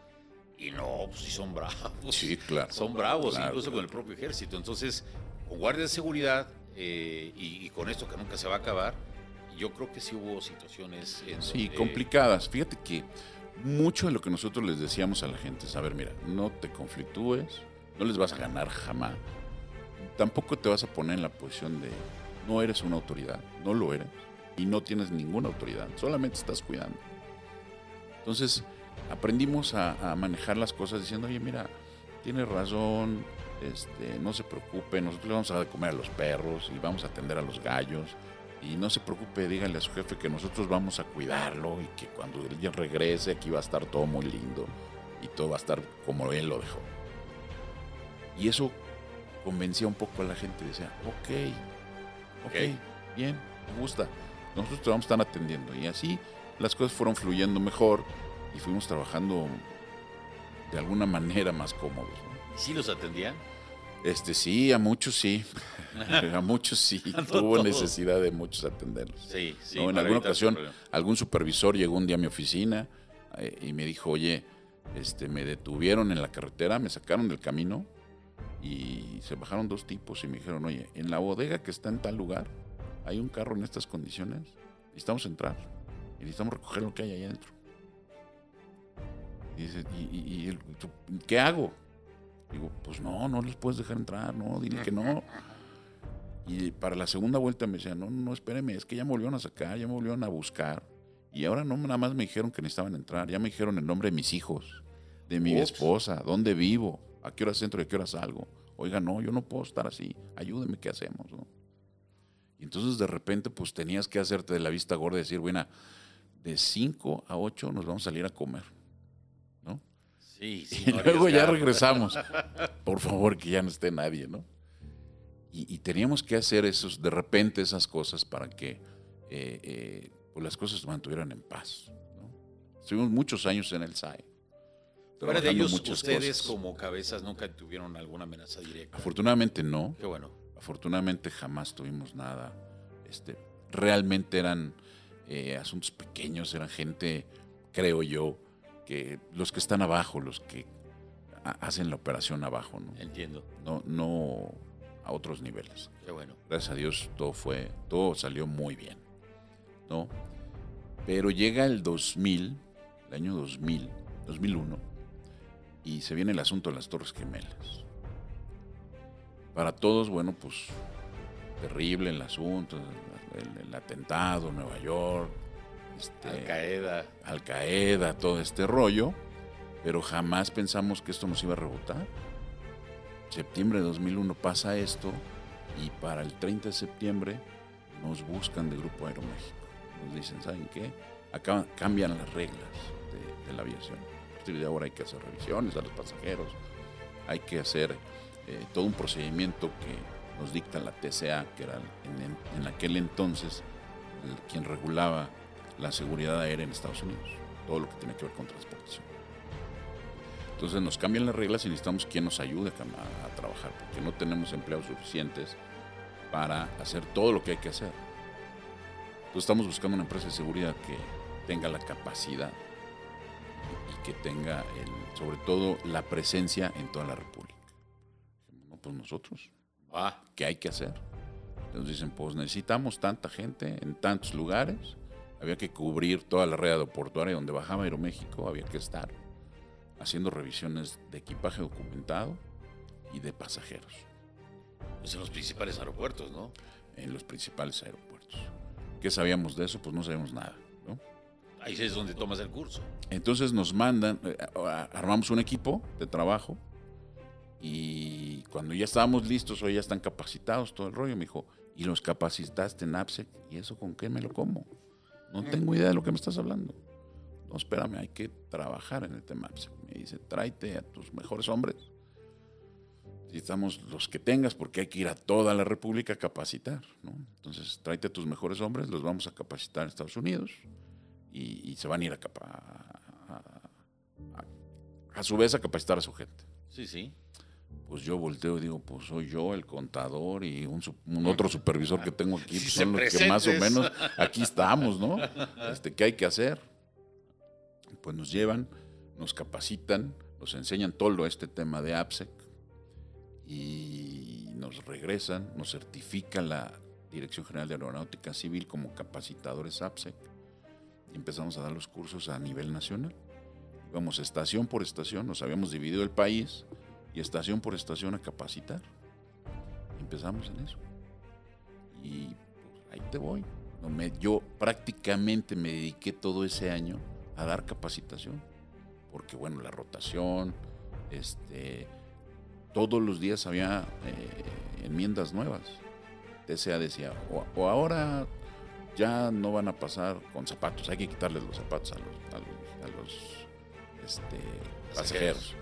y no, pues sí son bravos.
Sí, claro.
Son bravos,
Claro,
incluso con el propio ejército. Entonces, con guardias de seguridad eh, y, y con esto que nunca se va a acabar, yo creo que sí hubo situaciones en
Sí,
donde-
complicadas. Fíjate que mucho de lo que nosotros les decíamos a la gente es, a ver, mira, no te conflictúes, no les vas a ganar jamás. Tampoco te vas a poner en la posición de no eres una autoridad, no lo eres y no tienes ninguna autoridad, solamente estás cuidando. Entonces, aprendimos a, manejar las cosas diciendo, oye, mira, tienes razón, este, no se preocupe, nosotros le vamos a dar de comer a los perros y vamos a atender a los gallos. Y no se preocupe, dígale a su jefe que nosotros vamos a cuidarlo y que cuando él regrese aquí va a estar todo muy lindo y todo va a estar como él lo dejó. Y eso convencía un poco a la gente, decía, ok, ok, bien, me gusta, nosotros te vamos a estar atendiendo. Y así las cosas fueron fluyendo mejor y fuimos trabajando de alguna manera más cómodos. ¿no?
¿Sí los atendían?
Este sí, a muchos sí. a muchos sí.
No
Tuvo
todos.
necesidad de muchos atenderlos.
Sí, sí,
¿no? En alguna ocasión, algún supervisor llegó un día a mi oficina eh, y me dijo, oye, este, me detuvieron en la carretera, me sacaron del camino y se bajaron dos tipos y me dijeron, oye, en la bodega que está en tal lugar, hay un carro en estas condiciones, necesitamos entrar y necesitamos recoger lo que hay ahí adentro. Y dice, ¿y, y- qué hago? Digo, pues no, no los puedes dejar entrar, no, dile que no. Y para la segunda vuelta me decían, no, no, espéreme, es que ya me volvieron a sacar, ya me volvieron a buscar. Y ahora no nada más me dijeron que necesitaban entrar, ya me dijeron el nombre de mis hijos, de mi
Ups.
esposa, dónde vivo, a qué hora entro y a qué hora salgo. Oiga, no, yo no puedo estar así, ayúdeme, ¿qué hacemos? no? Y entonces de repente pues tenías que hacerte de la vista gorda y decir, bueno, de 5 a 8 nos vamos a salir a comer. ¿no?
Sí, sí.
Y
no
luego ya regresamos. Por favor, que ya no esté nadie, ¿no? Y, y teníamos que hacer esos, de repente esas cosas para que eh, eh, pues las cosas se mantuvieran en paz. ¿no? Estuvimos muchos años en el SAE.
Fuera de ellos, ustedes
cosas.
como cabezas nunca tuvieron alguna amenaza directa.
Afortunadamente no.
Qué bueno.
Afortunadamente jamás tuvimos nada. Este, realmente eran eh, asuntos pequeños, eran gente, creo yo, que los que están abajo, los que ha- hacen la operación abajo, ¿no?
Entiendo.
No, no a otros niveles.
Qué bueno.
Gracias a Dios todo fue, todo salió muy bien, ¿no? Pero llega el 2000, el año 2000, 2001, y se viene el asunto de las Torres Gemelas. Para todos, bueno, pues terrible el asunto, el, el atentado, Nueva York, este,
Al Qaeda.
Al Qaeda, todo este rollo, pero jamás pensamos que esto nos iba a rebotar. Septiembre de 2001 pasa esto y para el 30 de septiembre nos buscan de Grupo Aeroméxico. Nos dicen, ¿saben qué? Acá cambian las reglas de, de la aviación. Partir de ahora hay que hacer revisiones a los pasajeros, hay que hacer eh, todo un procedimiento que nos dicta la TCA, que era en, en- aquel entonces el- quien regulaba la seguridad aérea en Estados Unidos, todo lo que tiene que ver con transportación. Entonces nos cambian las reglas y necesitamos quien nos ayude a, a- trabajar, porque no tenemos empleados suficientes para hacer todo lo que hay que hacer. Entonces estamos buscando una empresa de seguridad que tenga la capacidad que tenga, el, sobre todo, la presencia en toda la República. No, pues nosotros.
Ah,
¿Qué hay que hacer? Entonces dicen, pues necesitamos tanta gente en tantos lugares. Había que cubrir toda la red aeroportuaria donde bajaba Aeroméxico, había que estar haciendo revisiones de equipaje documentado y de pasajeros
pues en los principales aeropuertos, ¿no?
en los principales aeropuertos. ¿Qué sabíamos de eso? Pues no sabemos nada.
Ahí es donde tomas el curso.
Entonces nos mandan, eh, armamos un equipo de trabajo y cuando ya estábamos listos o ya están capacitados, todo el rollo, me dijo, ¿y los capacitaste en APSEC? ¿Y eso con qué me lo como? No tengo idea de lo que me estás hablando. No, espérame, hay que trabajar en el tema APSEC. Me dice, tráete a tus mejores hombres. Necesitamos los que tengas porque hay que ir a toda la República a capacitar. ¿no? Entonces, tráete a tus mejores hombres, los vamos a capacitar en Estados Unidos y, y se van a ir a, a, a- a su vez a capacitar a su gente.
Sí, sí.
Pues yo volteo y digo, pues soy yo el contador y un, otro supervisor que tengo aquí,
Si
pues son los que más o menos aquí estamos, ¿no? Este, ¿Qué hay que hacer? Pues nos llevan, nos capacitan, nos enseñan todo este tema de APSEC y nos regresan, nos certifica la Dirección General de Aeronáutica Civil como capacitadores APSEC empezamos a dar los cursos a nivel nacional. Íbamos estación por estación, nos habíamos dividido el país y estación por estación a capacitar. Empezamos en eso. Y pues, ahí te voy. Yo prácticamente me dediqué todo ese año a dar capacitación. Porque bueno, la rotación, este, todos los días había eh, enmiendas nuevas. TCA decía, o ahora ya no van a pasar con zapatos, hay que quitarles los zapatos a los, a los, a los, este, pasajeros.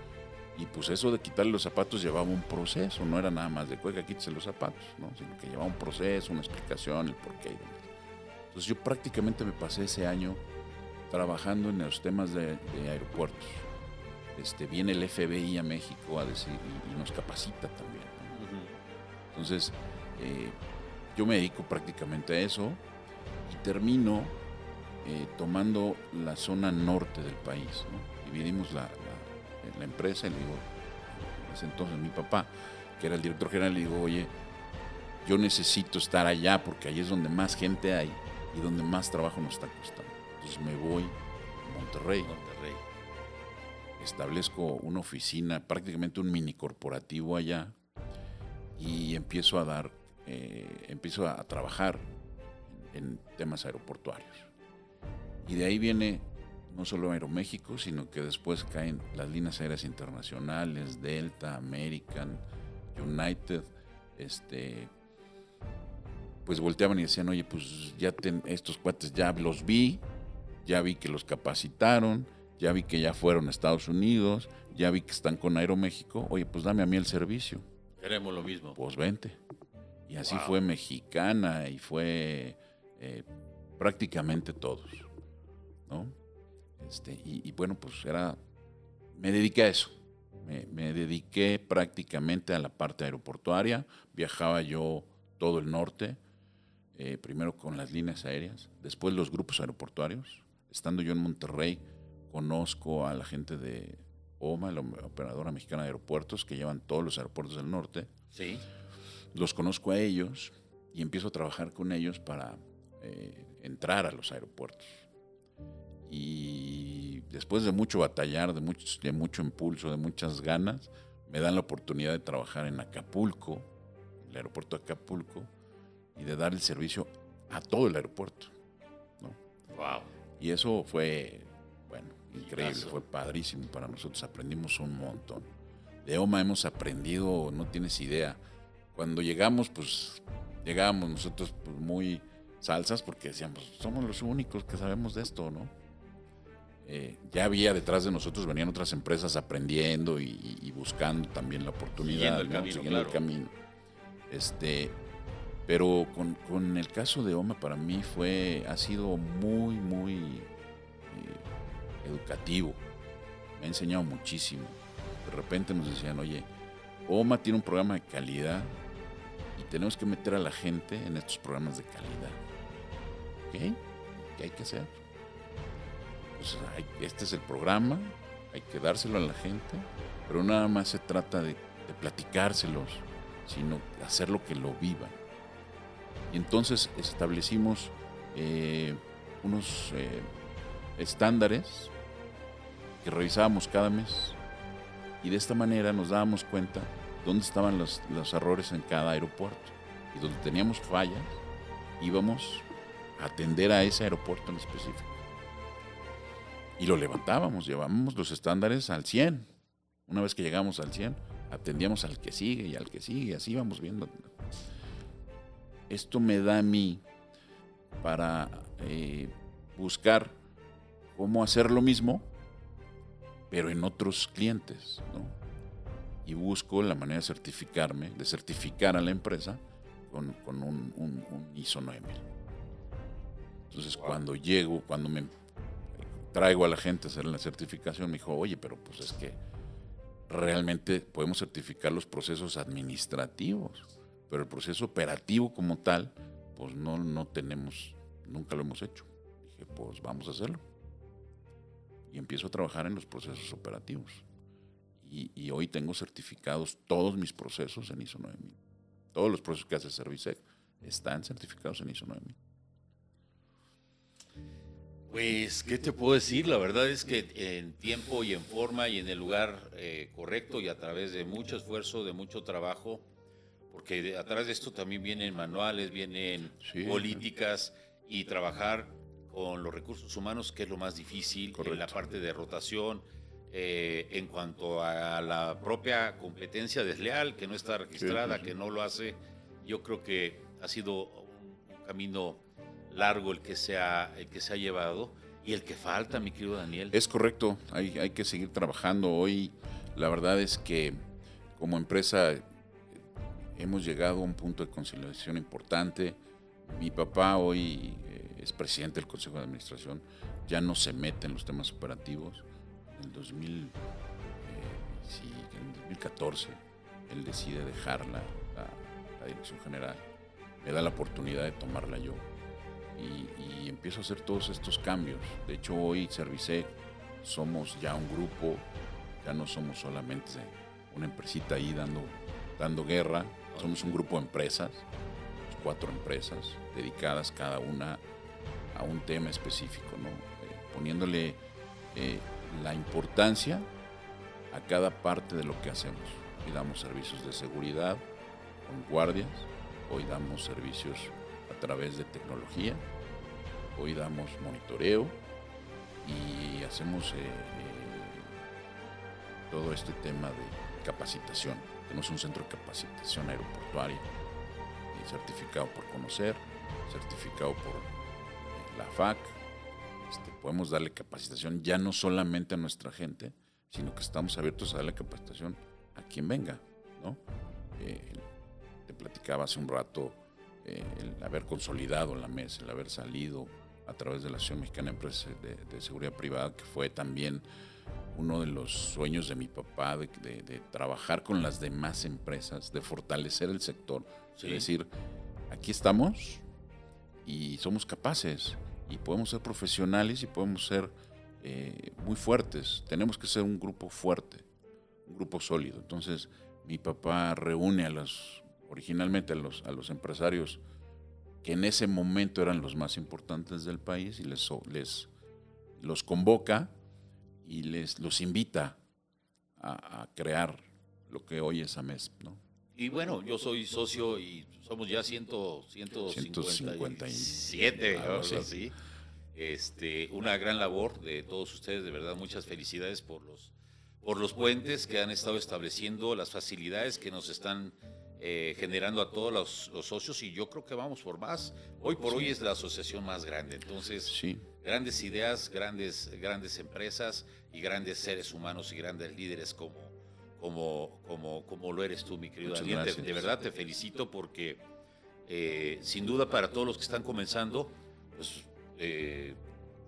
Y pues eso de quitarle los zapatos llevaba un proceso, no era nada más de cuelga, quítese los zapatos, ¿no? sino que llevaba un proceso, una explicación, el porqué y demás. Entonces yo prácticamente me pasé ese año trabajando en los temas de, de aeropuertos. Este, viene el FBI a México a decir, y, y nos capacita también. ¿no? Entonces, eh, yo me dedico prácticamente a eso y termino eh, tomando la zona norte del país. ¿no? Dividimos la, la- la empresa y le digo, en ese entonces mi papá, que era el director general, le digo, oye, yo necesito estar allá porque ahí es donde más gente hay y donde más trabajo nos está costando. Entonces me voy a Monterrey.
Monterrey.
Establezco una oficina, prácticamente un mini corporativo allá y empiezo a dar, eh, empiezo a, a trabajar en, temas aeroportuarios. Y de ahí viene no solo Aeroméxico, sino que después caen las líneas aéreas internacionales, Delta, American, United, este, pues volteaban y decían, oye, pues ya ten- estos cuates ya los vi, ya vi que los capacitaron, ya vi que ya fueron a Estados Unidos, ya vi que están con Aeroméxico, oye, pues dame a mí el servicio.
Queremos lo mismo.
Pues vente. Y así
Wow.
fue mexicana y fue eh, prácticamente todos, ¿no? Este, y, y bueno, pues era, me dediqué a eso. Me, me dediqué prácticamente a la parte aeroportuaria. Viajaba yo todo el norte, eh, primero con las líneas aéreas, después los grupos aeroportuarios. Estando yo en Monterrey, conozco a la gente de OMA, la operadora mexicana de aeropuertos, que llevan todos los aeropuertos del norte.
Sí.
Los conozco a ellos y empiezo a trabajar con ellos para eh, entrar a los aeropuertos. Y después de mucho batallar, de, mucho- de mucho impulso, de muchas ganas, me dan la oportunidad de trabajar en Acapulco, el aeropuerto de Acapulco, y de dar el servicio a todo el aeropuerto. ¿no?
Wow.
Y eso fue, bueno, increíble, fue padrísimo para nosotros, aprendimos un montón. De OMA hemos aprendido, no tienes idea. Cuando llegamos, pues llegábamos nosotros pues, muy salsas porque decíamos, somos los únicos que sabemos de esto, ¿no? Eh, ya había detrás de nosotros, venían otras empresas aprendiendo y, y- y buscando también la oportunidad,
Siguiendo el
¿no?
camino,
Siguiendo el camino. Este, pero con, con el caso de OMA para mí fue, ha sido muy, muy eh, educativo. Me ha enseñado muchísimo. De repente nos decían, oye, OMA tiene un programa de calidad y tenemos que meter a la gente en estos programas de calidad. ¿Ok? ¿Qué hay que hacer? Pues este es el programa, hay que dárselo a la gente, pero nada más se trata de, platicárselos, sino hacerlo que lo vivan. Y entonces establecimos eh, unos eh, estándares que revisábamos cada mes y de esta manera nos dábamos cuenta dónde estaban los, los errores en cada aeropuerto y donde teníamos fallas íbamos atender a ese aeropuerto en específico y lo levantábamos, llevábamos los estándares al 100. Una vez que llegamos al 100, atendíamos al que sigue y al que sigue, así íbamos viendo. Esto me da a mí para eh, buscar cómo hacer lo mismo, pero en otros clientes, ¿no? Y busco la manera de certificarme, de certificar a la empresa con, un ISO 9000. Entonces, cuando llego, cuando me traigo a la gente a hacer la certificación, me dijo, oye, pero pues es que realmente podemos certificar los procesos administrativos, pero el proceso operativo como tal, pues no, no tenemos, nunca lo hemos hecho. Dije, pues vamos a hacerlo. Y empiezo a trabajar en los procesos operativos. Y, hoy tengo certificados todos mis procesos en ISO 9000. Todos los procesos que hace Servicec están certificados en ISO 9000.
Pues, ¿qué te puedo decir? La verdad es que en tiempo y en forma y en el lugar eh, correcto y a través de mucho esfuerzo, de mucho trabajo, porque atrás de esto también vienen manuales, vienen
Sí.
políticas y trabajar con los recursos humanos, que es lo más difícil, en la parte de rotación, eh, en cuanto a la propia competencia desleal, que no está registrada,
sí, sí.
que no lo hace. Yo creo que ha sido un camino largo el que, se ha, el que se ha llevado y el que falta, mi querido Daniel.
Es correcto, hay, hay que seguir trabajando. Hoy la verdad es que como empresa eh, hemos llegado a un punto de conciliación importante. Mi papá hoy eh, es presidente del Consejo de Administración, ya no se mete en los temas operativos. En el 2000, eh, 2014 él decide dejar la- la dirección general. Me da la oportunidad de tomarla yo y, empiezo a hacer todos estos cambios. De hecho, hoy Servicé somos ya un grupo, ya no somos solamente una empresita ahí dando, dando guerra, somos un grupo de empresas, cuatro empresas dedicadas cada una a un tema específico. Eh, poniéndole eh, la importancia a cada parte de lo que hacemos. Hoy damos servicios de seguridad con guardias, hoy damos servicios través de tecnología, hoy damos monitoreo y hacemos eh, eh, todo este tema de capacitación. Tenemos un centro de capacitación aeroportuaria, eh, certificado por conocer, certificado por la FAC. Este, podemos darle capacitación ya no solamente a nuestra gente, sino que estamos abiertos a darle capacitación a quien venga, ¿no? Te platicaba hace un rato eh, el haber consolidado la mesa, el haber salido a través de la Asociación Mexicana de Empresas de, de Seguridad Privada, que fue también uno de los sueños de mi papá, de, de- de trabajar con las demás empresas, de fortalecer el sector.
Sí.
Es decir, aquí estamos y somos capaces y podemos ser profesionales y podemos ser eh, muy fuertes. Tenemos que ser un grupo fuerte, un grupo sólido. Entonces, mi papá reúne a los, originalmente a los, a los empresarios que en ese momento eran los más importantes del país y les, les los convoca y les los invita a, a crear lo que hoy es AMESP, ¿no?
Y bueno, yo soy socio y somos ya 100, 157,
Algo
algo
así.
así. Este, una gran labor de todos ustedes, de verdad, muchas felicidades por los, por los puentes que han estado estableciendo, las facilidades que nos están eh, generando a todos los, los socios y yo creo que vamos por más. Hoy por hoy es la asociación más grande, entonces
Sí,
grandes ideas, grandes, grandes empresas y grandes seres humanos y grandes líderes como, como, como, como lo eres tú, mi querido Daniel. De verdad te felicito porque eh, sin duda para todos los que están comenzando, pues eh,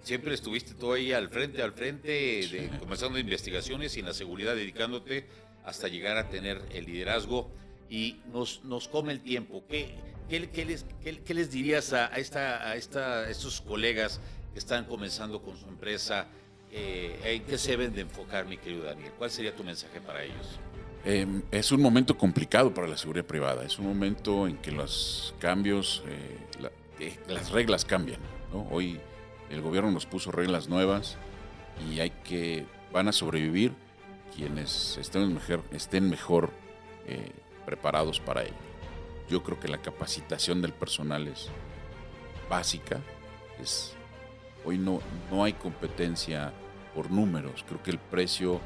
siempre estuviste tú ahí al frente, al frente, de, comenzando investigaciones y en la seguridad dedicándote hasta llegar a tener el liderazgo y nos, nos come el tiempo. ¿Qué, qué, qué les, qué, les dirías a, a esta, a, esta, a estos colegas que están comenzando con su empresa? Eh, ¿En qué se deben de enfocar, mi querido Daniel? ¿Cuál sería tu mensaje para ellos?
Eh, es un momento complicado para la seguridad privada. Es un momento en que los cambios, eh, la- eh, las reglas cambian. ¿no? Hoy el gobierno nos puso reglas nuevas y hay que van a sobrevivir quienes estén mejor, estén mejor eh, preparados para ello. Yo creo que la capacitación del personal es básica. Es, hoy no, no hay competencia por números. Creo que el precio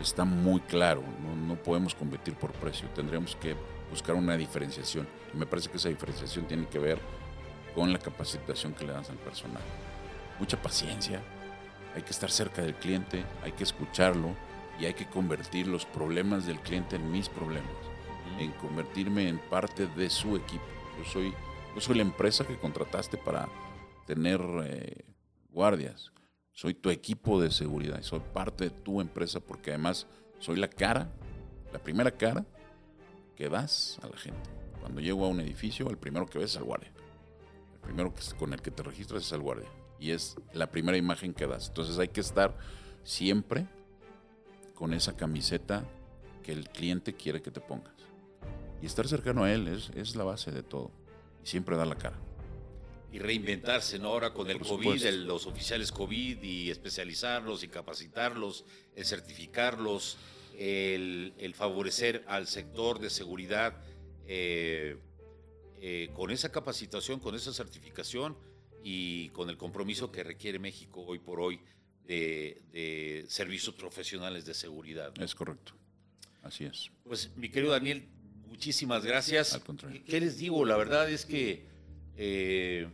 está muy claro. No, no podemos competir por precio. Tendríamos que buscar una diferenciación. Y me parece que esa diferenciación tiene que ver con la capacitación que le das al personal. Mucha paciencia. Hay que estar cerca del cliente, hay que escucharlo y hay que convertir los problemas del cliente en mis problemas, en convertirme en parte de su equipo. Yo soy, yo soy la empresa que contrataste para tener eh, guardias. Soy tu equipo de seguridad soy parte de tu empresa porque además soy la cara, la primera cara que das a la gente. Cuando llego a un edificio, el primero que ves es al guardia. El primero con el que te registras es al guardia. Y es la primera imagen que das. Entonces hay que estar siempre con esa camiseta que el cliente quiere que te pongas. Y estar cercano a él es, es la base de todo. y siempre dar la cara.
Y reinventarse, ¿no? Ahora con el
Por
COVID, el- los oficiales COVID y especializarlos y capacitarlos, el certificarlos, el, el favorecer al sector de seguridad eh, eh, con esa capacitación, con esa certificación y con el compromiso que requiere México hoy por hoy de, de servicios profesionales de seguridad. ¿no?
Es correcto. Así es.
Pues, mi querido Daniel, muchísimas gracias.
Al contrario.
¿Qué les digo? La verdad es que eh,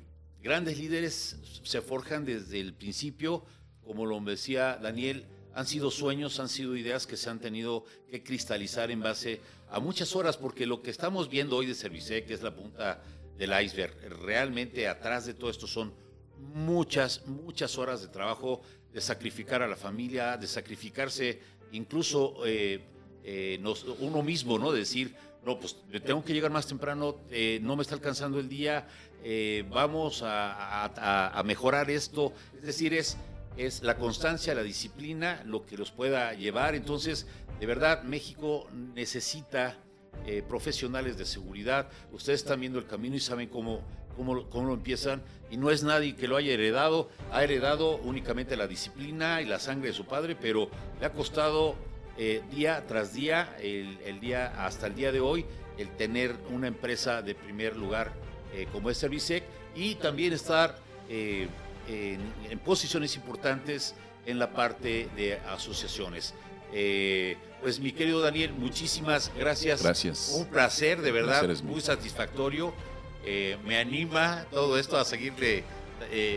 grandes líderes se forjan desde el principio, como lo decía Daniel, han sido sueños, han sido ideas que se han tenido que cristalizar en base a muchas horas, porque lo que estamos viendo hoy de Servicec es la punta del iceberg. Realmente atrás de todo esto son muchas, muchas horas de trabajo, de sacrificar a la familia, de sacrificarse incluso eh, eh, nos- uno mismo, ¿no? De decir, no, pues tengo que llegar más temprano, eh, no me está alcanzando el día, eh, vamos a, mejorar esto. Es decir, es, es la constancia, la disciplina, lo que los pueda llevar. Entonces, de verdad, México necesita eh, profesionales de seguridad. Ustedes están viendo el camino y saben cómo, cómo, cómo lo empiezan. Y no es nadie que lo haya heredado. Ha heredado únicamente la disciplina y la sangre de su padre, pero le ha costado eh, día tras día, el, el día hasta el día de hoy, el tener una empresa de primer lugar eh, como es Servicec y también estar eh, en, en posiciones importantes en la parte de asociaciones. Pues mi querido Daniel, muchísimas gracias.
Gracias.
Un placer, de verdad,
placer
muy satisfactorio. Me anima todo esto a seguirle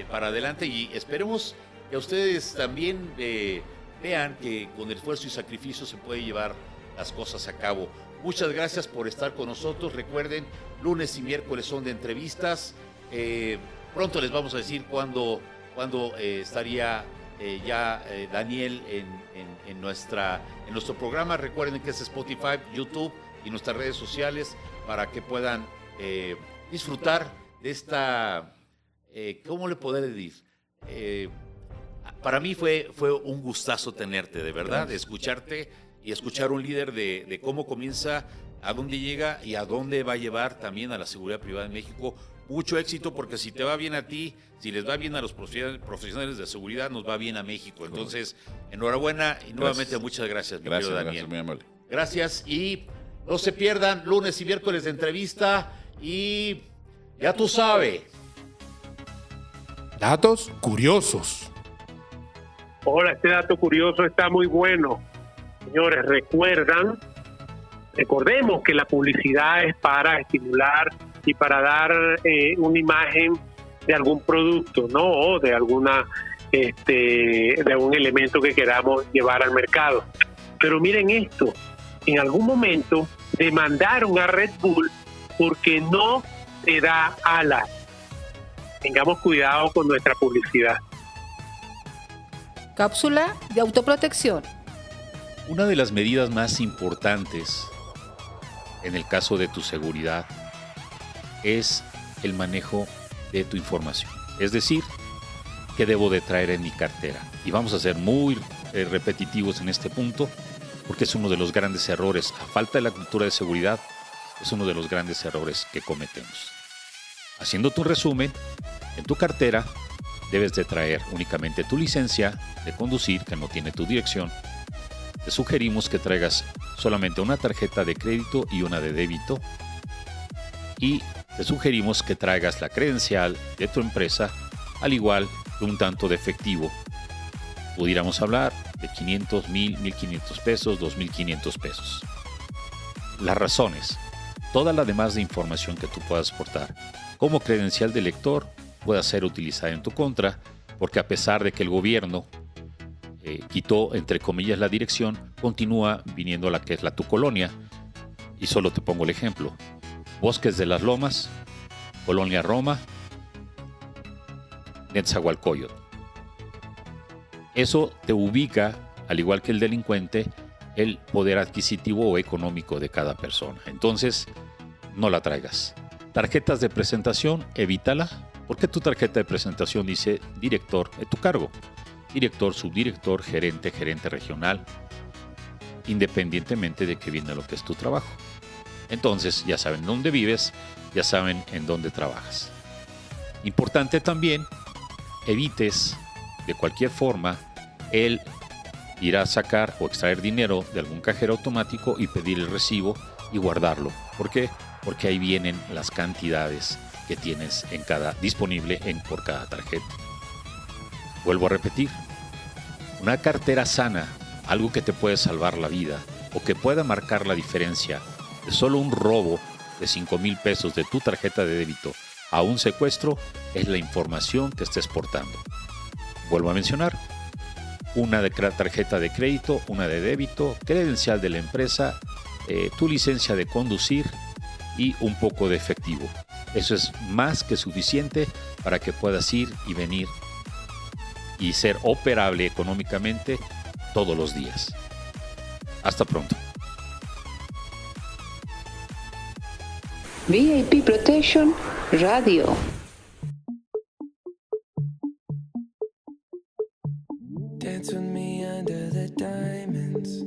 para adelante y esperemos que ustedes también vean que con esfuerzo y sacrificio se puede llevar las cosas a cabo. Muchas gracias por estar con nosotros. Recuerden, lunes y miércoles son de entrevistas. Eh, pronto les vamos a decir cuándo, cuándo, eh, estaría eh, ya Daniel en, en- nuestra, en nuestro programa. Recuerden que es Spotify, YouTube y nuestras redes sociales para que puedan disfrutar de esta, ¿cómo le puedo decir? Para mí fue, fue un gustazo tenerte, de verdad,
Gracias.
escucharte y escuchar un líder de, de cómo comienza, a dónde llega y a dónde va a llevar también a la seguridad privada en México. Mucho éxito porque si te va bien a ti, si les va bien a los profesionales profesionales de seguridad, nos va bien a México. Entonces, enhorabuena y nuevamente muchas gracias, mi
Gracias,
querido
gracias,
Daniel.
muy amable.
Gracias y no se pierdan lunes y miércoles de entrevista y ya tú sabes.
Datos curiosos.
Hola, este dato curioso está muy bueno. Señores, recuerdan, recordemos que la publicidad es para estimular y para dar eh, una imagen de algún producto, ¿no? O de alguna este, de algún elemento que queramos llevar al mercado. Pero miren esto, en algún momento demandaron a Red Bull porque no te da alas. Tengamos cuidado con nuestra publicidad.
Cápsula de autoprotección.
Una de las medidas más importantes en el caso de tu seguridad es el manejo de tu información. Es decir, qué debo de traer en mi cartera. Y vamos a ser muy eh, repetitivos en este punto porque es uno de los grandes errores. A falta de la cultura de seguridad, es uno de los grandes errores que cometemos. Haciendo tu resumen, en tu cartera debes de traer únicamente tu licencia de conducir que no tiene tu dirección. Te sugerimos que traigas solamente una tarjeta de crédito y una de débito. Y te sugerimos que traigas la credencial de tu empresa, al igual que un tanto de efectivo. Pudiéramos hablar de 500, 1000, 1500 pesos, 2500 pesos. Las razones. Toda la demás de información que tú puedas aportar como credencial de lector pueda ser utilizada en tu contra, porque a pesar de que el gobierno eh, quitó, entre comillas, la dirección, continúa viniendo la que es la tu colonia. Y solo te pongo el ejemplo. Bosques de las Lomas, Colonia Roma, Netzahualcoyot. Eso te ubica, al igual que el delincuente, el poder adquisitivo o económico de cada persona. Entonces, no la traigas. Tarjetas de presentación, evítala, porque tu tarjeta de presentación dice director de tu cargo. Director, subdirector, gerente, gerente regional, independientemente de que viene lo que es tu trabajo. Entonces ya saben dónde vives, ya saben en dónde trabajas. Importante también, evites de cualquier forma el ir a sacar o extraer dinero de algún cajero automático y pedir el recibo y guardarlo. ¿Por qué? Porque ahí vienen las cantidades que tienes en cada disponible por cada tarjeta. Vuelvo a repetir. Una cartera sana, algo que te puede salvar la vida o que pueda marcar la diferencia de solo un robo de 5 mil pesos de tu tarjeta de débito a un secuestro es la información que estés portando. Vuelvo a mencionar, una de tarjeta de crédito, una de débito, credencial de la empresa, eh, tu licencia de conducir y un poco de efectivo. Eso es más que suficiente para que puedas ir y venir y ser operable económicamente todos los días. Hasta pronto.
VIP Protection Radio.
Dance with me under the diamonds.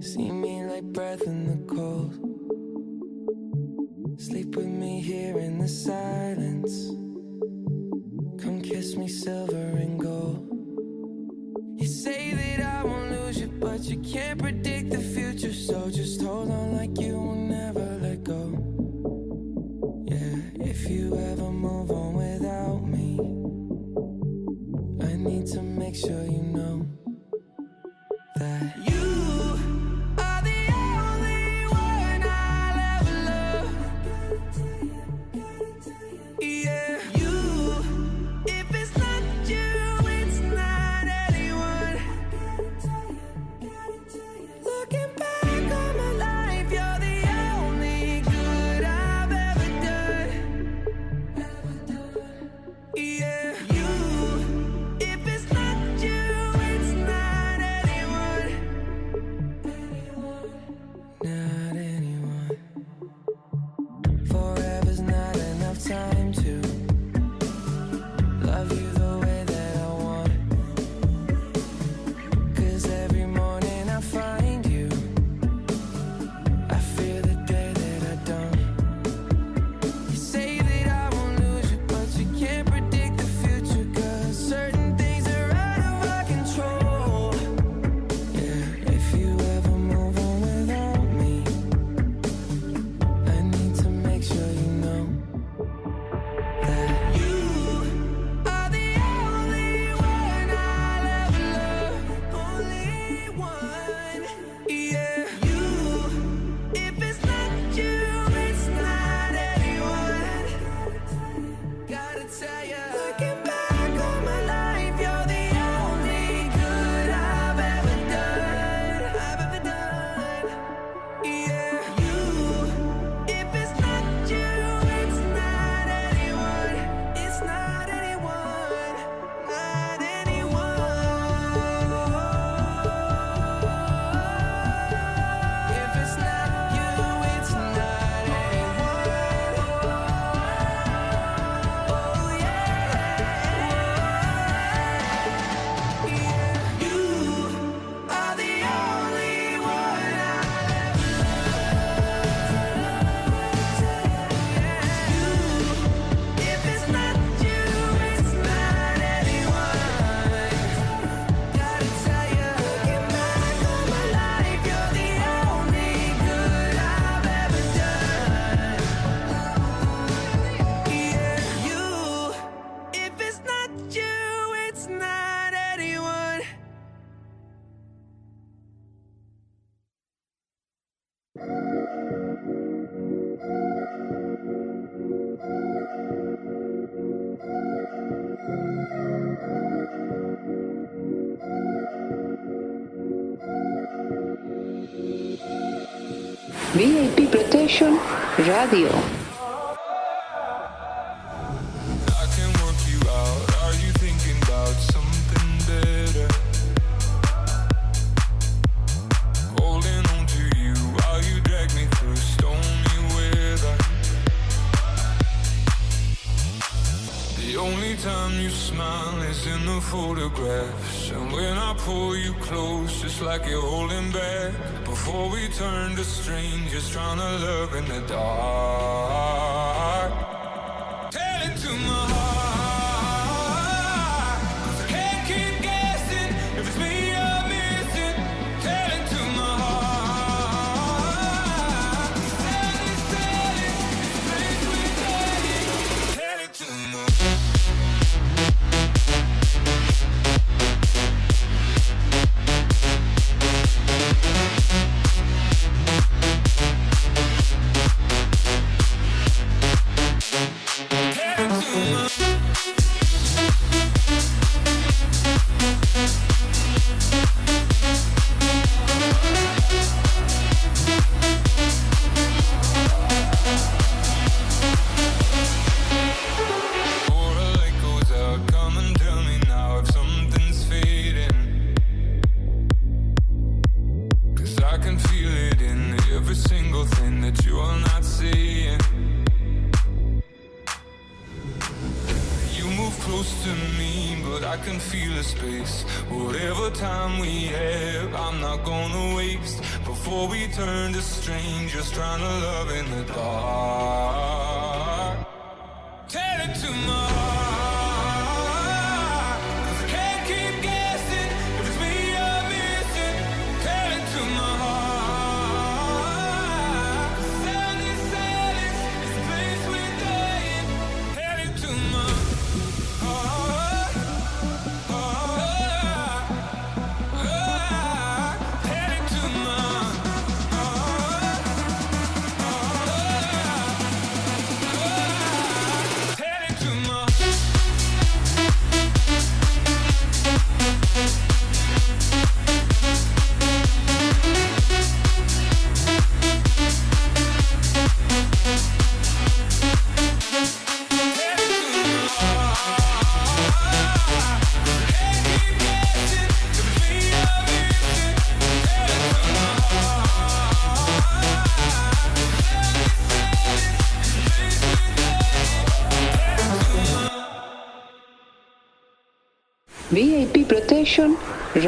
See me like breath in the cold. Sleep with me here in the silence. Come kiss me silver and gold. You say that I won't lose you, but you can't predict the future. So just hold on like you will never let go. Yeah, if you ever move on without me, I need to make sure you know that you
VIP Protection Radio.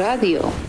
Radio.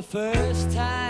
The first time.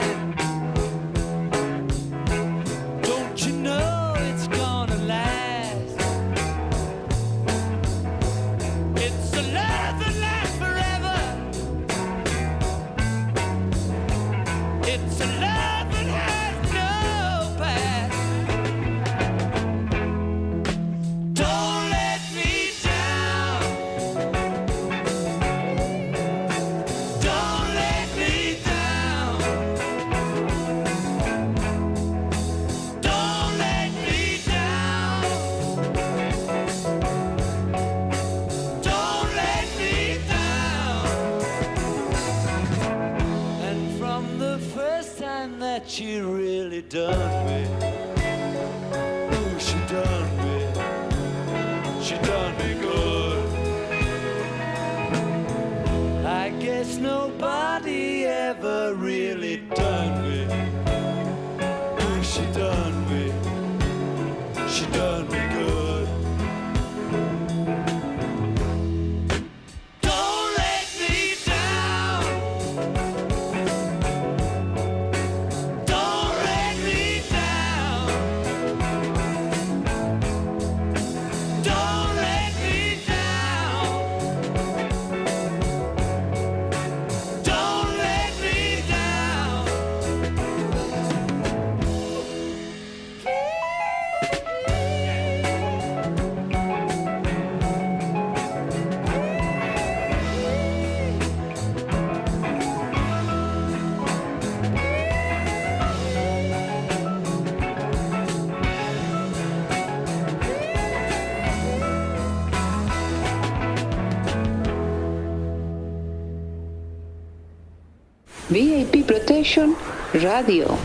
Radio.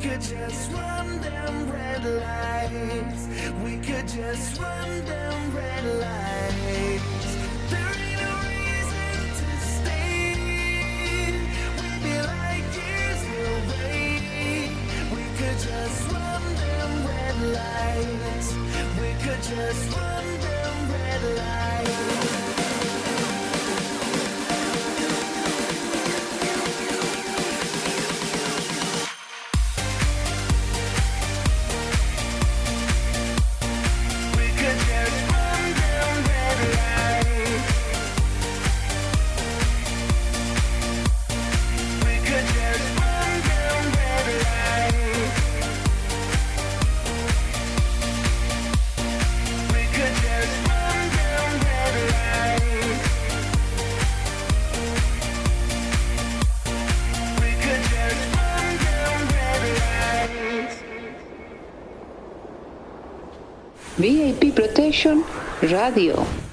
could just run them red lights. We could just run them red lights. There ain't no reason to stay. We'd be like years away. We could just run them red lights. We could just run them red lights.
Education Radio.